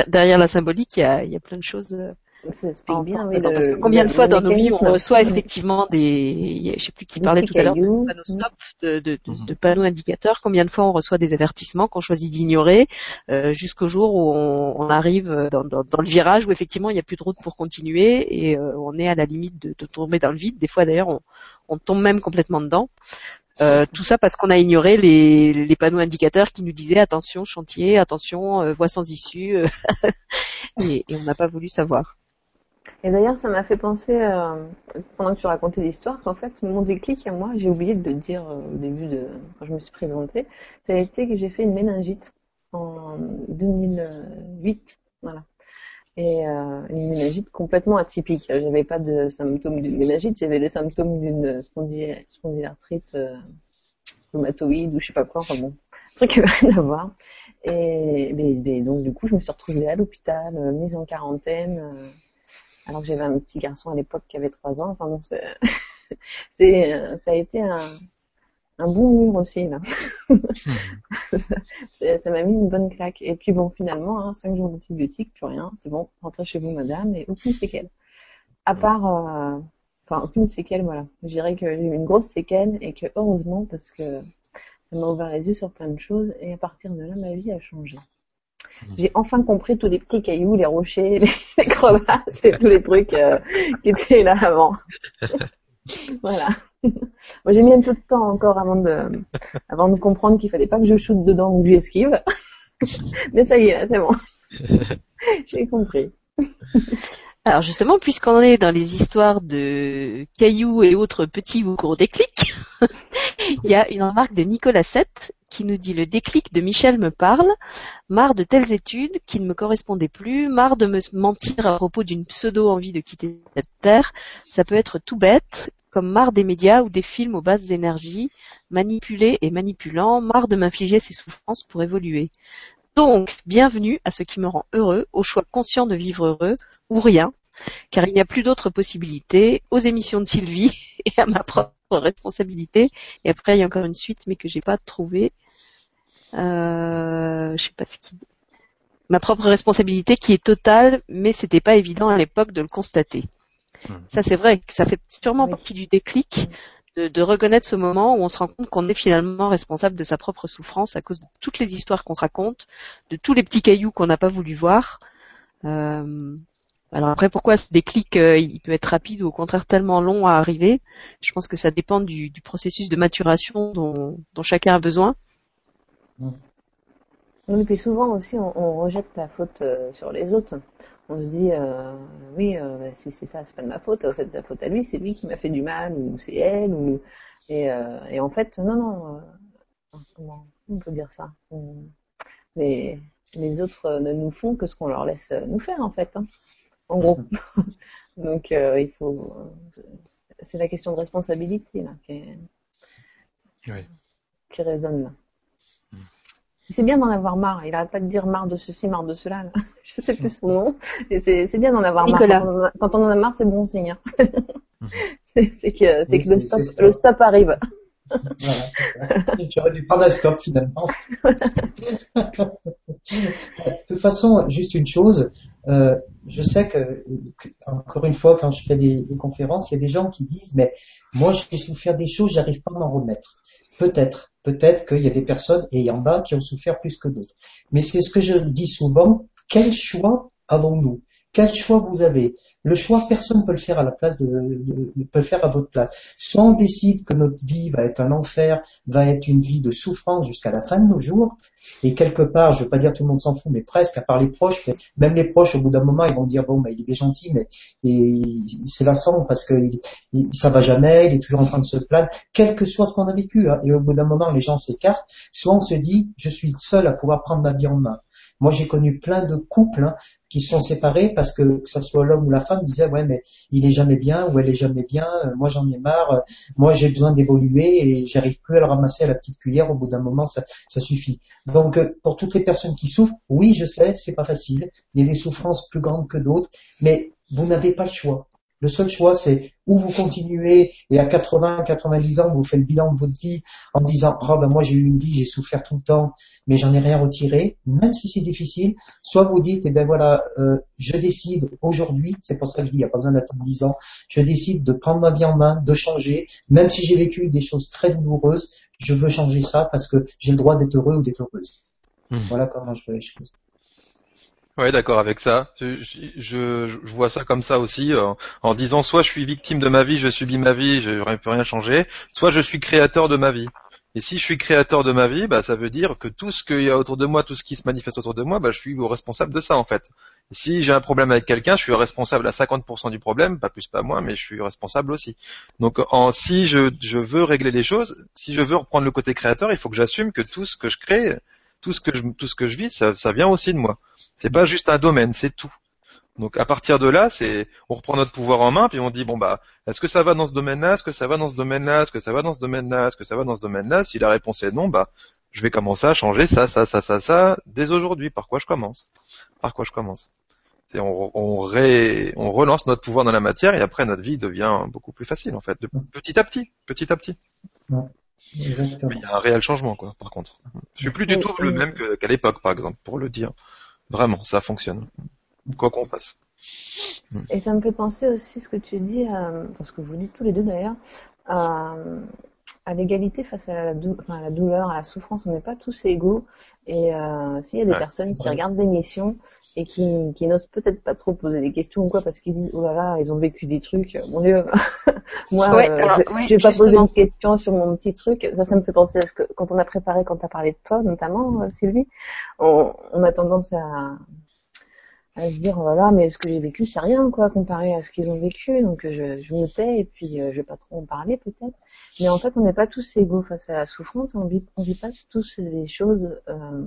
derrière la symbolique, il y a, y a plein de choses. Euh, ça explique bien, oui, parce que combien de fois dans nos vies on reçoit effectivement des, je sais plus qui parlait tout à l'heure de panneaux stop, de, de, mhm. de, panneaux indicateurs, combien de fois on reçoit des avertissements qu'on choisit d'ignorer euh, jusqu'au jour où on, on arrive dans, dans, dans, le virage où effectivement il n'y a plus de route pour continuer et euh, on est à la limite de, de, tomber dans le vide. Des fois d'ailleurs on, on tombe même complètement dedans. Euh, tout ça parce qu'on a ignoré les, panneaux indicateurs qui nous disaient attention chantier, attention euh, voie sans issue, euh, et, et, on n'a pas voulu savoir. Et d'ailleurs, ça m'a fait penser, pendant que tu racontais l'histoire, qu'en fait, mon déclic à moi, j'ai oublié de le dire au début de quand je me suis présentée, ça a été que j'ai fait une méningite en 2008, voilà et euh, une méningite complètement atypique. J'avais pas de symptômes d'une méningite, j'avais les symptômes d'une spondylarthrite euh, rhumatoïde ou je sais pas quoi, enfin bon, un truc qui avait rien à voir. Et donc du coup, je me suis retrouvée à l'hôpital, euh, mise en quarantaine, euh, alors que j'avais un petit garçon à l'époque qui avait trois ans. Enfin bon, c'est, euh, ça a été un, un bon mur aussi là. ça m'a mis une bonne claque. Et puis bon, finalement, hein, 5 jours d'antibiotiques, plus rien, c'est bon, rentrez chez vous madame, et aucune séquelle. À part, euh, enfin aucune séquelle, voilà. Je dirais que j'ai eu une grosse séquelle et que heureusement parce que ça m'a ouvert les yeux sur plein de choses et à partir de là, ma vie a changé. Mmh. J'ai enfin compris tous les petits cailloux, les rochers, les, crevasses et tous les trucs euh, qui étaient là avant. voilà. Moi, j'ai mis un peu de temps encore avant de, avant de comprendre qu'il fallait pas que je shoote dedans ou que j'esquive. Mais ça y est, c'est bon. j'ai compris. Alors justement, puisqu'on est dans les histoires de cailloux et autres petits ou gros déclics, il y a une remarque de Nicolas 7 qui nous dit le déclic de Michel me parle, marre de telles études qui ne me correspondaient plus, marre de me mentir à propos d'une pseudo envie de quitter cette terre, ça peut être tout bête, comme marre des médias ou des films aux basses énergies, manipulés et manipulants, marre de m'infliger ces souffrances pour évoluer. Donc, bienvenue à ce qui me rend heureux, au choix conscient de vivre heureux, ou rien, car il n'y a plus d'autres possibilités, aux émissions de Sylvie et à ma propre responsabilité. Et après, il y a encore une suite, mais que j'ai pas trouvée. Euh, je sais pas ce qui. Ma propre responsabilité qui est totale, mais c'était pas évident à l'époque de le constater. Mmh. Ça, c'est vrai que ça fait sûrement partie du déclic de, de, reconnaître ce moment où on se rend compte qu'on est finalement responsable de sa propre souffrance à cause de toutes les histoires qu'on se raconte, de tous les petits cailloux qu'on n'a pas voulu voir. Euh, alors après, pourquoi ce déclic, euh, il peut être rapide ou au contraire tellement long à arriver? Je pense que ça dépend du, du processus de maturation dont, dont, chacun a besoin. Mmh. Oui, puis souvent aussi, on, on rejette la faute euh, sur les autres on se dit euh, oui euh, bah, si c'est ça c'est pas de ma faute c'est de sa faute à lui c'est lui qui m'a fait du mal ou c'est elle ou et, euh, et en fait non non comment on peut dire ça? Les les autres ne nous font que ce qu'on leur laisse nous faire en fait hein, en gros. Donc euh, il faut c'est la question de responsabilité là qui, oui. qui résonne. Là c'est bien d'en avoir marre. Il arrête pas de dire marre de ceci, marre de cela. Là. Je sais plus son nom. Et c'est bien d'en avoir marre. Quand on, en a marre, c'est bon signe. Hein. c'est que, c'est que le, stop, le stop arrive. voilà. tu aurais dû prendre un stop finalement. de toute façon, juste une chose, euh, je sais que, encore une fois, quand je fais des, des conférences, il y a des gens qui disent, mais moi j'ai souffert des choses, j'arrive pas à m'en remettre. Peut-être, peut-être qu'il y a des personnes, et en a qui ont souffert plus que d'autres. Mais c'est ce que je dis souvent, quel choix avons-nous? Quel choix vous avez? Le choix, personne ne peut le faire à la place de, peut le faire à votre place. Soit on décide que notre vie va être un enfer, va être une vie de souffrance jusqu'à la fin de nos jours, et quelque part, je veux pas dire tout le monde s'en fout, mais presque, à part les proches, même les proches, au bout d'un moment, ils vont dire bon, bah, il est gentil, mais c'est lassant parce que il, ça va jamais, il est toujours en train de se plaindre, quel que soit ce qu'on a vécu. Hein. et au bout d'un moment, les gens s'écartent. Soit on se dit, je suis seul à pouvoir prendre ma vie en main. Moi, j'ai connu plein de couples hein, qui sont séparés parce que que ce soit l'homme ou la femme disait ouais mais il est jamais bien ou elle est jamais bien. Euh, moi, j'en ai marre. Euh, moi, j'ai besoin d'évoluer et j'arrive plus à le ramasser à la petite cuillère. Au bout d'un moment, ça, ça suffit. Donc, euh, pour toutes les personnes qui souffrent, oui, je sais, c'est pas facile. Il y a des souffrances plus grandes que d'autres, mais vous n'avez pas le choix. Le seul choix, c'est où vous continuez et à 80, 90 ans, vous faites le bilan de votre vie en disant, oh ben moi j'ai eu une vie, j'ai souffert tout le temps, mais j'en ai rien retiré, même si c'est difficile. Soit vous dites, eh ben voilà, euh, je décide aujourd'hui, c'est pour ça que je dis, il n'y a pas besoin d'attendre 10 ans, je décide de prendre ma vie en main, de changer, même si j'ai vécu des choses très douloureuses, je veux changer ça parce que j'ai le droit d'être heureux ou d'être heureuse. Mmh. Voilà comment je vois les choses. Ouais, d'accord avec ça. Je, je, vois ça comme ça aussi, euh, en disant soit je suis victime de ma vie, je subis ma vie, je ne peux rien changer, soit je suis créateur de ma vie. Et si je suis créateur de ma vie, bah, ça veut dire que tout ce qu'il y a autour de moi, tout ce qui se manifeste autour de moi, bah, je suis responsable de ça en fait. si j'ai un problème avec quelqu'un, je suis responsable à 50% du problème, pas plus pas moins, mais je suis responsable aussi. Donc en, si je, je veux régler les choses, si je veux reprendre le côté créateur, il faut que j'assume que tout ce que je crée, tout ce que je, tout ce que je vis, ça, ça vient aussi de moi. C'est pas juste un domaine, c'est tout. Donc à partir de là, c'est on reprend notre pouvoir en main puis on dit bon bah est-ce que ça va dans ce domaine-là, est-ce que ça va dans ce domaine-là, est-ce que ça va dans ce domaine-là, est-ce que ça va dans ce domaine-là? Si la réponse est non, bah je vais commencer à changer ça, ça, ça, ça, ça dès aujourd'hui. Par quoi je commence? Par quoi je commence? On, on, ré, on relance notre pouvoir dans la matière et après notre vie devient beaucoup plus facile en fait, de, petit à petit, petit à petit. Il y a un réel changement quoi. Par contre, je suis plus du tout le même qu'à l'époque par exemple, pour le dire. Vraiment, ça fonctionne. Quoi qu'on fasse. Et ça me fait penser aussi ce que tu dis, euh, ce que vous dites tous les deux d'ailleurs, à, l'égalité face à la, douleur, à la souffrance. On n'est pas tous égaux. Et euh, s'il y a des personnes qui regardent l'émission et qui, qui n'osent peut-être pas trop poser des questions ou quoi parce qu'ils disent oh là là ils ont vécu des trucs mon dieu. Moi euh, je, vais pas poser une question sur mon petit truc. Ça ça me fait penser à ce que quand on a préparé quand tu as parlé de toi notamment euh, Sylvie on, on, a tendance à à se dire voilà mais ce que j'ai vécu c'est rien quoi comparé à ce qu'ils ont vécu. Donc je, je me tais et puis euh, je vais pas trop en parler peut-être. Mais en fait on n'est pas tous égaux face à la souffrance. On vit on vit pas tous les choses euh,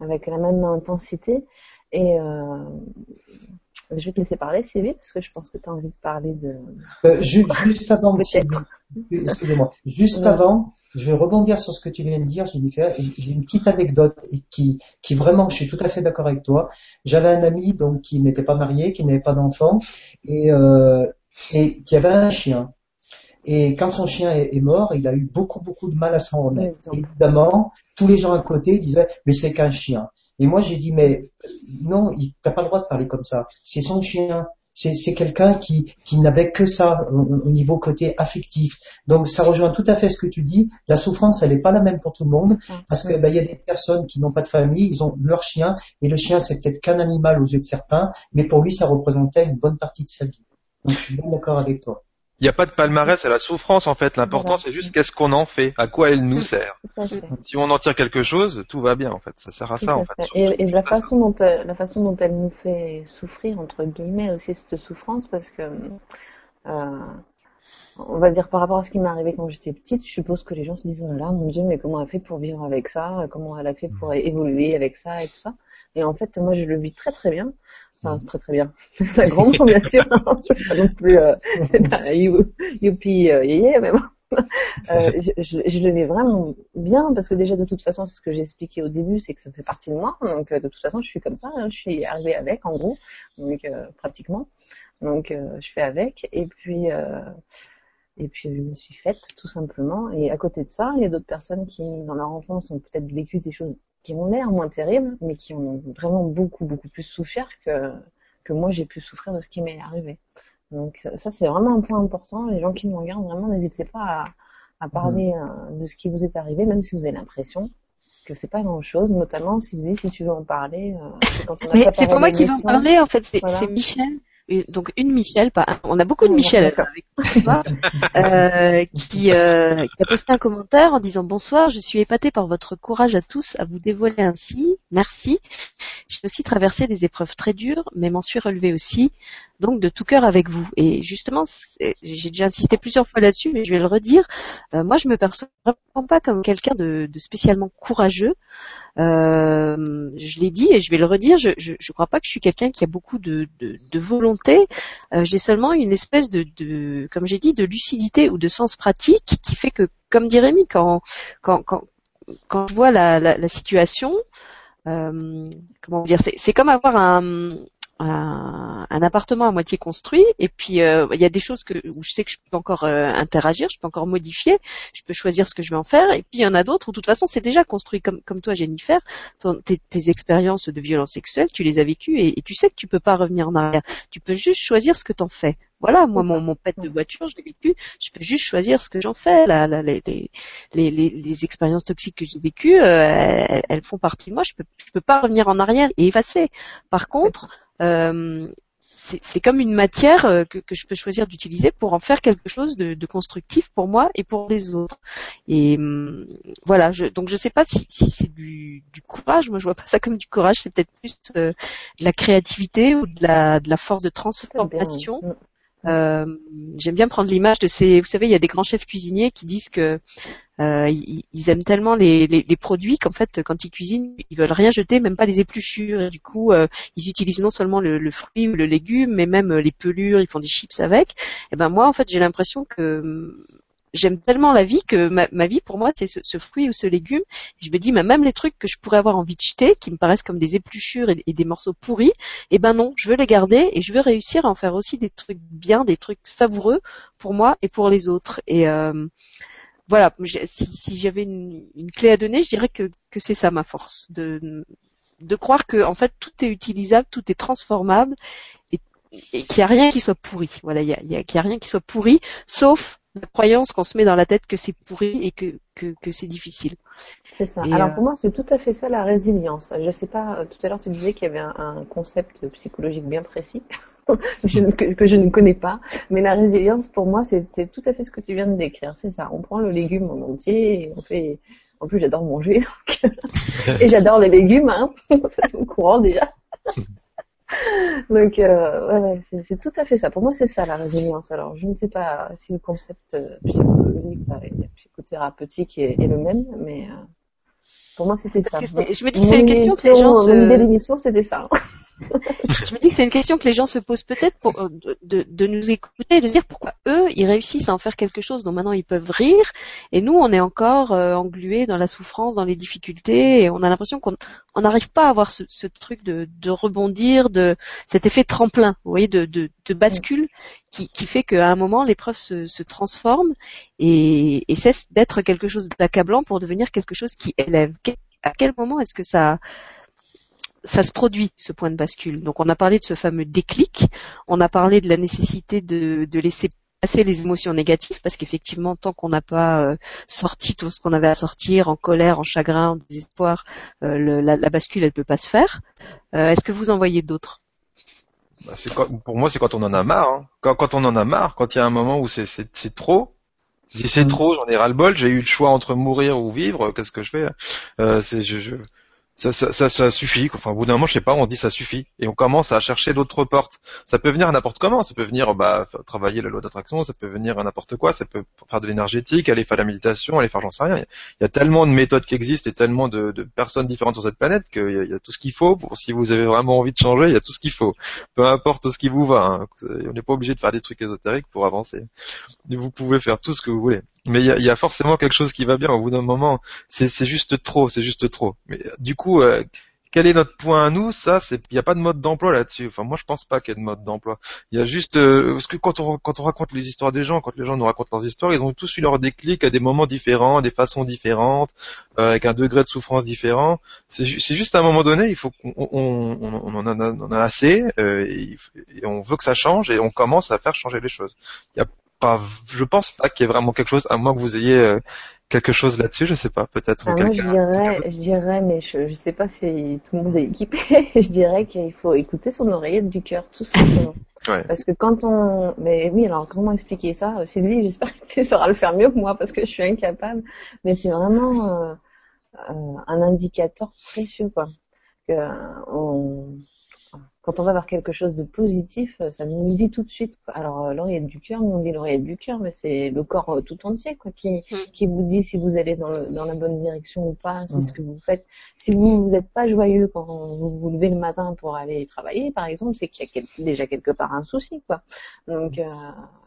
avec la même intensité et euh, je vais te laisser parler, Sylvie, parce que je pense que tu as envie de parler de. Euh, juste, avant, excusez-moi, juste avant, je vais rebondir sur ce que tu viens de dire, J'ai une petite anecdote qui, qui vraiment, je suis tout à fait d'accord avec toi. J'avais un ami donc qui n'était pas marié, qui n'avait pas d'enfant et, euh, et qui avait un chien. Et quand son chien est, mort, il a eu beaucoup beaucoup de mal à s'en remettre. Évidemment, tous les gens à côté disaient mais c'est qu'un chien. Et moi, j'ai dit, mais non, t'as pas le droit de parler comme ça. C'est son chien. C'est quelqu'un qui, qui n'avait que ça au, niveau côté affectif. Donc, ça rejoint tout à fait ce que tu dis. La souffrance, elle n'est pas la même pour tout le monde, parce que ben, il y a des personnes qui n'ont pas de famille, ils ont leur chien, et le chien, c'est peut-être qu'un animal aux yeux de certains, mais pour lui, ça représentait une bonne partie de sa vie. Donc, je suis bien d'accord avec toi. Il n'y a pas de palmarès à la souffrance en fait. L'important c'est juste qu'est-ce qu'on en fait, à quoi elle nous sert. Si on en tire quelque chose, tout va bien en fait. Ça sert à ça en fait. Et, la façon dont la façon dont elle nous fait souffrir entre guillemets aussi cette souffrance parce que euh, on va dire par rapport à ce qui m'est arrivé quand j'étais petite, je suppose que les gens se disent oh là là mon dieu mais comment elle a fait pour vivre avec ça, comment elle a fait pour évoluer avec ça et tout ça? Et en fait moi je le vis très très bien Enfin, très très bien. C'est un grand mot, bien sûr. je pas non plus, euh, youpi euh, yéyé, mais bon. Euh, je, je, je, le vis vraiment bien parce que déjà de toute façon c'est ce que j'ai expliqué au début c'est que ça fait partie de moi donc euh, de toute façon je suis comme ça hein, je suis arrivée avec en gros donc euh, pratiquement donc je fais avec et puis Et puis je me suis faite tout simplement. Et à côté de ça, il y a d'autres personnes qui, dans leur enfance, ont peut-être vécu des choses qui ont l'air moins terribles, mais qui ont vraiment beaucoup, beaucoup plus souffert que, que moi j'ai pu souffrir de ce qui m'est arrivé. Donc ça, c'est vraiment un point important. Les gens qui nous regardent, vraiment, n'hésitez pas à, à parler mmh. euh, de ce qui vous est arrivé, même si vous avez l'impression que c'est pas grand chose, notamment Sylvie, si tu veux en parler. Euh, c'est pas moi qui vais en parler, en fait, c'est Michel donc une Michel, pas on a beaucoup de Michel avec toi, euh, qui, euh, qui, a posté un commentaire en disant bonsoir, je suis épatée par votre courage à tous à vous dévoiler ainsi, merci. J'ai aussi traversé des épreuves très dures, mais m'en suis relevée aussi, donc de tout cœur avec vous. Et justement, j'ai déjà insisté plusieurs fois là-dessus, mais je vais le redire. Euh, moi, je me perçois vraiment pas comme quelqu'un de, de, spécialement courageux. Euh, je l'ai dit et je vais le redire. Je ne crois pas que je suis quelqu'un qui a beaucoup de, de, de volonté. Euh, j'ai seulement une espèce de, comme j'ai dit, de lucidité ou de sens pratique qui fait que, comme dit Rémi, quand quand quand, je vois la situation, euh, comment dire, c'est comme avoir un, un, un, appartement à moitié construit et puis euh, il y a des choses que où je sais que je peux encore euh, interagir, je peux encore modifier, je peux choisir ce que je vais en faire et puis il y en a d'autres où de toute façon c'est déjà construit comme comme toi Jennifer, tes, tes, expériences de violence sexuelle, tu les as vécues et, tu sais que tu peux pas revenir en arrière. Tu peux juste choisir ce que tu en fais. Voilà, moi mon, mon pet de voiture, je l'ai vécu, je peux juste choisir ce que j'en fais. La, la, les, les, les, les, expériences toxiques que j'ai vécues, euh, elles, font partie de moi. Je peux je peux pas revenir en arrière et effacer. Par contre c'est comme une matière euh, que, que, je peux choisir d'utiliser pour en faire quelque chose de, de, constructif pour moi et pour les autres. Et hum, voilà, je, donc je sais pas si, si c'est du, du, courage. Moi, je vois pas ça comme du courage. C'est peut-être plus euh, de la créativité ou de la, de la force de transformation. Euh, J'aime bien prendre l'image de ces. Vous savez, il y a des grands chefs cuisiniers qui disent que euh, ils, aiment tellement les, les, les produits qu'en fait, quand ils cuisinent, ils veulent rien jeter, même pas les épluchures. Et du coup, euh, ils utilisent non seulement le, le, fruit ou le légume, mais même les pelures. Ils font des chips avec. Et ben moi, en fait, j'ai l'impression que j'aime tellement la vie que ma, vie pour moi c'est ce, ce, fruit ou ce légume. je me dis même les trucs que je pourrais avoir envie de jeter, qui me paraissent comme des épluchures et, des morceaux pourris, et eh ben non, je veux les garder et je veux réussir à en faire aussi des trucs bien, des trucs savoureux pour moi et pour les autres. Et euh, voilà, si, j'avais une, clé à donner, je dirais que, c'est ça ma force, de, de croire que en fait tout est utilisable, tout est transformable et, et qu'il n'y a rien qui soit pourri. Voilà, il n'y a rien qui soit pourri, sauf la croyance qu'on se met dans la tête que c'est pourri et que, que, que c'est difficile. C'est ça. Alors euh, pour moi, c'est tout à fait ça la résilience. Je sais pas, tout à l'heure tu disais qu'il y avait un, un, concept psychologique bien précis que, je ne connais pas, mais la résilience pour moi, c'était tout à fait ce que tu viens de décrire. C'est ça. On prend le légume en entier et on fait. En plus, j'adore manger et j'adore les légumes, hein. c'est au courant déjà. Donc, euh, ouais, c'est tout à fait ça. Pour moi, c'est ça la résilience. Alors, je ne sais pas si le concept euh, psychologique et psychothérapeutique est, est, le même, mais euh, pour moi, c'était ça. je me dis que c'est une question que les gens se... Mon idée d'émission, c'était ça. je me dis que c'est une question que les gens se posent peut-être pour euh, de, de, nous écouter et de dire pourquoi eux ils réussissent à en faire quelque chose dont maintenant ils peuvent rire et nous on est encore euh, englués dans la souffrance, dans les difficultés et on a l'impression qu'on n'arrive pas à avoir ce, ce truc de, de, rebondir, de cet effet tremplin, vous voyez, de, bascule qui, qui fait qu'à un moment l'épreuve se, se transforme et, et cesse d'être quelque chose d'accablant pour devenir quelque chose qui élève. À quel moment est-ce que ça ça se produit ce point de bascule. Donc on a parlé de ce fameux déclic, on a parlé de la nécessité de, laisser passer les émotions négatives parce qu'effectivement tant qu'on n'a pas euh, sorti tout ce qu'on avait à sortir en colère, en chagrin, en désespoir, euh, la, bascule elle peut pas se faire. Euh, est-ce que vous en voyez d'autres? Bah, Pour moi c'est quand on en a marre. Hein. Quand, on en a marre, quand il y a un moment où c'est trop, si c'est mm. trop, j'en ai ras le bol, j'ai eu le choix entre mourir ou vivre, qu'est-ce que je fais? C'est, je, ça, ça, ça, suffit. Enfin, au bout d'un moment, je sais pas, on dit ça suffit, et on commence à chercher d'autres portes. Ça peut venir n'importe comment. Ça peut venir, bah, travailler la loi d'attraction. Ça peut venir n'importe quoi. Ça peut faire de l'énergétique, aller faire la méditation, aller faire, j'en sais rien. Il y a tellement de méthodes qui existent et tellement de, de personnes différentes sur cette planète qu'il y, y, a tout ce qu'il faut. Pour si vous avez vraiment envie de changer, il y a tout ce qu'il faut. Peu importe ce qui vous va. Hein. On n'est pas obligé de faire des trucs ésotériques pour avancer. Vous pouvez faire tout ce que vous voulez. Mais il y a, y a, forcément quelque chose qui va bien. Au bout d'un moment, c'est juste trop, c'est juste trop. Mais du coup, euh, quel est notre point à nous? Ça, il n'y a pas de mode d'emploi là-dessus. Enfin, moi, je pense pas qu'il y ait de mode d'emploi. Il y a juste euh, parce que quand on quand on raconte les histoires des gens, quand les gens nous racontent leurs histoires, ils ont tous eu leur déclic à des moments différents, des façons différentes, euh, avec un degré de souffrance différent. C'est juste à un moment donné, il faut qu'on on, on, en a, on a assez euh, et, on veut que ça change et on commence à faire changer les choses. Je pense pas qu'il y ait vraiment quelque chose, à moins que vous ayez euh, quelque chose là-dessus, je sais pas, peut-être. Ah, moi, je dirais, je dirais, mais je, je sais pas si tout le monde est équipé. je dirais qu'il faut écouter son oreillette du cœur, tout simplement. Ouais. Parce que quand on, mais oui, alors comment expliquer ça, Sylvie J'espère que tu sauras le faire mieux que moi parce que je suis incapable. Mais c'est vraiment euh, euh, un indicateur précieux, quoi. Que on, quand on va vers quelque chose de positif, euh, ça nous dit tout de suite. Alors euh, l'oreillette du cœur, nous on dit l'oreillette du cœur, mais c'est le corps euh, tout entier quoi, qui, mm. qui vous dit si vous allez dans, le, dans la bonne direction ou pas, si mm. ce que vous faites. Si vous n'êtes pas joyeux quand vous vous levez le matin pour aller travailler, par exemple, c'est qu'il y a déjà quelque part un souci quoi. Donc euh,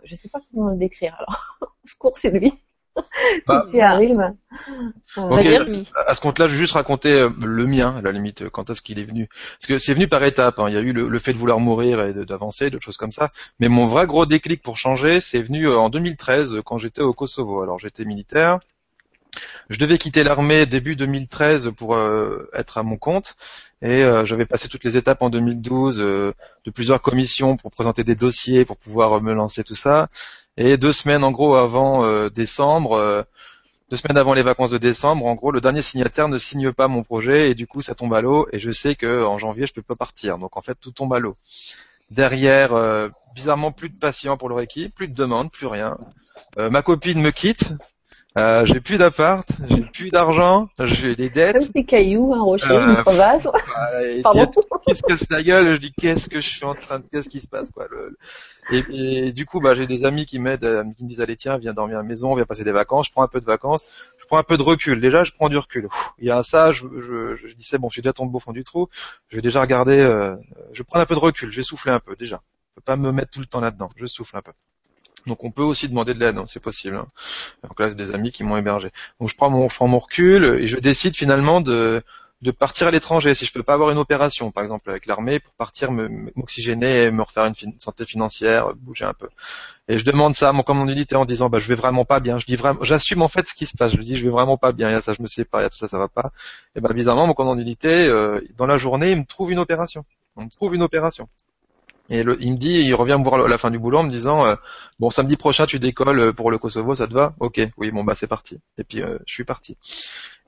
je sais pas comment le décrire. Alors, secours Sylvie. Bah, si tu arrives. à ce compte-là, je vais juste raconter euh, le mien, à la limite, euh, quand est-ce qu'il est venu. Parce que c'est venu par étapes. Hein. Il y a eu le, fait de vouloir mourir et d'avancer, d'autres choses comme ça. Mais mon vrai gros déclic pour changer, c'est venu euh, en 2013, quand j'étais au Kosovo. Alors j'étais militaire. Je devais quitter l'armée début 2013 pour être à mon compte et j'avais passé toutes les étapes en 2012 de plusieurs commissions pour présenter des dossiers pour pouvoir me lancer tout ça et deux semaines en gros avant euh, décembre, euh, deux semaines avant les vacances de décembre, en gros le dernier signataire ne signe pas mon projet et du coup ça tombe à l'eau et je sais que en janvier je peux pas partir. Donc en fait tout tombe à l'eau. Derrière, euh, bizarrement plus de patients pour leur équipe, plus de demandes, plus rien. ma copine me quitte, euh, j'ai plus d'appart, j'ai plus d'argent, j'ai des dettes. Des cailloux, un rocher, euh, une crevasse. Pardon. Qui se casse la gueule, je dis qu'est-ce que je suis en train de, qu'est-ce qui se passe quoi. Le, et, et, du coup, bah j'ai des amis qui m'aident, euh, qui me disent allez tiens, viens dormir à la maison, viens passer des vacances. Je prends un peu de vacances, je prends un peu de recul. Déjà, je prends du recul. Il y a ça, je, je, je dis c'est bon, je suis déjà tombé au fond du trou. Je vais déjà regarder, euh, je prends un peu de recul, je vais souffler un peu déjà. Je peux pas me mettre tout le temps là-dedans. Je souffle un peu. Donc on peut aussi demander de l'aide, hein, c'est possible. Hein. Donc là, c'est des amis qui m'ont hébergé. Donc je prends mon, je mon recul et je décide finalement de, partir à l'étranger. Si je peux pas avoir une opération, par exemple avec l'armée, pour partir m'oxygéner et me refaire une santé financière, bouger un peu. Et je demande ça à mon commanditaire en disant, bah je vais vraiment pas bien. Je dis vraiment, j'assume en fait ce qui se passe. Je dis, je vais vraiment pas bien. Il y a ça, je me sépare, il y a tout ça, ça va pas. Et ben bizarrement, mon commanditaire, euh, dans la journée, il me trouve une opération. On me trouve une opération. Et le, il me dit, il revient me voir à la fin du boulot en me disant, euh, bon samedi prochain tu décolles euh, pour le Kosovo, ça te va? Ok, oui, bon bah c'est parti. Et puis euh, je suis parti.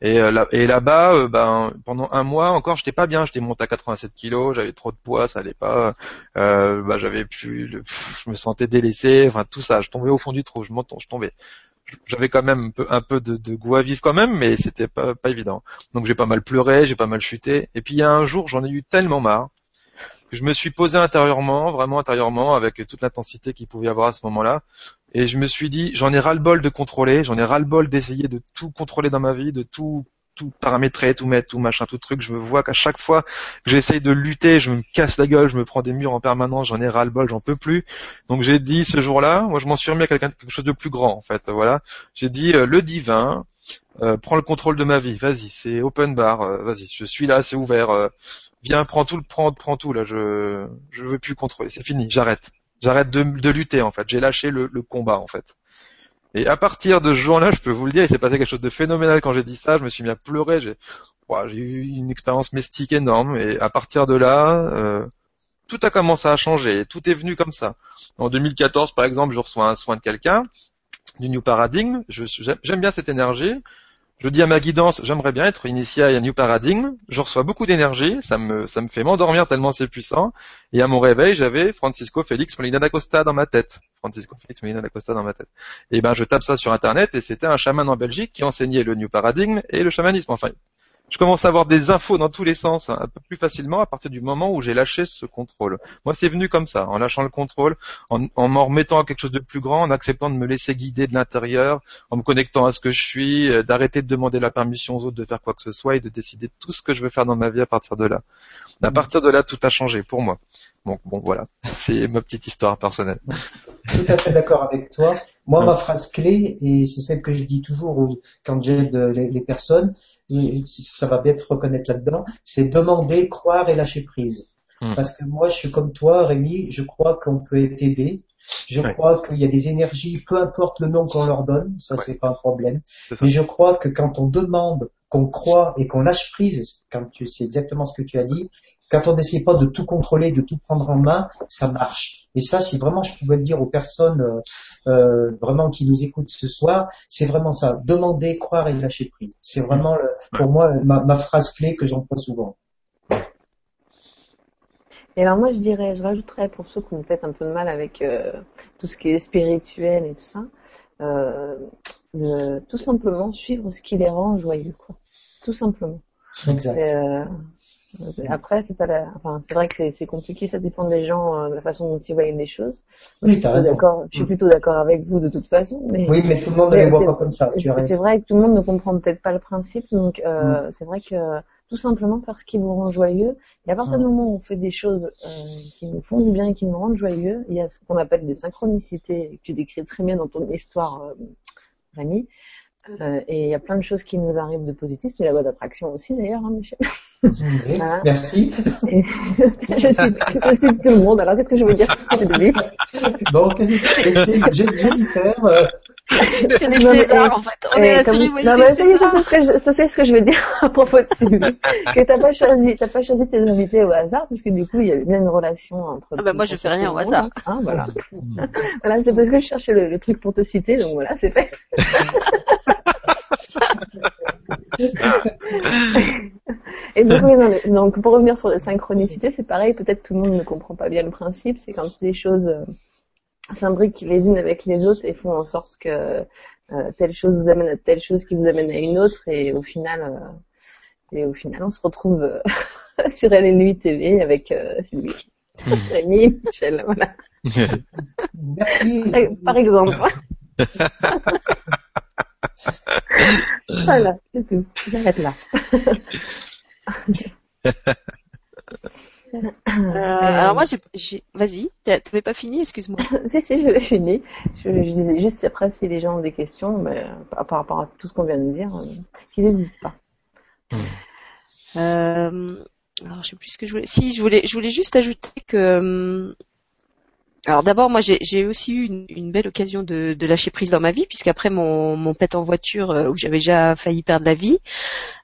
Et, là, et là-bas, ben pendant un mois encore, j'étais pas bien. J'étais monté à 87 kilos, j'avais trop de poids, ça allait pas. bah j'avais plus, je me sentais délaissé, enfin tout ça. Je tombais au fond du trou, je je tombais j'avais quand même un peu, un peu de, de, goût à vivre quand même, mais c'était pas, pas évident. Donc j'ai pas mal pleuré, j'ai pas mal chuté. Et puis il y a un jour, j'en ai eu tellement marre je me suis posé intérieurement, vraiment intérieurement, avec toute l'intensité qu'il pouvait y avoir à ce moment-là. Et je me suis dit, j'en ai ras-le-bol de contrôler, j'en ai ras-le-bol d'essayer de tout contrôler dans ma vie, de tout tout paramétrer, tout mettre, tout machin, tout truc. Je me vois qu'à chaque fois que j'essaye de lutter, je me casse la gueule, je me prends des murs en permanence, j'en ai ras-le-bol, j'en peux plus. Donc j'ai dit ce jour-là, moi je m'en suis remis à quelque chose de plus grand en fait. Voilà, j'ai dit euh, le divin, euh, prends le contrôle de ma vie, vas-y, c'est open bar, euh, vas-y, je suis là, c'est ouvert, viens, prends tout, prends, prends tout là, je, je veux plus contrôler, c'est fini, j'arrête, j'arrête de, de, lutter en fait, j'ai lâché le, combat en fait. Et à partir de ce jour-là, je peux vous le dire, il s'est passé quelque chose de phénoménal quand j'ai dit ça, je me suis mis à pleurer, j'ai, j'ai eu une expérience mystique énorme, et à partir de là, euh, tout a commencé à changer, tout est venu comme ça. En 2014, par exemple, je reçois un soin de quelqu'un, du New Paradigm, j'aime bien cette énergie, je dis à ma guidance, j'aimerais bien être initié à un New Paradigm. Je reçois beaucoup d'énergie, ça me, fait m'endormir tellement c'est puissant. Et à mon réveil, j'avais Francisco Félix Molina da Costa dans ma tête. Francisco Félix Molina da Costa dans ma tête. Et ben, je tape ça sur Internet et c'était un chaman en Belgique qui enseignait le New Paradigm et le chamanisme. Enfin, je commence à avoir des infos dans tous les sens un peu plus facilement à partir du moment où j'ai lâché ce contrôle. Moi, c'est venu comme ça, en lâchant le contrôle, en, en m'en remettant à quelque chose de plus grand, en acceptant de me laisser guider de l'intérieur, en me connectant à ce que je suis, euh, d'arrêter de demander la permission aux autres de faire quoi que ce soit et de décider tout ce que je veux faire dans ma vie à partir de là. À mm. partir de là, tout a changé pour moi. Donc bon, voilà, c'est ma petite histoire personnelle. Tout à fait d'accord avec toi. Moi, ma phrase clé, et c'est celle que je dis toujours quand j'aide les personnes, ça va bien te reconnaître là-dedans, c'est demander, croire et lâcher prise. Hmm. Parce que moi, je suis comme toi, Rémi, je crois qu'on peut être aidé. Je crois qu'il y a des énergies, peu importe le nom qu'on leur donne, ça c'est pas un problème. Mais je crois que quand on demande, qu'on croit et qu'on lâche prise, quand tu c'est exactement ce que tu as dit, quand on n'essaie pas de tout contrôler, de tout prendre en main, ça marche. Et ça, si vraiment je pouvais le dire aux personnes euh, euh vraiment qui nous écoutent ce soir, c'est vraiment ça. Demander, croire et lâcher prise. C'est vraiment pour moi ma, ma phrase clé que j'emploie souvent. Et alors moi je dirais, je rajouterais pour ceux qui ont peut-être un peu de mal avec euh, tout ce qui est spirituel et tout ça, euh, tout simplement suivre ce qui les rend joyeux, quoi. Tout simplement. Exact. Euh, après, c'est pas la... enfin, c'est vrai que c'est compliqué, ça dépend des gens, euh, de la façon dont ils voient les choses. Oui, t'as raison. Je suis plutôt d'accord avec vous de toute façon, mais. Oui, mais tout le monde ne les voit pas comme ça. C'est vrai que tout le monde ne comprend peut-être pas le principe, donc euh, mm. c'est vrai que tout simplement parce qu'ils nous rend joyeux. Et à partir du moment où on fait des choses euh, qui nous font du bien et qui nous rendent joyeux, il y a ce qu'on appelle des synchronicités que tu décris très bien dans ton histoire, euh, Rémi. Euh, et il y a plein de choses qui nous arrivent de positif. C'est la loi d'attraction aussi d'ailleurs, hein, Michel. Merci. je, cite, tout le monde. Alors qu'est-ce que je veux dire? C'est de lui. Bon, Jennifer, euh, c'est des Césars, en fait. On est cérémonie non, mais ça, c'est ce que je veux dire à propos de Sylvie. que t'as pas choisi, t'as pas choisi tes invités au hasard, parce que du coup, il y avait bien une relation entre. Ah bah moi, je fais rien au hasard. Hein, voilà. voilà, c'est parce que je cherchais le, le, truc pour te citer, donc voilà, c'est fait. Et donc, oui, non, donc, pour revenir sur la synchronicité, c'est pareil, peut-être tout le monde ne comprend pas bien le principe, c'est quand des choses euh, s'imbriquent les unes avec les autres et font en sorte que euh, telle chose vous amène à telle chose qui vous amène à une autre et au final euh, et au final on se retrouve euh, sur LNUI TV avec Sylvie, Rémi, Michel, voilà. Merci. Par exemple. voilà, c'est tout. J'arrête là. Euh, alors moi, j'ai, vas-y, t'avais pas fini, excuse-moi. si si, j'avais fini. Je, je, disais juste après si les gens ont des questions, mais euh, par rapport à tout ce qu'on vient de dire, euh, qu'ils n'hésitent pas. Euh, alors je sais plus ce que je voulais. Si je voulais, je voulais juste ajouter que alors d'abord, moi j'ai aussi eu une, belle occasion de, lâcher prise dans ma vie, puisqu'après mon, mon pet en voiture où j'avais déjà failli perdre la vie,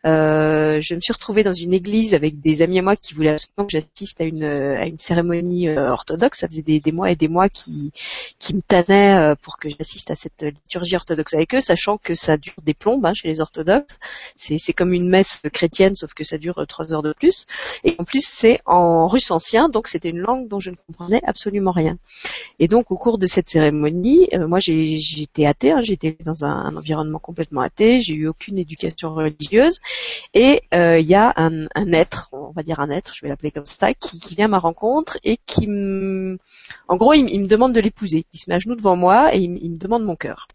euh, je me suis retrouvée dans une église avec des amis à moi qui voulaient absolument que j'assiste à une, cérémonie euh, orthodoxe. Ça faisait des, mois et des mois qui, me tanaient euh, pour que j'assiste à cette liturgie orthodoxe avec eux, sachant que ça dure des plombes hein, chez les orthodoxes. C'est, comme une messe chrétienne, sauf que ça dure trois heures de plus. Et en plus, c'est en russe ancien, donc c'était une langue dont je ne comprenais absolument rien. Et donc, au cours de cette cérémonie, moi j'étais athée, hein, j'étais dans un environnement complètement athée, j'ai eu aucune éducation religieuse. Et euh, il y a un, être, on va dire un être, je vais l'appeler comme ça, qui, vient à ma rencontre et qui en gros, il, me demande de l'épouser. Il se met à genoux devant moi et il me demande mon cœur.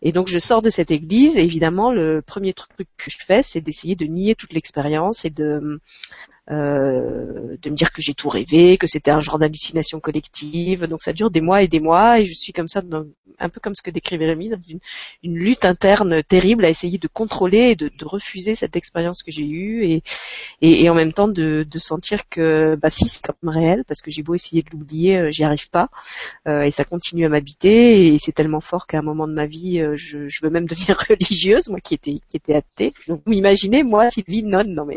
Et donc je sors de cette église et évidemment le premier truc que je fais, c'est d'essayer de nier toute l'expérience et de euh, de me dire que j'ai tout rêvé, que c'était un genre d'hallucination collective. Donc ça dure des mois et des mois et je suis comme ça, un peu comme ce que décrivait Rémi, dans une, lutte interne terrible à essayer de contrôler et de, refuser cette expérience que j'ai eue et, en même temps de, sentir que bah si c'est comme réel parce que j'ai beau essayer de l'oublier, euh, j'y arrive pas euh, et ça continue à m'habiter et c'est tellement fort qu'à un moment de ma vie, je, je, veux même devenir religieuse, moi qui étais qui était athée. Donc vous imaginez moi Sylvie non non mais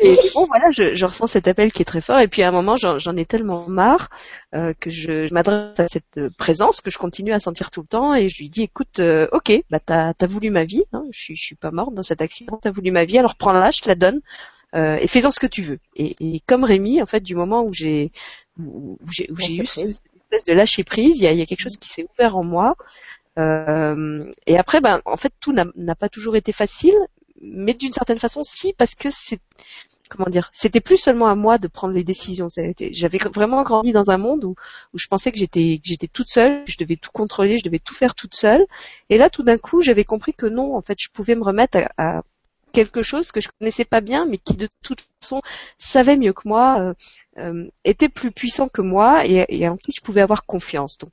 mais bon, voilà, je, je, ressens cet appel qui est très fort. Et puis à un moment, j'en ai tellement marre euh, que je, je m'adresse à cette présence que je continue à sentir tout le temps. Et je lui dis, écoute, euh, ok, bah t'as as voulu ma vie. Hein, je suis, je suis pas morte dans cet accident. T'as voulu ma vie, alors prends-la, je te la donne. Euh, et fais-en ce que tu veux. Et, et, comme Rémi, en fait, du moment où j'ai où j'ai eu cette espèce de lâcher prise, il y a, y a, quelque chose qui s'est ouvert en moi. Euh, et après, ben, en fait, tout n'a pas toujours été facile, mais d'une certaine façon, si, parce que c'est comment dire, c'était plus seulement à moi de prendre les décisions. J'avais vraiment grandi dans un monde où, je pensais que j'étais j'étais toute seule, je devais tout contrôler, je devais tout faire toute seule. Et là, tout d'un coup, j'avais compris que non, en fait, je pouvais me remettre à, à quelque chose que je connaissais pas bien, mais qui de toute façon savait mieux que moi, euh, euh, était plus puissant que moi et, en qui je pouvais avoir confiance. Donc,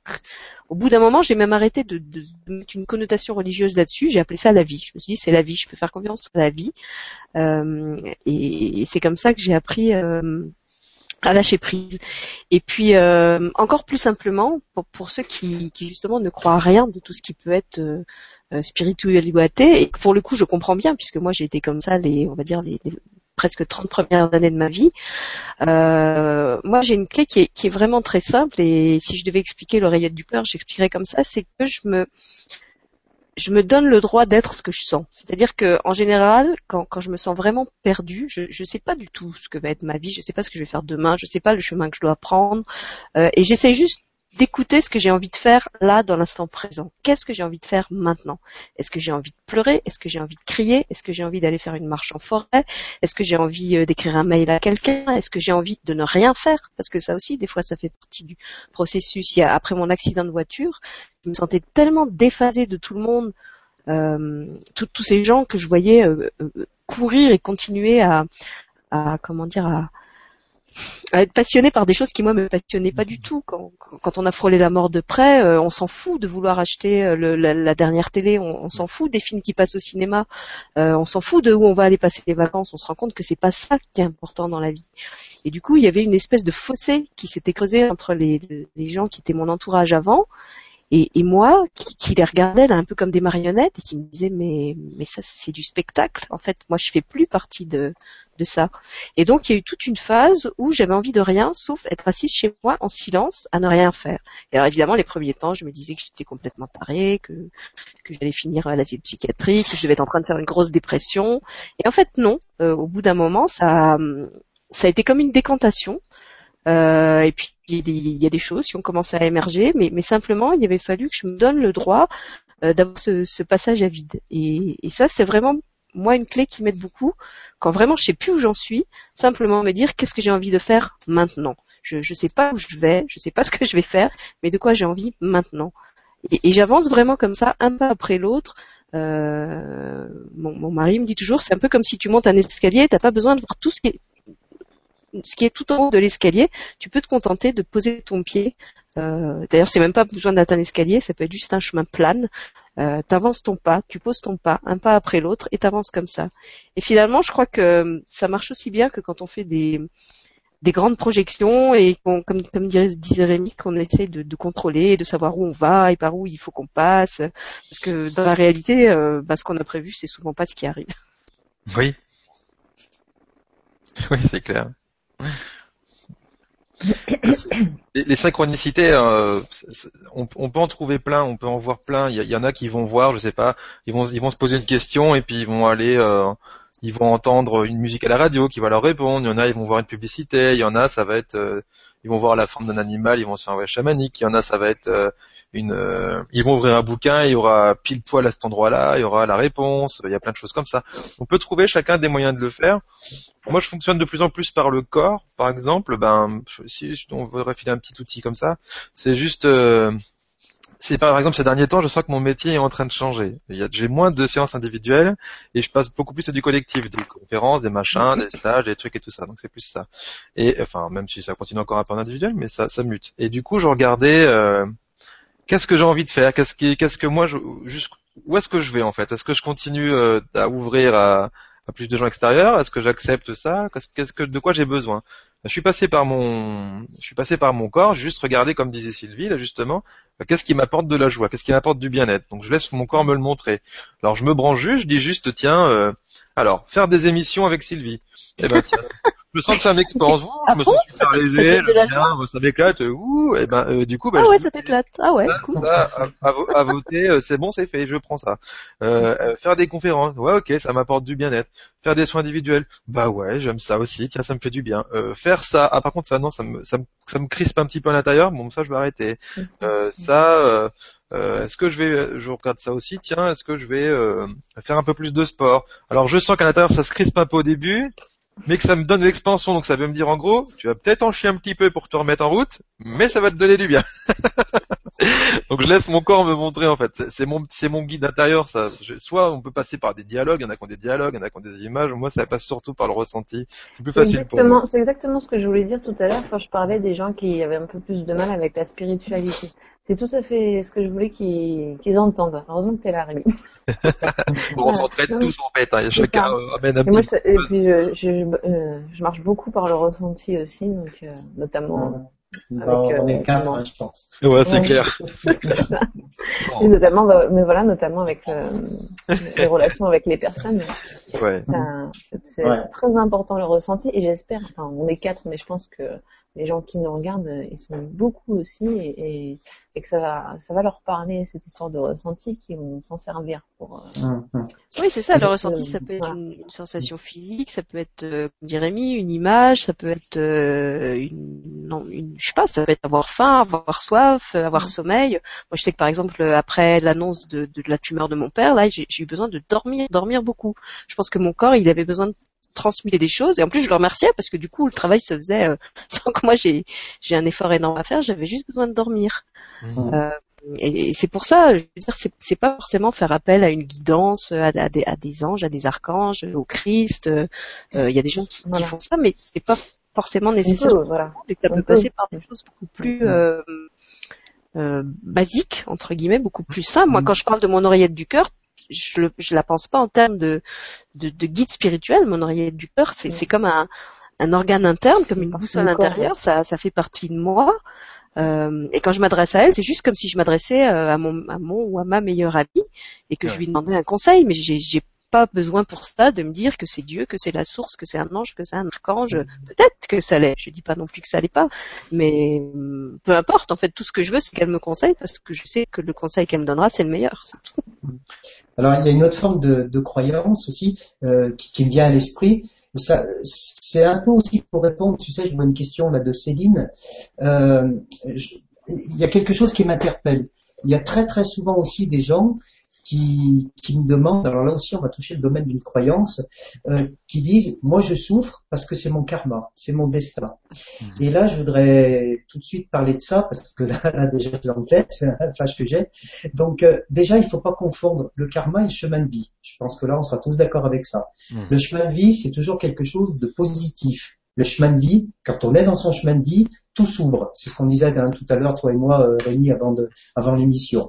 au bout d'un moment, j'ai même arrêté de, mettre une connotation religieuse là-dessus. J'ai appelé ça la vie. Je me suis dit, c'est la vie. Je peux faire confiance à la vie. Euh, et, c'est comme ça que j'ai appris à lâcher prise. Et puis, encore plus simplement, pour, ceux qui, qui, justement ne croient rien de tout ce qui peut être euh, spiritualité et pour le coup je comprends bien puisque moi j'ai été comme ça les on va dire les, presque 30 premières années de ma vie. Euh, moi j'ai une clé qui est, qui est vraiment très simple et si je devais expliquer l'oreillette du cœur, j'expliquerais comme ça, c'est que je me je me donne le droit d'être ce que je sens. C'est-à-dire que en général, quand, quand je me sens vraiment perdue, je ne sais pas du tout ce que va être ma vie, je ne sais pas ce que je vais faire demain, je ne sais pas le chemin que je dois prendre, euh, et j'essaie juste d'écouter ce que j'ai envie de faire là dans l'instant présent. Qu'est-ce que j'ai envie de faire maintenant? Est-ce que j'ai envie de pleurer? Est-ce que j'ai envie de crier? Est-ce que j'ai envie d'aller faire une marche en forêt? Est-ce que j'ai envie euh, d'écrire un mail à quelqu'un? Est-ce que j'ai envie de ne rien faire? Parce que ça aussi, des fois, ça fait partie du processus. après mon accident de voiture, je me sentais tellement déphasée de tout le monde, euh, tous ces gens que je voyais euh, courir et continuer à, à comment dire à à être passionné par des choses qui moi me passionnaient pas du mhm. tout. Quand, quand on a frôlé la mort de près, euh, on s'en fout de vouloir acheter euh, le, la, dernière télé, on, s'en fout des films qui passent au cinéma, euh, on s'en fout de où on va aller passer les vacances. On se rend compte que c'est pas ça qui est important dans la vie. Et du coup, il y avait une espèce de fossé qui s'était creusé entre les, les gens qui étaient mon entourage avant et, et moi, qui, qui, les regardais là un peu comme des marionnettes et qui me disais mais mais ça c'est du spectacle. En fait, moi je fais plus partie de de ça. Et donc il y a eu toute une phase où j'avais envie de rien sauf être assise chez moi en silence à ne rien faire. Et alors évidemment les premiers temps, je me disais que j'étais complètement tarée, que que j'allais finir à l'asile psychiatrique, que je devais être en train de faire une grosse dépression. Et en fait non. Euh, au bout d'un moment, ça ça a été comme une décantation. Euh, et puis il y, a des choses qui ont commencé à émerger, mais, simplement il avait fallu que je me donne le droit euh, d'avoir ce, passage à vide. Et, ça, c'est vraiment moi une clé qui m'aide beaucoup. Quand vraiment je sais plus où j'en suis, simplement me dire qu'est-ce que j'ai envie de faire maintenant? Je ne sais pas où je vais, je sais pas ce que je vais faire, mais de quoi j'ai envie maintenant? Et, j'avance vraiment comme ça, un pas après l'autre. Euh, mon, mon, mari me dit toujours, c'est un peu comme si tu montes un escalier, t'as pas besoin de voir tout ce qui est ce qui est tout en haut de l'escalier, tu peux te contenter de poser ton pied. Euh, D'ailleurs, c'est même pas besoin d'atteindre un escalier, ça peut être juste un chemin plane. Euh, t'avances ton pas, tu poses ton pas, un pas après l'autre, et t'avances comme ça. Et finalement, je crois que ça marche aussi bien que quand on fait des, des grandes projections et comme, comme disait Rémi, qu'on essaie de, de, contrôler, de savoir où on va et par où il faut qu'on passe. Parce que dans la réalité, euh, bah, ce qu'on a prévu, c'est souvent pas ce qui arrive. Oui. Oui, c'est clair les, synchronicités, euh, on, peut en trouver plein, on peut en voir plein. Il y, en a qui vont voir, je sais pas, ils vont, ils vont se poser une question et puis ils vont aller, euh, ils vont entendre une musique à la radio qui va leur répondre. Il y en a, ils vont voir une publicité. Il y en a, ça va être, euh, ils vont voir la forme d'un animal, ils vont se faire un voyage chamanique. Il y en a, ça va être une, euh, ils vont ouvrir un bouquin, il y aura pile poil à cet endroit-là, il y aura la réponse, il y a plein de choses comme ça. On peut trouver chacun des moyens de le faire. Moi, je fonctionne de plus en plus par le corps, par exemple. Ben, si on voudrait filer un petit outil comme ça, c'est juste, euh, c'est par exemple ces derniers temps, je sens que mon métier est en train de changer. J'ai moins de séances individuelles et je passe beaucoup plus à du collectif, des conférences, des machins, des stages, des trucs et tout ça. Donc c'est plus ça. Et enfin, même si ça continue encore un peu en individuel, mais ça, ça mute. Et du coup, je regardais. Euh, qu'est-ce que j'ai envie de faire? Qu'est-ce que moi, je, où est-ce que je vais en fait? Est-ce que je continue euh, à ouvrir à, plus de gens extérieurs? Est-ce que j'accepte ça? Qu'est-ce que, de quoi j'ai besoin? Je suis passé par mon, je suis passé par mon corps, juste regarder comme disait Sylvie là justement, euh, qu'est-ce qui m'apporte de la joie, qu'est-ce qui m'apporte du bien-être? Donc je laisse mon corps me le montrer. Alors je me branche juste, je dis juste tiens, euh, alors faire des émissions avec Sylvie. Eh ben, tiens, je sens que ça m'expose. Ah je me sens super léger, bien, ça m'éclate. Ouh, et ben euh, du coup, bah, ah ouais, ça t'éclate. Ah ouais, cool. à, à, voter, euh, c'est bon, c'est fait, je prends ça. Euh, euh, faire des conférences, ouais, ok, ça m'apporte du bien-être. Faire des soins individuels, bah ouais, j'aime ça aussi. Tiens, ça me fait du bien. Euh, faire ça, ah par contre ça, non, ça me, ça me, ça me crispe un petit peu à l'intérieur. Bon, ça, je vais arrêter. Euh, ça. Euh, est-ce que je vais, je regarde ça aussi, tiens, est-ce que je vais faire un peu plus de sport? Alors je sens qu'à l'intérieur ça se crispe un peu au début, mais que ça me donne l'expansion. Donc ça veut me dire en gros, tu vas peut-être en chier un petit peu pour te remettre en route, mais ça va te donner du bien. donc je laisse mon corps me montrer en fait. C'est mon c'est mon guide intérieur. Ça, soit on peut passer par des dialogues, il y en a qui ont des dialogues, il y en a qui ont des images. Moi, ça passe surtout par le ressenti. C'est plus facile pour moi. C'est exactement ce que je voulais dire tout à l'heure quand je parlais des gens qui avaient un peu plus de mal avec la spiritualité. C'est tout à fait ce que je voulais qu'ils entendent. Heureusement que tu es là, Rémi. on s'entraide tous en fait. Hein. Chacun amène un et petit Et puis je, je, euh, je, marche beaucoup par le ressenti aussi, donc euh, notamment on est quatre, hein, je pense. Ouais, c'est clair. notamment, bah, mais voilà, notamment avec les relations avec les personnes. Ouais. C'est très important le ressenti et j'espère, enfin, on est quatre, mais je pense que les gens qui nous regardent, ils sont beaucoup aussi et, et, que ça va, ça va leur parler cette histoire de ressenti qui vont s'en servir pour. Euh, hum, hum. Oui, c'est ça. Le ressenti, ça peut être une, sensation physique, ça peut être, euh, comme dirait Rémi, une image, ça peut être euh, une, non, une, je sais pas, ça peut être avoir faim, avoir soif, avoir sommeil. Moi, je sais que par exemple, après l'annonce de, de, la tumeur de mon père, là, j'ai eu besoin de dormir, dormir beaucoup. Je pense que mon corps, il avait besoin de transmis des choses et en plus je le remerciais parce que du coup le travail se faisait euh, sans que moi j'ai j'ai un effort énorme à faire j'avais juste besoin de dormir mmh. euh, et, c'est pour ça je veux dire c'est c'est pas forcément faire appel à une guidance à, des, à des anges à des archanges au Christ euh, il y a des gens qui, font ça mais c'est pas forcément nécessaire voilà. et ça peut, passer par des choses beaucoup plus mmh. euh, basiques entre guillemets beaucoup plus simples moi mmh. quand je parle de mon oreillette du cœur je, je la pense pas en termes de, de, de guide spirituel. Mon oreillette du cœur, c'est, c'est comme un, un organe interne, comme une boussole intérieure. Ça, ça fait partie de moi. Euh, et quand je m'adresse à elle, c'est juste comme si je m'adressais euh, à mon, à mon ou à ma meilleure amie et que je lui demandais un conseil. Mais j'ai, j'ai pas besoin pour ça de me dire que c'est Dieu, que c'est la source, que c'est un ange, que c'est un archange. Peut-être que ça l'est. Je dis pas non plus que ça l'est pas, mais hum, peu importe. En fait, tout ce que je veux, c'est qu'elle me conseille parce que je sais que le conseil qu'elle me donnera, c'est le meilleur. Alors, il y a une autre forme de, croyance aussi euh, qui, me vient à l'esprit. Ça, c'est un peu aussi pour répondre. Tu sais, je vois une question là de Céline. Euh, il y a quelque chose qui m'interpelle. Il y a très très souvent aussi des gens qui, qui me demandent, alors là aussi on va toucher le domaine d'une croyance, euh, qui disent, moi je souffre parce que c'est mon karma, c'est mon destin. Mhm. Et là je voudrais tout de suite parler de ça, parce que là, là déjà je en tête, c'est un flash que j'ai. Donc euh, déjà il faut pas confondre le karma et le chemin de vie. Je pense que là on sera tous d'accord avec ça. Mhm. Le chemin de vie c'est toujours quelque chose de positif le chemin de vie, quand on est dans son chemin de vie, tout s'ouvre. C'est ce qu'on disait hein, tout à l'heure, toi et moi, euh, Rémi, avant, de, avant l'émission.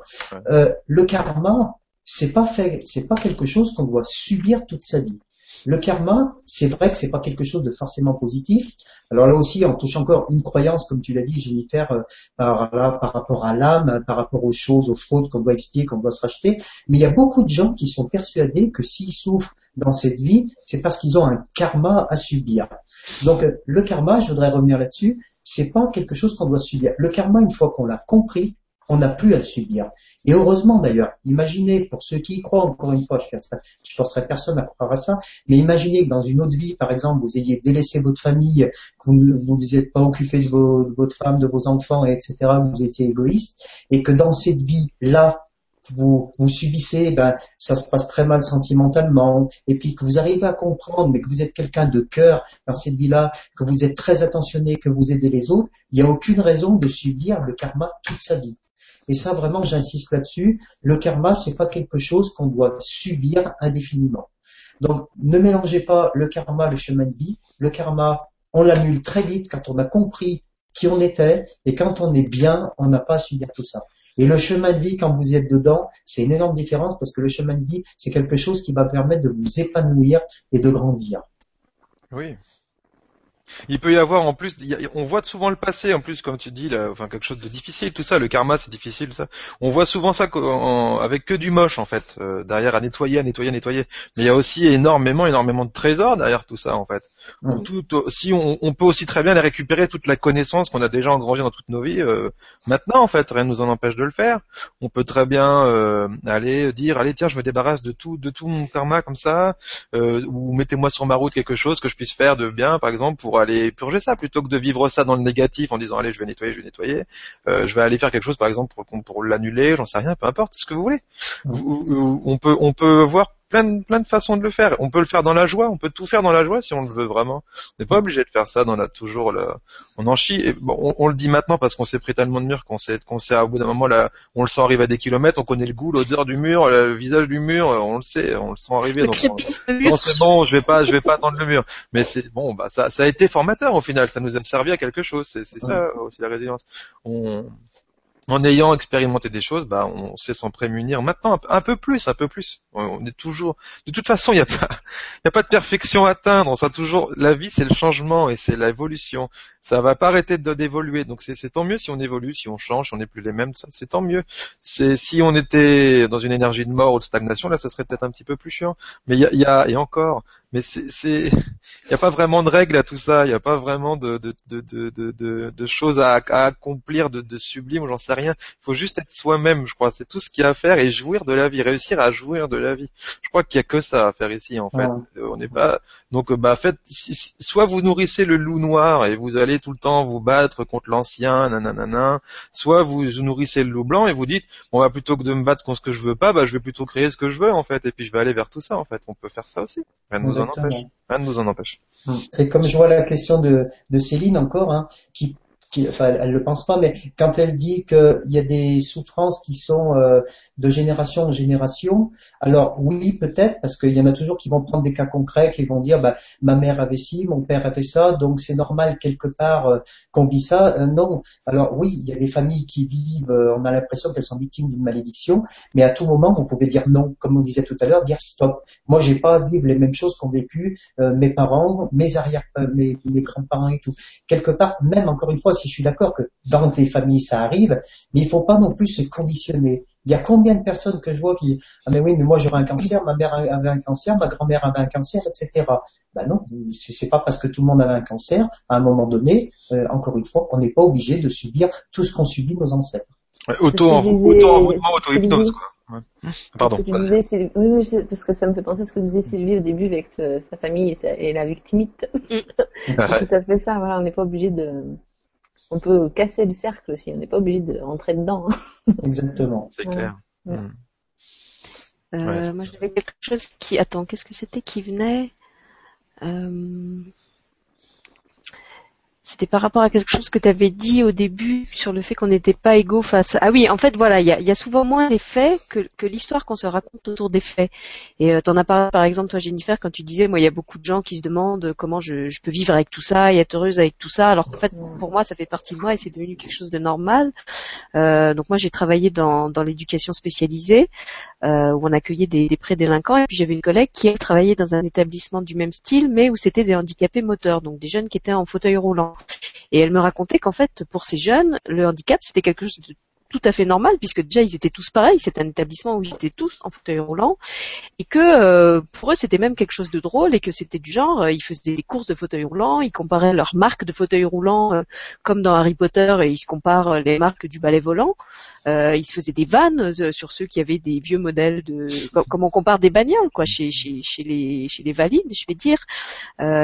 Euh, le karma, c'est pas fait, c'est pas quelque chose qu'on doit subir toute sa vie. Le karma, c'est vrai que c'est pas quelque chose de forcément positif. Alors là aussi, on touche encore une croyance, comme tu l'as dit, Jennifer, euh, par, rapport à l'âme, par rapport aux choses, aux fautes qu'on doit expier, qu'on doit se racheter. Mais il y a beaucoup de gens qui sont persuadés que s'ils souffrent dans cette vie, c'est parce qu'ils ont un karma à subir. Donc le karma, je voudrais revenir là-dessus, c'est pas quelque chose qu'on doit subir. Le karma, une fois qu'on l'a compris, on n'a plus à le subir. Et heureusement d'ailleurs, imaginez, pour ceux qui y croient, encore une fois, je ne forcerai personne à croire à ça, mais imaginez que dans une autre vie, par exemple, vous ayez délaissé votre famille, que vous ne vous êtes pas occupé de, votre femme, de vos enfants, etc., vous étiez égoïste, et que dans cette vie-là, vous, vous subissez, ben, ça se passe très mal sentimentalement, et puis que vous arrivez à comprendre, mais que vous êtes quelqu'un de cœur dans cette vie-là, que vous êtes très attentionné, que vous aidez les autres, il n'y a aucune raison de subir le karma toute sa vie. Et ça, vraiment, j'insiste là-dessus. Le karma, c'est pas quelque chose qu'on doit subir indéfiniment. Donc, ne mélangez pas le karma, le chemin de vie. Le karma, on l'annule très vite quand on a compris qui on était, et quand on est bien, on n'a pas à subir tout ça. Et le chemin de vie, quand vous êtes dedans, c'est une énorme différence parce que le chemin de vie, c'est quelque chose qui va permettre de vous épanouir et de grandir. Oui, il peut y avoir en plus, on voit souvent le passé en plus, comme tu dis, là, enfin quelque chose de difficile, tout ça. Le karma, c'est difficile, ça. On voit souvent ça avec que du moche en fait, euh, derrière à nettoyer, à nettoyer, à nettoyer. Mais il y a aussi énormément, énormément de trésors derrière tout ça en fait. Tout, si on, on, peut aussi très bien les récupérer toute la connaissance qu'on a déjà engrangée dans toutes nos vies euh, maintenant en fait, rien ne nous en empêche de le faire. On peut très bien euh, aller dire allez tiens je me débarrasse de tout de tout mon karma comme ça euh, ou mettez-moi sur ma route quelque chose que je puisse faire de bien par exemple pour aller purger ça plutôt que de vivre ça dans le négatif en disant allez je vais nettoyer je vais nettoyer je vais aller faire quelque chose par exemple pour, pour l'annuler j'en sais rien peu importe ce que vous voulez. On peut on peut voir plein de, plein de façons de le faire. On peut le faire dans la joie, on peut tout faire dans la joie si on le veut vraiment. On n'est pas obligé de faire ça dans la toujours le, on en chie. Et bon, on, le dit maintenant parce qu'on s'est pris tellement de murs qu'on sait, qu'on sait au bout d'un moment là, on le sent arriver à des kilomètres, on connaît le goût, l'odeur du mur, le visage du mur, on le sait, on le sent arriver. Donc on, c'est bon, je vais pas, je vais pas attendre le mur. Mais c'est bon, bah ça, ça a été formateur au final, ça nous a servi à quelque chose. C'est, c'est ça aussi la résilience. On, en ayant expérimenté des choses, bah, on sait s'en prémunir maintenant un, peu plus, un peu plus. On est toujours, de toute façon, il n'y a pas, de perfection à atteindre. On sera toujours, la vie, c'est le changement et c'est l'évolution. Ça va pas arrêter d'évoluer. Donc c'est tant mieux si on évolue, si on change, si on n'est plus les mêmes. C'est tant mieux. Si on était dans une énergie de mort ou de stagnation, là, ce serait peut-être un petit peu plus chiant. Mais il y a, y a, et encore, mais c'est, il n'y a pas vraiment de règles à tout ça, il n'y a pas vraiment de, de, de, de, de choses à, à accomplir, de, de sublime, j'en sais rien. Il faut juste être soi-même, je crois. C'est tout ce qu'il y a à faire et jouir de la vie, réussir à jouir de la vie. Je crois qu'il y a que ça à faire ici, en fait. On n'est pas, donc bah faites, soit vous nourrissez le loup noir et vous allez tout le temps vous battre contre l'ancien, nanana, soit vous nourrissez le loup blanc et vous dites, bon bah plutôt que de me battre contre ce que je veux pas, bah je vais plutôt créer ce que je veux en fait, et puis je vais aller vers tout ça en fait. On peut faire ça aussi en nous en empêche. Et comme je vois la question de, de Céline encore, hein, qui qui, enfin, elle, le pense pas, mais quand elle dit qu'il y a des souffrances qui sont euh, de génération en génération, alors oui, peut-être, parce qu'il y en a toujours qui vont prendre des cas concrets, qui vont dire, bah, ma mère avait ci, mon père avait ça, donc c'est normal quelque part euh, qu'on vit ça. Euh, non. Alors oui, il y a des familles qui vivent, on a l'impression qu'elles sont victimes d'une malédiction, mais à tout moment, on pouvait dire non, comme on disait tout à l'heure, dire stop. Moi, j'ai pas à vivre les mêmes choses qu'ont vécu mes parents, mes arrière, mes, mes grands-parents et tout. Quelque part, même encore une fois, je suis d'accord que dans les familles ça arrive, mais il faut pas non plus se conditionner. Il y a combien de personnes que je vois qui ah mais oui mais moi j'aurais un cancer, ma mère avait un cancer, ma grand-mère avait un cancer, etc. Ben non, c'est pas parce que tout le monde avait un cancer à un moment donné. Euh, encore une fois, on n'est pas obligé de subir tout ce qu'ont subi nos ancêtres. auto auto auto hypnose quoi. Pardon. Disais, oui, parce que ça me fait penser à ce que disait Sylvie au début avec sa famille et, la victimite. c'est tout à fait ça. Voilà, on n'est pas obligé de on peut casser le cercle aussi, on n'est pas obligé de rentrer dedans. Exactement. C'est clair. Hmm. Euh, moi j'avais quelque chose qui. Attends, qu'est-ce que c'était qui venait? Euh... C'était par rapport à quelque chose que tu avais dit au début sur le fait qu'on n'était pas égaux face. Ah oui, en fait, voilà, il y a, souvent moins les faits que, l'histoire qu'on se raconte autour des faits. Et euh, tu en as parlé, par exemple, toi, Jennifer, quand tu disais, moi, il y a beaucoup de gens qui se demandent comment je, peux vivre avec tout ça et être heureuse avec tout ça. Alors qu'en fait, pour moi, ça fait partie de moi et c'est devenu quelque chose de normal. Euh, donc moi, j'ai travaillé dans, l'éducation spécialisée euh, où on accueillait des, des prédélinquants et puis j'avais une collègue qui elle travaillait dans un établissement du même style, mais où c'était des handicapés moteurs, donc des jeunes qui étaient en fauteuil roulant. Et elle me racontait qu'en fait, pour ces jeunes, le handicap, c'était quelque chose de tout à fait normal puisque déjà ils étaient tous pareils, c'était un établissement où ils étaient tous en fauteuil roulant. Et que euh, pour eux c'était même quelque chose de drôle et que c'était du genre euh, ils faisaient des courses de fauteuil roulant, ils comparaient leurs marques de fauteuil roulant euh, comme dans Harry Potter et ils se comparent les marques du balai volant. ils se faisaient des vannes sur ceux qui avaient des vieux modèles de comme on compare des bagnoles quoi chez chez chez les chez les valides je vais dire.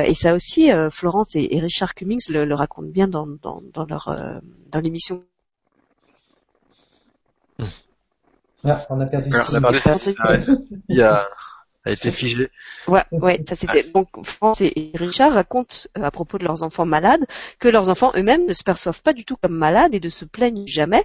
Et ça aussi Florence et, Richard Cummings le, le racontent bien dans dans, dans leur dans l'émission ah, on a perdu. Il y a a été figé. Ouais, ouais, ça c'était. Donc France et Richard racontent euh, à propos de leurs enfants malades que leurs enfants eux-mêmes ne se perçoivent pas du tout comme malades et ne se plaignent jamais,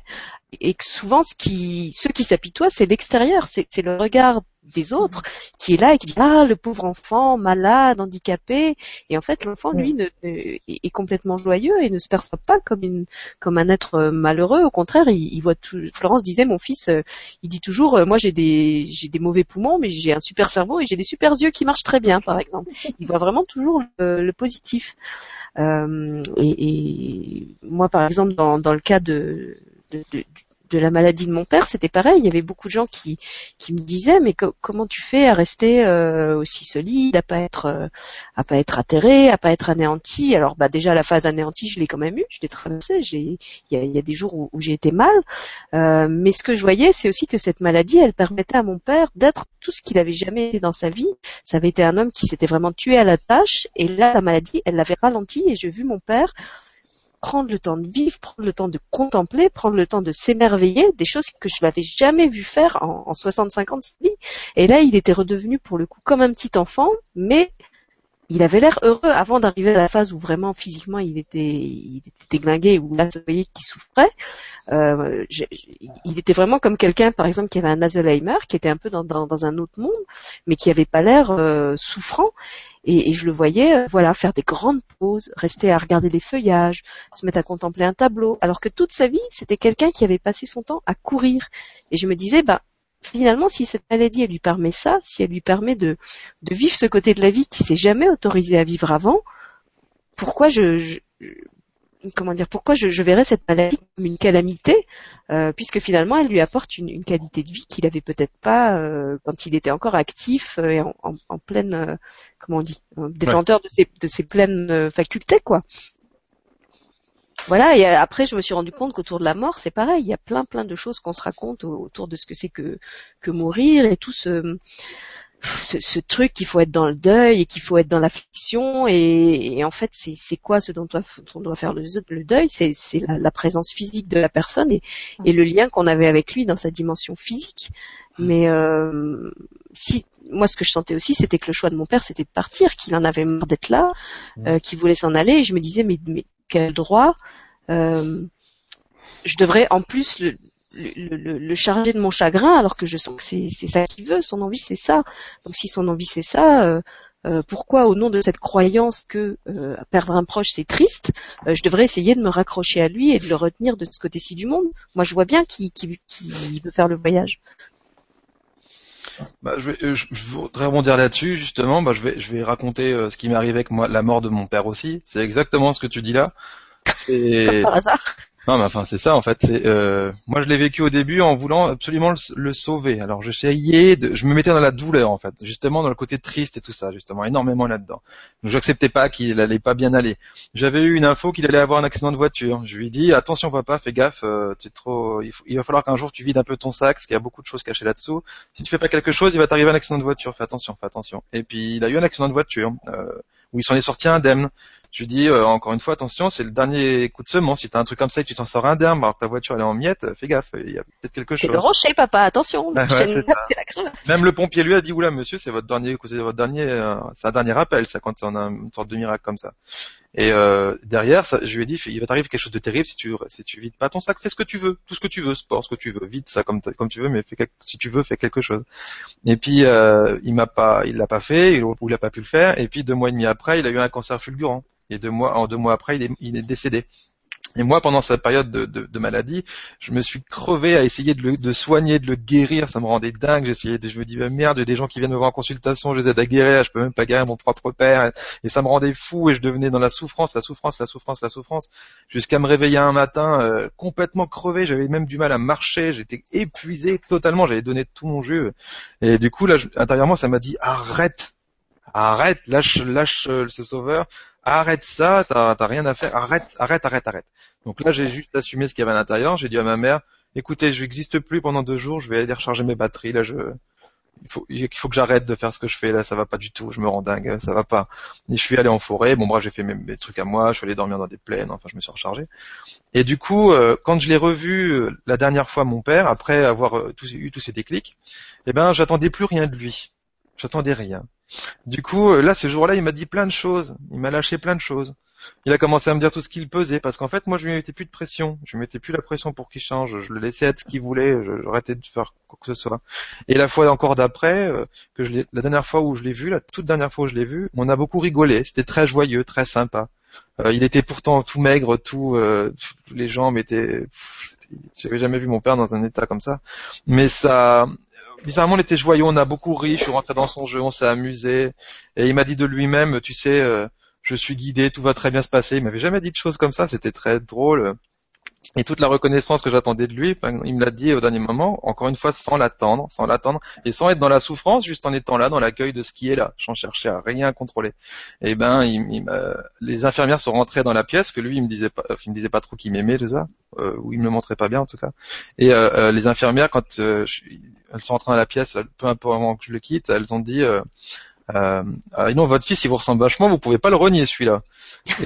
et que souvent ce qui, ceux qui s'apitoient, c'est l'extérieur, c'est le regard des autres qui est là et qui dit ah le pauvre enfant malade handicapé. Et en fait l'enfant lui ne, est complètement joyeux et ne se perçoit pas comme une comme un être euh, malheureux. Au contraire il, voit tout Florence disait mon fils euh, il dit toujours euh, moi j'ai des j'ai des mauvais poumons mais j'ai un super cerveau et j'ai des super yeux qui marchent très bien par exemple. Il voit vraiment toujours le, positif. Et, et, moi par exemple dans dans le cas de, de, de de la maladie de mon père, c'était pareil. Il y avait beaucoup de gens qui, qui me disaient mais comment tu fais à rester euh, aussi solide, à pas être euh, à pas être atterré, à pas être anéanti? Alors bah déjà la phase anéantie, je l'ai quand même eu, je l'ai traversée. Il y a, des jours où, j'ai été mal, euh, mais ce que je voyais, c'est aussi que cette maladie, elle permettait à mon père d'être tout ce qu'il avait jamais été dans sa vie. Ça avait été un homme qui s'était vraiment tué à la tâche, et là la maladie, elle l'avait ralenti, et j'ai vu mon père prendre le temps de vivre, prendre le temps de contempler, prendre le temps de s'émerveiller, des choses que je n'avais jamais vu faire en, en 65 ans de sa vie. Et là, il était redevenu pour le coup comme un petit enfant, mais il avait l'air heureux avant d'arriver à la phase où vraiment physiquement il était, il était déglingué, où là, vous voyez qu'il souffrait. Euh, il était vraiment comme quelqu'un, par exemple, qui avait un Alzheimer, qui était un peu dans, dans, un autre monde, mais qui avait pas l'air euh, souffrant. Et, je le voyais, euh, voilà, faire des grandes pauses, rester à regarder les feuillages, se mettre à contempler un tableau, alors que toute sa vie, c'était quelqu'un qui avait passé son temps à courir. Et je me disais, bah, finalement, si cette maladie, lui permet ça, si elle lui permet de, vivre ce côté de la vie qu'il s'est jamais autorisé à vivre avant, pourquoi je comment dire, pourquoi je, verrais cette maladie comme une calamité, euh, puisque finalement, elle lui apporte une, qualité de vie qu'il avait peut-être pas euh, quand il était encore actif et en, pleine, euh, comment on dit, détenteur de ses, de ses pleines facultés, quoi. Voilà, et euh, après je me suis rendu compte qu'autour de la mort, c'est pareil, il y a plein plein de choses qu'on se raconte autour de ce que c'est que, que mourir et tout ce, ce, truc qu'il faut être dans le deuil et qu'il faut être dans l'affliction et, et en fait c'est quoi ce dont on doit faire le, le deuil? C'est la, la, présence physique de la personne et, et le lien qu'on avait avec lui dans sa dimension physique. Mais euh, si moi ce que je sentais aussi c'était que le choix de mon père c'était de partir qu'il en avait marre d'être là euh, qu'il voulait s'en aller. Et je me disais mais, mais quel droit? Euh, je devrais en plus le, le, le, charger de mon chagrin alors que je sens que c'est ça qu'il veut, son envie c'est ça. Donc si son envie c'est ça, euh, euh, pourquoi au nom de cette croyance que perdre un proche c'est triste, je devrais essayer de me raccrocher à lui et de le retenir de ce côté-ci du monde Moi je vois bien qu'il veut faire le voyage. Bah, je, vais, je, voudrais rebondir là-dessus justement. Bah, je vais, je vais raconter ce qui m'est arrivé avec moi, la mort de mon père aussi. C'est exactement ce que tu dis là. C'est par hasard. Non, mais enfin c'est ça en fait. Euh, moi je l'ai vécu au début en voulant absolument le, sauver. Alors j'essayais, de, je me mettais dans la douleur en fait, justement dans le côté triste et tout ça, justement énormément là-dedans. Donc j'acceptais pas qu'il allait pas bien aller. J'avais eu une info qu'il allait avoir un accident de voiture. Je lui ai dit attention papa, fais gaffe, euh, es trop. Il, va falloir qu'un jour tu vides un peu ton sac, parce qu'il y a beaucoup de choses cachées là-dessous. Si tu fais pas quelque chose, il va t'arriver un accident de voiture. Fais attention, fais attention. Et puis il a eu un accident de voiture euh, où il s'en est sorti indemne. Je dis euh, encore une fois, attention, c'est le dernier coup de semence. Si t'as un truc comme ça et que tu t'en sors indemne alors que ta voiture elle est en miettes, fais gaffe, il y a peut-être quelque chose. C'est le rocher, papa, attention. Même le pompier lui a dit, oula monsieur, c'est votre dernier, c'est votre dernier, euh, c'est un dernier appel, ça quand on a une sorte de miracle comme ça. Et euh, derrière, je lui ai dit, il va t'arriver quelque chose de terrible si tu si tu vides pas ton sac, fais ce que tu veux, tout ce que tu veux, sport, ce que tu veux, vide ça comme tu veux, mais si tu veux, fais quelque chose. Et puis euh, il m'a pas, il l'a pas fait, il, ou il pas pu le faire. Et puis deux mois et demi après, il a eu un cancer fulgurant. Et deux mois, en deux mois après, il est, il est décédé. Et moi, pendant cette période de, de, de, maladie, je me suis crevé à essayer de le de soigner, de le guérir. Ça me rendait dingue. J'essayais, de, je me dis bah, merde, a des gens qui viennent me voir en consultation, je les aide à guérir, je peux même pas guérir mon propre père. Et, ça me rendait fou et je devenais dans la souffrance, la souffrance, la souffrance, la souffrance, jusqu'à me réveiller un matin euh, complètement crevé. J'avais même du mal à marcher. J'étais épuisé totalement. J'avais donné tout mon jeu. Et du coup, là, intérieurement, ça m'a dit arrête, arrête, lâche, lâche euh, ce sauveur arrête ça, t'as rien à faire, arrête, arrête, arrête, arrête. Donc là, j'ai juste assumé ce qu'il y avait à l'intérieur. J'ai dit à ma mère, écoutez, je n'existe plus pendant deux jours, je vais aller recharger mes batteries. Là, je, il faut, il faut que j'arrête de faire ce que je fais. Là, ça va pas du tout. Je me rends dingue, ça va pas. Et je suis allé en forêt. Bon, bref, j'ai fait mes, trucs à moi. Je suis allé dormir dans des plaines. Enfin, je me suis rechargé. Et du coup, euh, quand je l'ai revu euh, la dernière fois, mon père, après avoir euh, eu tous ces déclics, eh ben, j'attendais plus rien de lui. J'attendais rien. Du coup, là, ce jour-là, il m'a dit plein de choses. Il m'a lâché plein de choses. Il a commencé à me dire tout ce qu'il pesait, parce qu'en fait, moi, je lui mettais plus de pression. Je lui mettais plus la pression pour qu'il change. Je le laissais être ce qu'il voulait. J'arrêtais de faire quoi que ce soit. Et la fois encore d'après, euh, que je la dernière fois où je l'ai vu, la toute dernière fois où je l'ai vu, on a beaucoup rigolé. C'était très joyeux, très sympa. Euh, il était pourtant tout maigre, tout, euh, les jambes étaient. J'avais jamais vu mon père dans un état comme ça. Mais ça, bizarrement, il était joyeux. On a beaucoup ri. Je suis rentré dans son jeu, on s'est amusé. Et il m'a dit de lui-même, tu sais, euh, je suis guidé, tout va très bien se passer. Il m'avait jamais dit de choses comme ça. C'était très drôle. Et toute la reconnaissance que j'attendais de lui, ben, il me l'a dit au dernier moment, encore une fois sans l'attendre, sans l'attendre, et sans être dans la souffrance, juste en étant là, dans l'accueil de ce qui est là, sans chercher à rien contrôler. Et ben, il, les infirmières sont rentrées dans la pièce, que lui, il me disait pas, il me disait pas trop qu'il m'aimait tout ça, euh, ou il me le montrait pas bien en tout cas. Et euh, euh les infirmières, quand euh, elles sont rentrées dans la pièce, peu importe avant que je le quitte, elles ont dit, Euh, non, votre fils, il vous ressemble vachement, vous pouvez pas le renier celui-là.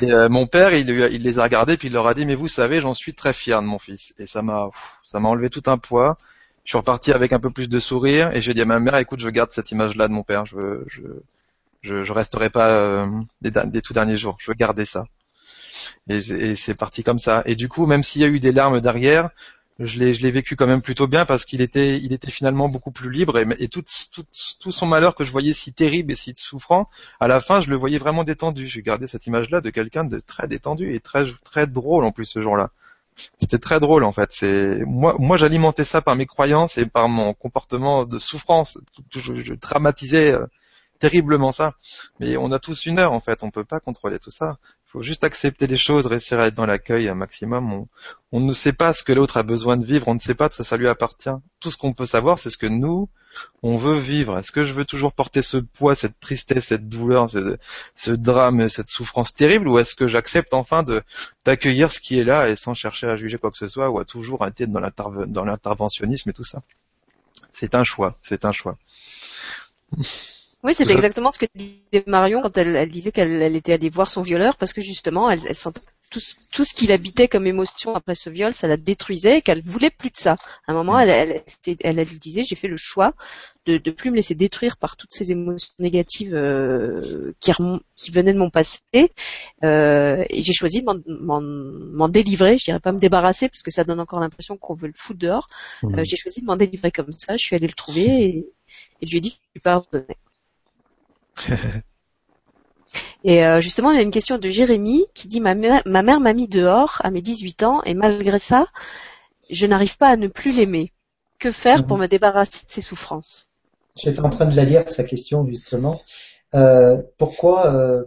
Et euh, mon père, il, les a regardés puis il leur a dit, mais vous savez, j'en suis très fier de mon fils. Et ça m'a, ça m'a enlevé tout un poids. Je suis reparti avec un peu plus de sourire et j'ai dit à ma mère, écoute, je garde cette image-là de mon père. Je, je, je, je resterai pas euh, des, tout derniers jours. Je veux garder ça. Et c'est parti comme ça. Et du coup, même s'il y a eu des larmes derrière, je l'ai, je l'ai vécu quand même plutôt bien parce qu'il était, il était finalement beaucoup plus libre et, et tout, tout, tout, son malheur que je voyais si terrible et si souffrant, à la fin, je le voyais vraiment détendu. J'ai gardé cette image-là de quelqu'un de très détendu et très, très drôle en plus ce jour-là. C'était très drôle en fait. C'est moi, moi j'alimentais ça par mes croyances et par mon comportement de souffrance. Je, je dramatisais euh, terriblement ça. Mais on a tous une heure en fait. On peut pas contrôler tout ça faut juste accepter les choses, réussir à être dans l'accueil un maximum. On, ne sait pas ce que l'autre a besoin de vivre, on ne sait pas ça, ça lui appartient. Tout ce qu'on peut savoir, c'est ce que nous, on veut vivre. Est-ce que je veux toujours porter ce poids, cette tristesse, cette douleur, ce, drame, cette souffrance terrible, ou est-ce que j'accepte enfin d'accueillir ce qui est là et sans chercher à juger quoi que ce soit, ou à toujours être dans l'interventionnisme et tout ça? C'est un choix, c'est un choix. Oui, c'est exactement ce que disait Marion quand elle, disait qu'elle était allée voir son violeur parce que justement, elle, sentait tout, ce qui l'habitait comme émotion après ce viol, ça la détruisait et qu'elle voulait plus de ça. À un moment, elle, elle, disait, j'ai fait le choix de ne plus me laisser détruire par toutes ces émotions négatives euh, qui, qui, venaient de mon passé euh, et j'ai choisi de m'en délivrer. Je dirais pas me débarrasser parce que ça donne encore l'impression qu'on veut le foutre dehors. Mmh. Euh, j'ai choisi de m'en délivrer comme ça. Je suis allée le trouver et, et je lui ai dit que je lui pardonnais. Et euh, justement, il y a une question de Jérémy qui dit ma, mère m'a mis dehors à mes 18 ans et malgré ça, je n'arrive pas à ne plus l'aimer. Que faire pour mhm. me débarrasser de ses souffrances? J'étais en train de la lire, sa question, justement. Euh, pourquoi, euh,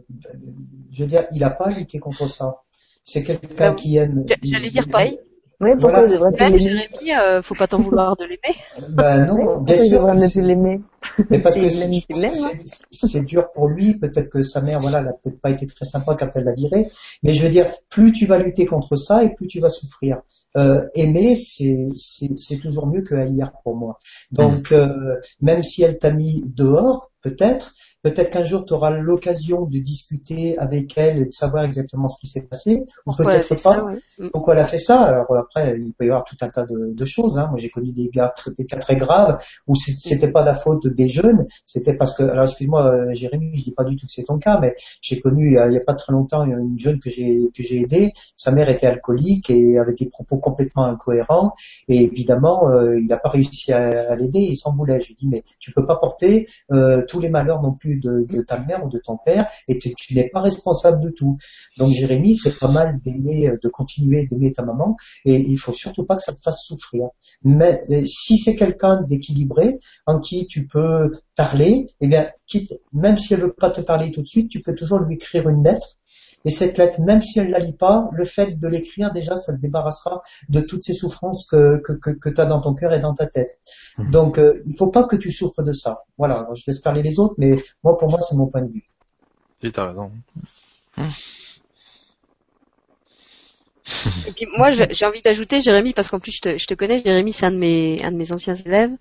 je veux dire, il n'a pas lutté contre ça? C'est quelqu'un qui aime. J'allais dire pareil. Oui, pourquoi voilà. devrait Même Jérémy, euh, faut pas t'en vouloir de l'aimer. Ben non, bien sûr. ne l'aimer. Mais parce que c'est dur pour lui, peut-être que sa mère, voilà, elle a peut-être pas été très sympa quand elle l'a viré. Mais je veux dire, plus tu vas lutter contre ça et plus tu vas souffrir. Euh, aimer, c'est toujours mieux que haïr pour moi. Donc, mm. euh, même si elle t'a mis dehors, peut-être, Peut-être qu'un jour, tu auras l'occasion de discuter avec elle et de savoir exactement ce qui s'est passé, ou peut-être pas. Mm. Pourquoi elle a fait ça? Alors après, il peut y avoir tout un tas de, de choses. Hein. Moi, j'ai connu des, gars, des cas très graves où c'était pas la faute des jeunes, c'était parce que. Alors, excuse-moi, euh, Jérémy, je dis pas du tout que c'est ton cas, mais j'ai connu il y a pas très longtemps une jeune que j'ai que j'ai aidée. Sa mère était alcoolique et avait des propos complètement incohérents. Et évidemment, euh, il n'a pas réussi à, l'aider. Il s'en voulait. Je lui dis mais tu peux pas porter euh, tous les malheurs non plus de, ta mère ou de ton père et tu, n'es pas responsable de tout. Donc Jérémy, c'est pas mal d'aimer, euh, de continuer d'aimer ta maman et il faut surtout pas que ça te fasse souffrir. Mais euh, si c'est quelqu'un d'équilibré en qui tu peux parler, eh bien, quitte, même si elle veut pas te parler tout de suite, tu peux toujours lui écrire une lettre et cette lettre, même si elle la lit pas, le fait de l'écrire, déjà, ça te débarrassera de toutes ces souffrances que, que, que, tu as dans ton cœur et dans ta tête. Mhm. Donc, euh, il faut pas que tu souffres de ça. Voilà, je laisse parler les autres, mais moi, pour moi, c'est mon point de vue. Oui, t'as raison. Et puis moi, j'ai envie d'ajouter, Jérémy, parce qu'en plus je te, je te connais, Jérémy, c'est un de mes un de mes anciens élèves.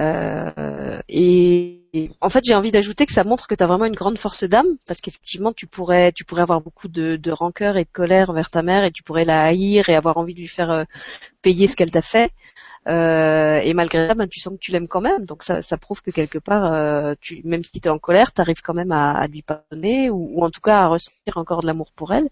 Euh, et, en fait, j'ai envie d'ajouter que ça montre que tu as vraiment une grande force d'âme, parce qu'effectivement, tu pourrais, tu pourrais avoir beaucoup de, de, rancœur et de colère envers ta mère, et tu pourrais la haïr et avoir envie de lui faire euh, payer ce qu'elle t'a fait. Euh, et malgré ça, ben, tu sens que tu l'aimes quand même. Donc ça, ça prouve que quelque part, tu, même si tu es en colère, tu arrives quand même à, à lui pardonner ou, ou, en tout cas à ressentir encore de l'amour pour elle.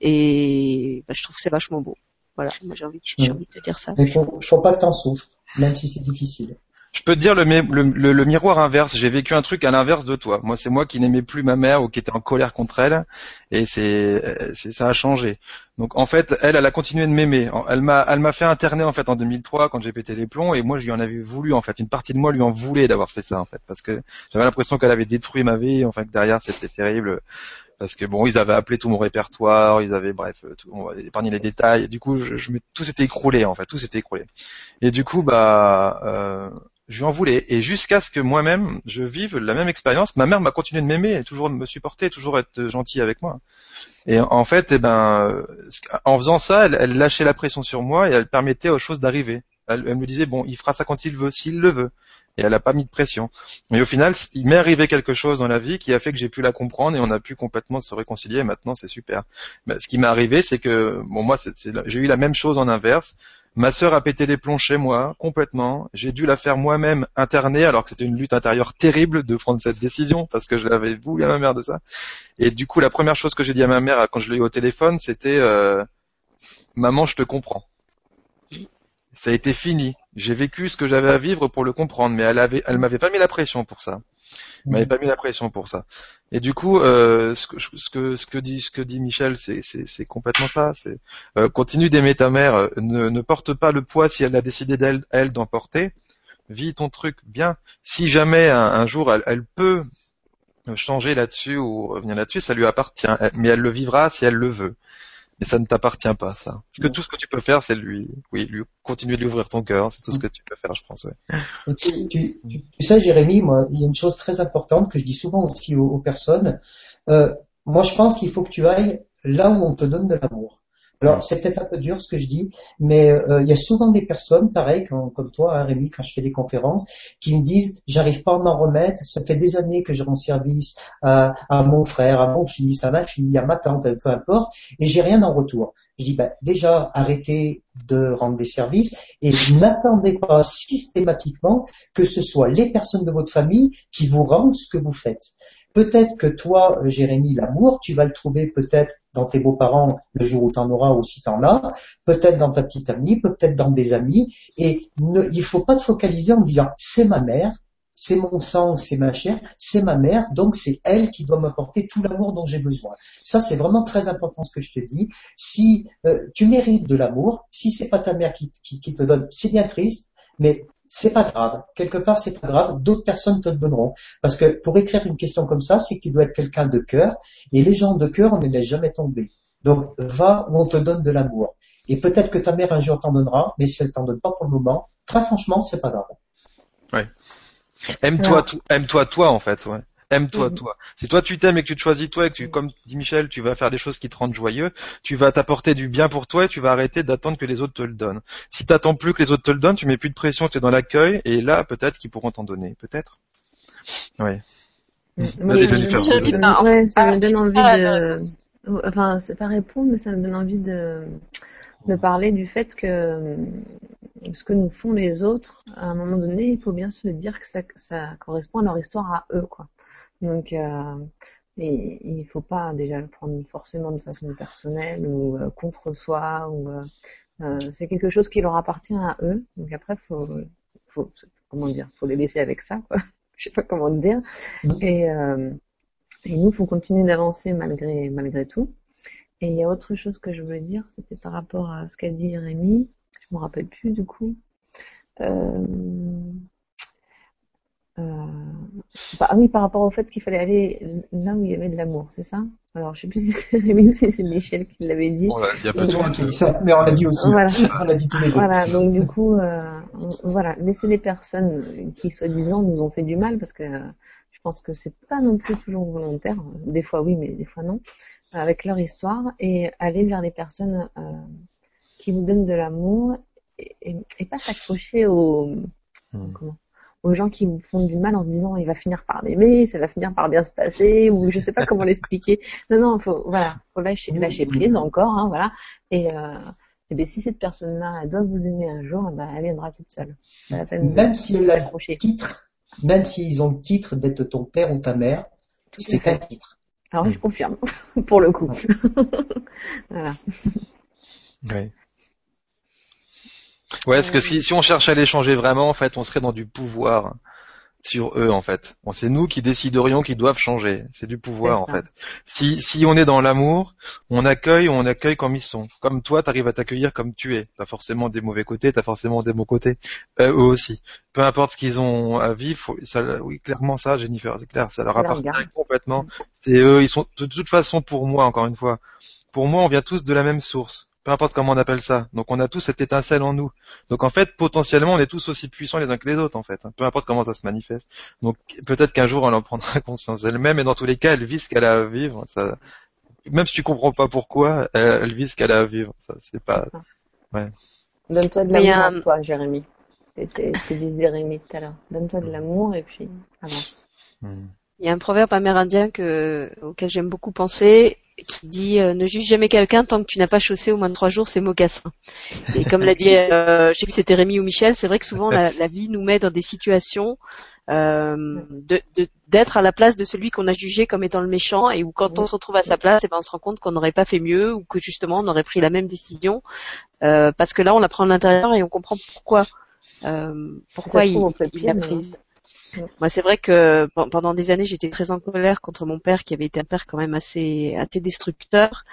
Et ben, je trouve que c'est vachement beau. Voilà, moi j'ai envie, j'ai envie de te dire ça. Mais faut, faut pas que t'en souffres, même si c'est difficile. Je peux te dire le, miroir inverse. J'ai vécu un truc à l'inverse de toi. Moi, c'est moi qui n'aimais plus ma mère ou qui était en colère contre elle, et c'est, ça a changé. Donc en fait, elle, elle a continué de m'aimer. Elle m'a, elle m'a fait interner en fait en 2003 quand j'ai pété les plombs, et moi, je lui en avais voulu en fait. Une partie de moi lui en voulait d'avoir fait ça en fait, parce que j'avais l'impression qu'elle avait détruit ma vie. Enfin que derrière, c'était terrible parce que bon, ils avaient appelé tout mon répertoire, ils avaient bref, tout, on va épargner les détails. du coup, je, je, tout s'était écroulé en fait, tout s'était écroulé. Et du coup, bah, euh, je lui en voulais. Et jusqu'à ce que moi-même, je vive la même expérience. Ma mère m'a continué de m'aimer, toujours de me supporter, toujours être gentille avec moi. Et en fait, eh ben, en faisant ça, elle, lâchait la pression sur moi et elle permettait aux choses d'arriver. Elle, me disait bon, il fera ça quand il veut, s'il le veut. et elle a pas mis de pression. Mais au final, il m'est arrivé quelque chose dans la vie qui a fait que j'ai pu la comprendre et on a pu complètement se réconcilier. Et maintenant, c'est super. Mais ce qui m'est arrivé, c'est que bon, moi, j'ai eu la même chose en inverse. Ma sœur a pété les plombs chez moi complètement. J'ai dû la faire moi-même interner alors que c'était une lutte intérieure terrible de prendre cette décision parce que je l'avais voulu à ma mère de ça. Et du coup, la première chose que j'ai dit à ma mère quand je l'ai eu au téléphone, c'était euh, "Maman, je te comprends." Ça a été fini. J'ai vécu ce que j'avais à vivre pour le comprendre, mais elle elle m'avait pas mis la pression pour ça. Elle m'avait pas mis la pression pour ça. Et du coup, euh, ce, que, ce, que, ce que dit ce que dit Michel, c'est complètement ça. C'est euh, continue d'aimer ta mère. Euh, ne, ne porte pas le poids si elle a décidé d'elle elle d'en porter. Vis ton truc bien. Si jamais un, jour elle, elle peut changer là-dessus ou revenir là-dessus, ça lui appartient. Mais elle le vivra si elle le veut mais ça ne t'appartient pas, ça. Parce que tout ce que tu peux faire, c'est lui, oui, lui continuer de lui ouvrir ton cœur. C'est tout ce mm. que tu peux faire, je pense. Ouais. Tu, tu, tu, sais, Jérémy, moi, il y a une chose très importante que je dis souvent aussi aux, personnes. Euh, moi, je pense qu'il faut que tu ailles là où on te donne de l'amour. Alors, c'est peut-être un peu dur ce que je dis, mais euh, il y a souvent des personnes, pareil, comme toi, hein, Rémi, quand je fais des conférences, qui me disent, j'arrive pas à m'en remettre, ça fait des années que je rends service à, à, mon frère, à mon fils, à ma fille, à ma tante, peu importe, et j'ai rien en retour. Je dis, bah, déjà, arrêtez de rendre des services et n'attendez pas systématiquement que ce soit les personnes de votre famille qui vous rendent ce que vous faites. Peut-être que toi, euh, Jérémy, l'amour, tu vas le trouver peut-être dans tes beaux-parents le jour où tu en auras ou si tu en as, peut-être dans ta petite amie, peut-être dans des amis. Et ne, il faut pas te focaliser en disant c'est ma mère, c'est mon sang, c'est ma chair, c'est ma mère, donc c'est elle qui doit m'apporter tout l'amour dont j'ai besoin. Ça, c'est vraiment très important ce que je te dis. Si euh, tu mérites de l'amour, si c'est pas ta mère qui, qui, te donne, c'est bien triste, mais c'est pas grave. Quelque part, c'est pas grave. D'autres personnes te donneront. Parce que pour écrire une question comme ça, c'est que tu dois être quelqu'un de cœur. Et les gens de cœur, on ne les laisse jamais tomber. Donc, va où on te donne de l'amour. Et peut-être que ta mère un jour t'en donnera, mais si elle t'en donne pas pour le moment, très franchement, c'est pas grave. Ouais. Aime-toi, aime-toi, toi, en fait, ouais. Aime-toi, mm. toi. Si toi tu t'aimes et que tu te choisis toi et que tu, comme dit Michel, tu vas faire des choses qui te rendent joyeux, tu vas t'apporter du bien pour toi et tu vas arrêter d'attendre que les autres te le donnent. Si t'attends plus que les autres te le donnent, tu mets plus de pression, tu es dans l'accueil et là peut-être qu'ils pourront t'en donner. Peut-être. Ouais. Mm. Vas-y, Ouais, ça me donne envie de. Enfin, c'est pas répondre, mais ça me donne envie de de parler du fait que ce que nous font les autres, à un moment donné, il faut bien se dire que ça, ça correspond à leur histoire à eux, quoi. Donc, euh, et, il faut pas déjà le prendre forcément de façon personnelle ou euh, contre soi. Ou euh, euh, c'est quelque chose qui leur appartient à eux. Donc après, faut, faut comment dire, faut les laisser avec ça, quoi. Je sais pas comment dire. Mmh. Et, et nous, faut continuer d'avancer malgré malgré tout. Et il y a autre chose que je voulais dire, c'était par rapport à ce qu'a dit Rémi. Je me rappelle plus du coup. Euh, euh, bah, oui, par rapport au fait qu'il fallait aller là où il y avait de l'amour, c'est ça? Alors, je sais plus si c'est Michel qui l'avait dit. il y a pas de qui dit ça, mais on l'a dit aussi. Voilà. on l'a dit tous les deux. Voilà, donc du coup, euh, voilà, laisser les personnes qui, soi-disant, nous ont fait du mal, parce que je pense que c'est pas non plus toujours volontaire. Des fois oui, mais des fois non, avec leur histoire, et aller vers les personnes euh, qui vous donnent de l'amour, et, et, pas s'accrocher. Hmm. Comment aux gens qui vous font du mal en se disant il va finir par m'aimer, ça va finir par bien se passer, ou je sais pas comment l'expliquer. Non, non, faut voilà, faut lâcher, lâcher prise encore, hein, voilà. Et, euh, et bien, si cette personne-là doit vous aimer un jour, ben, elle viendra toute seule. Même si elle a le titre, même s'ils ont le titre d'être ton père ou ta mère, c'est qu'un titre. Alors oui, je confirme, pour le coup. voilà. Oui. Ouais, parce que si, si on cherche à les changer vraiment, en fait, on serait dans du pouvoir sur eux, en fait. Bon, c'est nous qui déciderions qu'ils doivent changer. C'est du pouvoir, en fait. Si, si on est dans l'amour, on accueille, on accueille comme ils sont. Comme toi, t'arrives à t'accueillir comme tu es. T'as forcément des mauvais côtés, t'as forcément des bons côtés. Euh, eux aussi. Peu importe ce qu'ils ont à vivre, ça, oui, clairement ça, Jennifer, c'est clair, ça leur appartient complètement. C'est eux, ils sont, de toute façon, pour moi, encore une fois, pour moi, on vient tous de la même source peu importe comment on appelle ça. Donc on a tous cette étincelle en nous. Donc en fait, potentiellement, on est tous aussi puissants les uns que les autres, en fait. Hein. Peu importe comment ça se manifeste. Donc peut-être qu'un jour, elle en prendra conscience elle-même, et dans tous les cas, elle vit ce qu'elle a à vivre. Ça... Même si tu comprends pas pourquoi, elle, vit ce qu'elle a à vivre. Ça, c'est pas. Ouais. Donne-toi de l'amour à toi, Jérémy. C'est ce que disait Rémi tout à l'heure. Donne-toi de l'amour et puis avance. Hmm. Il y a un proverbe amérindien que, auquel j'aime beaucoup penser qui dit euh, ne juge jamais quelqu'un tant que tu n'as pas chaussé au moins de trois jours ses mocassins. Et comme l'a dit, euh, je sais plus c'était Rémi ou Michel, c'est vrai que souvent la, la, vie nous met dans des situations euh, d'être à la place de celui qu'on a jugé comme étant le méchant et où quand on se retrouve à sa place, et eh ben on se rend compte qu'on n'aurait pas fait mieux ou que justement on aurait pris la même décision euh, parce que là on la prend de l'intérieur et on comprend pourquoi euh, pourquoi il, il l'a prise. Moi, c'est vrai que pendant des années, j'étais très en colère contre mon père, qui avait été un père quand même assez, assez destructeur.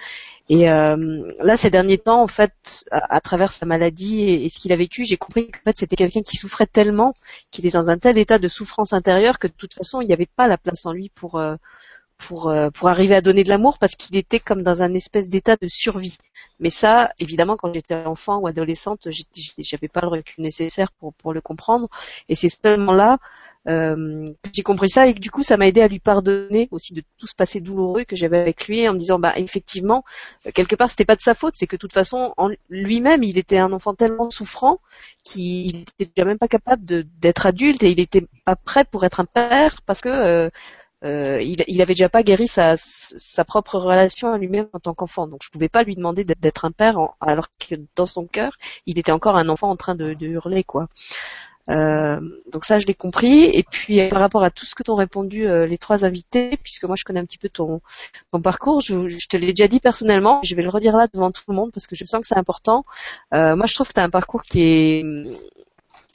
Et euh, là, ces derniers temps, en fait, à, travers sa maladie et, ce qu'il a vécu, j'ai compris qu'en fait, c'était quelqu'un qui souffrait tellement, qui était dans un tel état de souffrance intérieure que de toute façon, il n'y avait pas la place en lui pour euh, pour euh, pour arriver à donner de l'amour, parce qu'il était comme dans un espèce d'état de survie. Mais ça, évidemment, quand j'étais enfant ou adolescente, j'avais pas le recul nécessaire pour pour le comprendre. Et c'est seulement là euh, j'ai compris ça et que du coup ça m'a aidé à lui pardonner aussi de tout ce passé douloureux que j'avais avec lui en me disant bah effectivement euh, quelque part c'était pas de sa faute c'est que de toute façon lui-même il était un enfant tellement souffrant qu'il était déjà même pas capable d'être adulte et il était pas prêt pour être un père parce que euh, il, avait déjà pas guéri sa, propre relation à lui-même en tant qu'enfant, donc je pouvais pas lui demander d'être un père alors que dans son cœur il était encore un enfant en train de hurler quoi. Euh, donc ça, je l'ai compris. Et puis par rapport à tout ce que t'ont répondu euh, les trois invités, puisque moi je connais un petit peu ton, ton parcours, je, je te l'ai déjà dit personnellement, je vais le redire là devant tout le monde parce que je sens que c'est important. Euh, moi, je trouve que tu un parcours qui est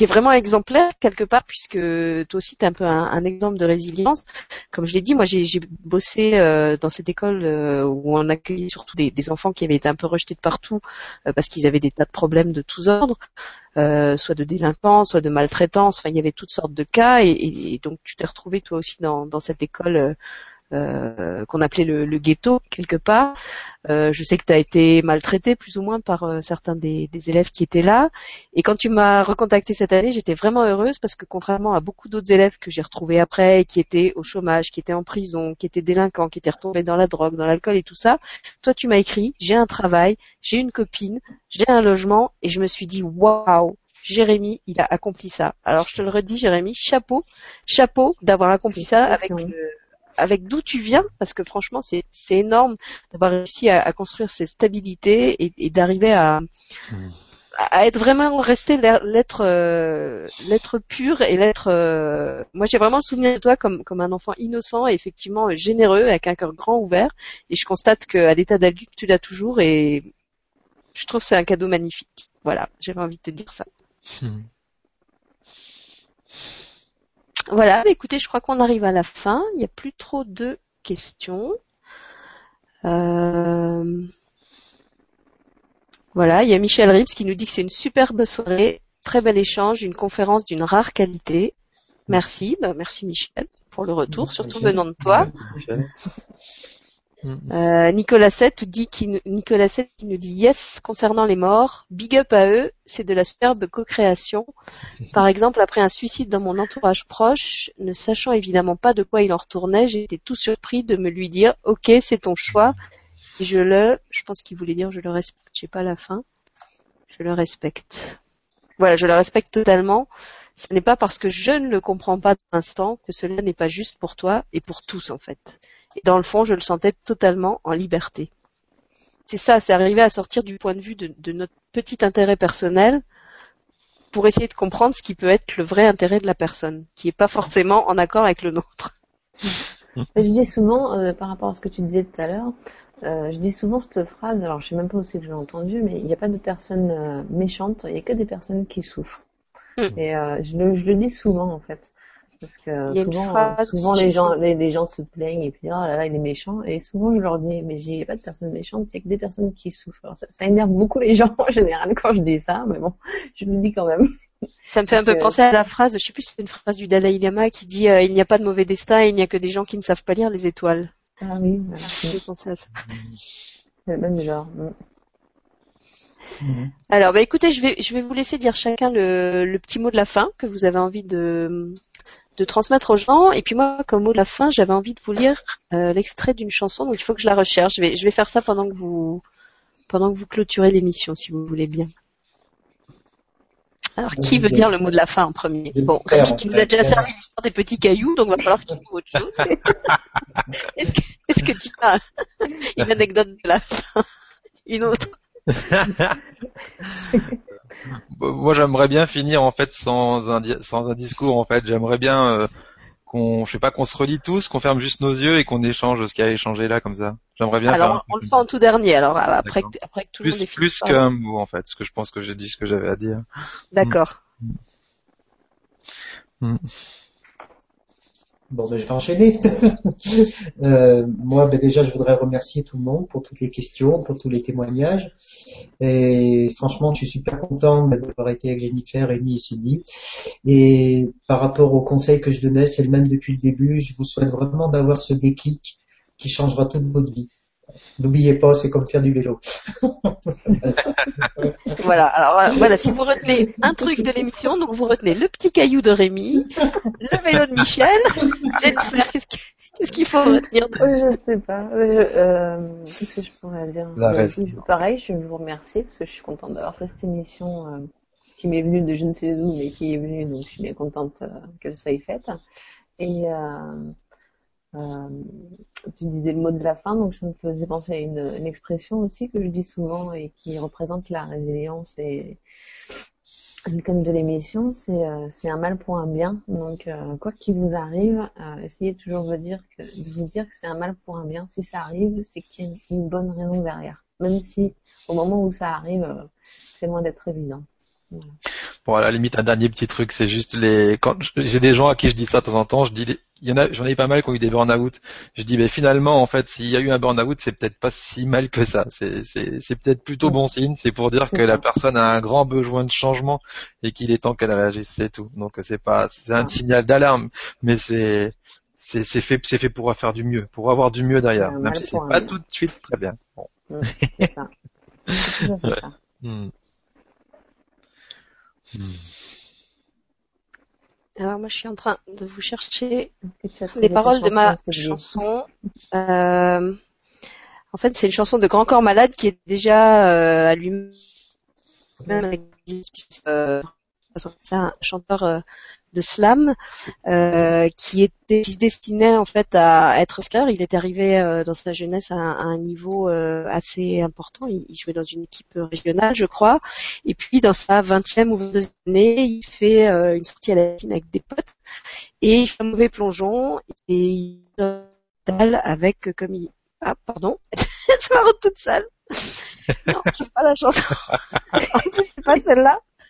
vraiment exemplaire quelque part puisque toi aussi tu es un peu un, exemple de résilience. Comme je l'ai dit, moi j'ai bossé euh, dans cette école euh, où on accueillait surtout des, des, enfants qui avaient été un peu rejetés de partout euh, parce qu'ils avaient des tas de problèmes de tous ordres, soit de délinquance, soit de maltraitance. Enfin, il y avait toutes sortes de cas et, et donc tu t'es retrouvé toi aussi dans, dans cette école euh, qu'on appelait le, le, ghetto quelque part. Euh, je sais que tu as été maltraité plus ou moins par euh, certains des, des, élèves qui étaient là. Et quand tu m'as recontacté cette année, j'étais vraiment heureuse parce que contrairement à beaucoup d'autres élèves que j'ai retrouvés après, qui étaient au chômage, qui étaient en prison, qui étaient délinquants, qui étaient retombés dans la drogue, dans l'alcool et tout ça, toi tu m'as écrit, j'ai un travail, j'ai une copine, j'ai un logement et je me suis dit waouh, Jérémy, il a accompli ça. Alors je te le redis, Jérémy, chapeau, chapeau d'avoir accompli ça avec avec d'où tu viens, parce que franchement, c'est énorme d'avoir réussi à, construire ces stabilités et, d'arriver à, hmm. à être vraiment resté l'être euh, l'être pur et l'être. Euh, moi, j'ai vraiment le souvenir de toi comme comme un enfant innocent et effectivement généreux, avec un cœur grand ouvert. Et je constate qu'à l'état d'adulte, tu l'as toujours et je trouve que c'est un cadeau magnifique. Voilà, j'avais envie de te dire ça. Hmm. Voilà, écoutez, je crois qu'on arrive à la fin. Il n'y a plus trop de questions. Euh, voilà, il y a Michel Rips qui nous dit que c'est une superbe soirée, très bel échange, une conférence d'une rare qualité. Merci, bah, merci Michel pour le retour, surtout venant de toi. Euh, Nicolas 7 dit qui, Nicolas 7 qui nous dit yes concernant les morts, big up à eux, c'est de la superbe co-création. Par exemple, après un suicide dans mon entourage proche, ne sachant évidemment pas de quoi il en retournait, j'ai été tout surpris de me lui dire ok c'est ton choix. Et je le, je pense qu'il voulait dire je le respecte, je sais pas la fin. Je le respecte. Voilà, je le respecte totalement. Ce n'est pas parce que je ne le comprends pas pour l'instant que cela n'est pas juste pour toi et pour tous en fait. Et dans le fond, je le sentais totalement en liberté. C'est ça, c'est arriver à sortir du point de vue de, notre petit intérêt personnel pour essayer de comprendre ce qui peut être le vrai intérêt de la personne, qui n'est pas forcément en accord avec le nôtre. Je dis souvent, euh, par rapport à ce que tu disais tout à l'heure, euh, je dis souvent cette phrase, alors je sais même pas où c'est que je l'ai entendue, mais il n'y a pas de personnes euh, méchantes, il n'y a que des personnes qui souffrent. Hmm. Et je le, je, le, dis souvent en fait. Parce que souvent, souvent les gens, les, gens se plaignent et puis oh là là il est méchant et souvent je leur dis mais il n'y a pas de personnes méchantes, il n'y a que des personnes qui souffrent. ça, énerve beaucoup les gens en général quand je dis ça, mais bon, je le dis quand même. Ça me fait un peu penser à la phrase, je sais plus si c'est une phrase du Dalai Lama qui dit euh, il n'y a pas de mauvais destin, il n'y a que des gens qui ne savent pas lire les étoiles. Ah oui, voilà. J'ai pensé à ça. C'est le même genre. Mm. Alors, bah écoutez, je vais, je vais vous laisser dire chacun le, le petit mot de la fin que vous avez envie de, de transmettre aux gens. Et puis moi, comme mot de la fin, j'avais envie de vous lire euh, l'extrait d'une chanson, donc il faut que je la recherche. Je vais, je vais faire ça pendant que vous, pendant que vous clôturez l'émission, si vous voulez bien. Alors, qui veut dire le mot de la fin en premier? Bon, Rémi qui nous a déjà servi l'histoire des petits cailloux, donc va falloir qu'il trouve autre chose. Est-ce que, tu as une anecdote de la fin? Une autre? Moi, j'aimerais bien finir en fait sans un sans un discours. En fait, j'aimerais bien euh, qu'on, je sais pas, qu'on se relie tous, qu'on ferme juste nos yeux et qu'on échange ce qui a échangé là comme ça. J'aimerais bien. Alors, on le fait en tout dernier. Alors après, après que tout plus, le monde ait plus qu'un mot en fait, parce que je pense que j'ai dit ce que j'avais à dire. D'accord. Mm. Bon, ben, je vais enchaîner. euh, moi, ben, déjà, je voudrais remercier tout le monde pour toutes les questions, pour tous les témoignages. Et franchement, je suis super content d'avoir été avec Jennifer, Amy et Sylvie. Et par rapport aux conseils que je donnais, c'est le même depuis le début. Je vous souhaite vraiment d'avoir ce déclic qui changera toute votre vie. N'oubliez pas, c'est comme faire du vélo. voilà, alors euh, voilà, si vous retenez un truc de l'émission, donc vous retenez le petit caillou de Rémi, le vélo de Michel. Jennifer, qu'est-ce qu'il faut retenir de... Je ne sais pas. Euh, qu'est-ce que je pourrais dire Pareil, je vais vous remercier parce que je suis contente d'avoir fait cette émission euh, qui m'est venue de je ne sais où, mais qui est venue, donc je suis bien contente qu'elle soit faite. Et euh, tu disais le mot de la fin, donc ça me faisait penser à une, une, expression aussi que je dis souvent et qui représente la résilience et le thème de l'émission, c'est euh, un mal pour un bien. Donc euh, quoi qu'il vous arrive, euh, essayez toujours de, dire que, de vous dire que c'est un mal pour un bien. Si ça arrive, c'est qu'il y a une, bonne raison derrière. Même si au moment où ça arrive, euh, c'est loin d'être évident. Voilà. Bon, à la limite, un dernier petit truc, c'est juste les. Quand j'ai des gens à qui je dis ça de temps en temps, je dis il y en a, j'en ai pas mal qui ont eu des burn-out. Je dis, mais finalement, en fait, s'il y a eu un burn-out, c'est peut-être pas si mal que ça. C'est, c'est, c'est peut-être plutôt bon signe. C'est pour dire que la personne a un grand besoin de changement et qu'il est temps qu'elle réagisse, c'est tout. Donc c'est pas, c'est un signal d'alarme, mais c'est, c'est, c'est fait, c'est fait pour faire du mieux, pour avoir du mieux derrière, même si c'est pas tout de suite très bien. Bon. C'est ça. ouais. Mmh. Alors moi je suis en train de vous chercher les paroles de ma chanson. Euh, en fait c'est une chanson de Grand Corps Malade qui est déjà euh, à lui-même euh, c'est un chanteur euh, de slam euh, qui était qui se destinait en fait à être star. Il est arrivé euh, dans sa jeunesse à, un niveau assez important. Il, jouait dans une équipe régionale, je crois. Et puis dans sa vingtième ou 22 année, il fait une sortie à la piscine avec des potes et il fait un mauvais plongeon et il avec comme il ah pardon, ça va toute seule. non, je pas la chanson. c'est pas celle-là.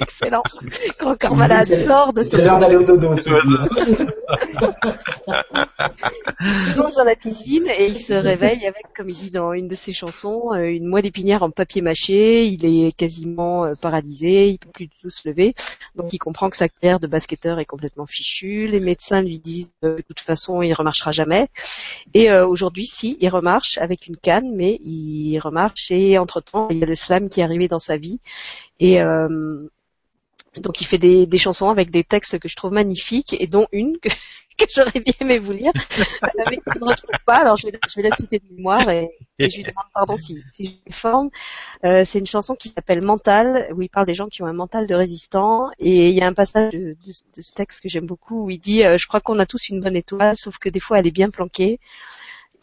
Excellent. Grand corps malade sort de C'est l'heure d'aller au dodo. il plonge dans la piscine et il se réveille avec, comme il dit dans une de ses chansons, euh, une moelle épinière en papier mâché. Il est quasiment euh, paralysé, il peut plus du tout se lever. Donc il comprend que sa carrière de basketteur est complètement fichue. Les médecins lui disent euh, de toute façon il remarchera jamais. Et aujourd'hui, si, il remarche avec une canne, mais il remarche et entre-temps, il y a le slam qui est arrivé dans sa vie. Et euh, donc il fait des, des, chansons avec des textes que je trouve magnifiques et dont une que, que j'aurais bien aimé vous lire, mais que je ne retrouve pas. Alors je vais, je vais la citer de mémoire et, et, je lui demande pardon si, si je me forme. Euh, c'est une chanson qui s'appelle Mental, où il parle des gens qui ont un mental de résistant. Et il y a un passage de, de, de ce texte que j'aime beaucoup où il dit euh, Je crois qu'on a tous une bonne étoile, sauf que des fois elle est bien planquée.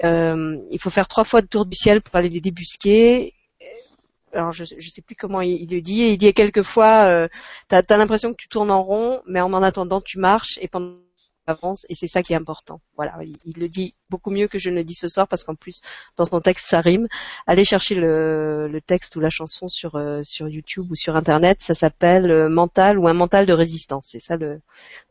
Euh, il faut faire trois fois le tour du ciel pour aller les débusquer alors je ne sais plus comment il, le dit, il dit quelquefois, euh, tu as, l'impression que tu tournes en rond, mais en en attendant tu marches et pendant avance et c'est ça qui est important. Voilà, il, le dit beaucoup mieux que je ne le dis ce soir parce qu'en plus dans son texte ça rime. Allez chercher le, le texte ou la chanson sur euh, sur YouTube ou sur internet, ça s'appelle euh, Mental ou un mental de résistance. C'est ça le,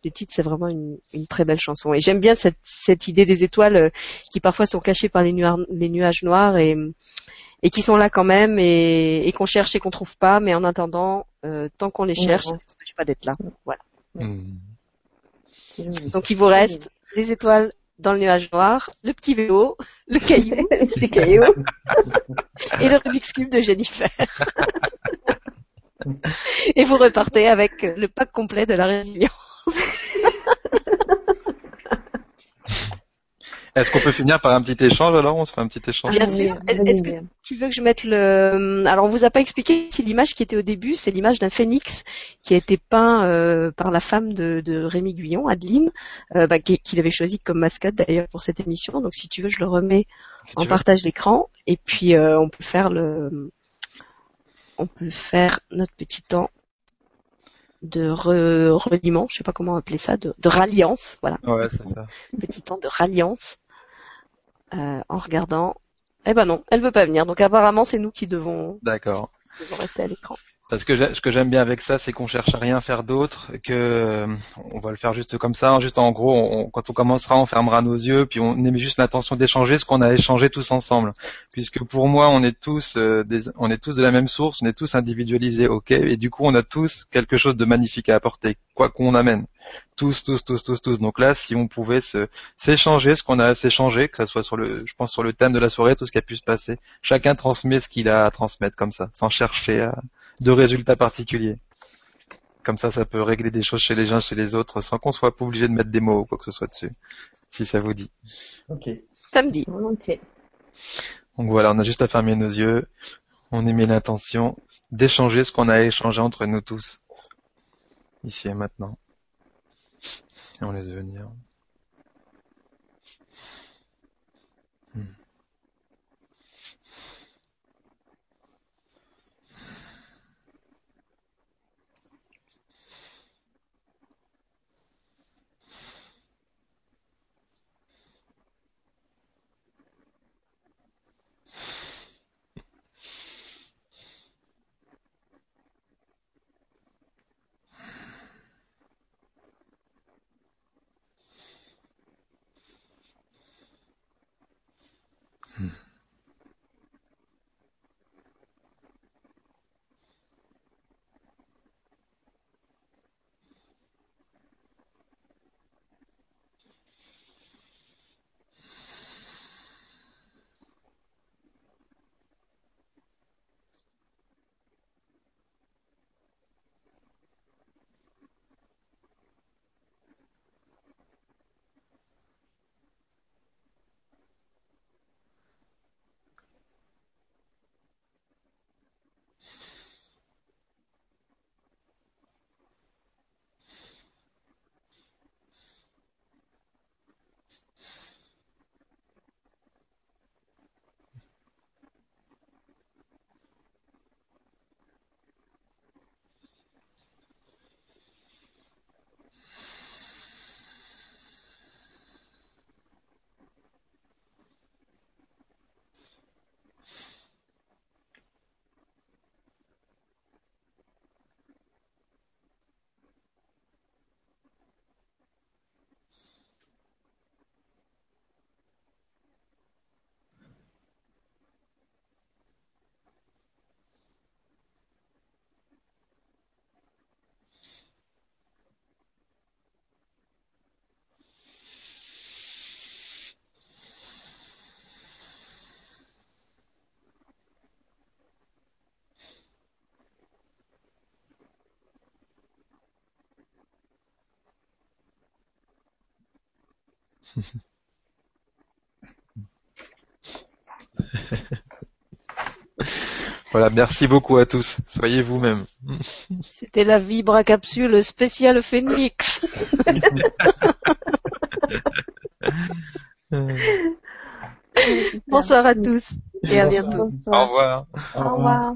le titre, c'est vraiment une, une, très belle chanson et j'aime bien cette, cette idée des étoiles euh, qui parfois sont cachées par les, nuages, les nuages noirs et et qui sont là quand même et, et qu'on cherche et qu'on trouve pas, mais en attendant, euh, tant qu'on les cherche, ça ne pas d'être là. Voilà. Hmm. Donc il vous reste les étoiles dans le nuage noir, le petit vélo, le caillou, le caillou et le Rubik's Cube de Jennifer. et vous repartez avec le pack complet de la résilience. Est-ce qu'on peut finir par un petit échange alors? On se fait un petit échange. Bien sûr. Est-ce que tu veux que je mette le Alors on vous a pas expliqué si l'image qui était au début, c'est l'image d'un phénix qui a été peint euh, par la femme de, de Rémi Guyon, Adeline, euh, bah, qu'il avait choisi comme mascotte d'ailleurs pour cette émission. Donc si tu veux, je le remets en partage d'écran et puis euh, on peut faire le, on peut faire notre petit temps de re reliement, je sais pas comment appeler ça, de, de ralliance, voilà. Ouais, c'est ça. Petit temps de ralliance euh, en regardant. Eh ben non, elle veut pas venir. Donc apparemment, c'est nous qui devons. D'accord. Devons rester à l'écran. Parce que ce que j'aime bien avec ça, c'est qu'on cherche à rien faire d'autre, que euh, on va le faire juste comme ça, juste en gros, quand on commencera, on fermera nos yeux, puis on émet juste l'intention d'échanger ce qu'on a échangé tous ensemble. Puisque pour moi, on est tous, euh, des, on est tous de la même source, on est tous individualisés, ok, et du coup, on a tous quelque chose de magnifique à apporter, quoi qu'on amène. Tous, tous, tous, tous, tous. Donc là, si on pouvait s'échanger ce qu'on a à s'échanger, que ce soit sur le, je pense sur le thème de la soirée, tout ce qui a pu se passer, chacun transmet ce qu'il a à transmettre comme ça, sans chercher à de résultats particuliers. Comme ça, ça peut régler des choses chez les uns, chez les autres, sans qu'on soit pas obligé de mettre des mots ou quoi que ce soit dessus. Si ça vous dit. Ok. Samedi. Volontiers. Donc voilà, on a juste à fermer nos yeux. On émet l'intention d'échanger ce qu'on a échangé entre nous tous. Ici et maintenant. On laisse venir. voilà, merci beaucoup à tous. Soyez vous-même. C'était la Vibra Capsule spéciale Phoenix. Bonsoir à tous et à bientôt. Au revoir. Au revoir.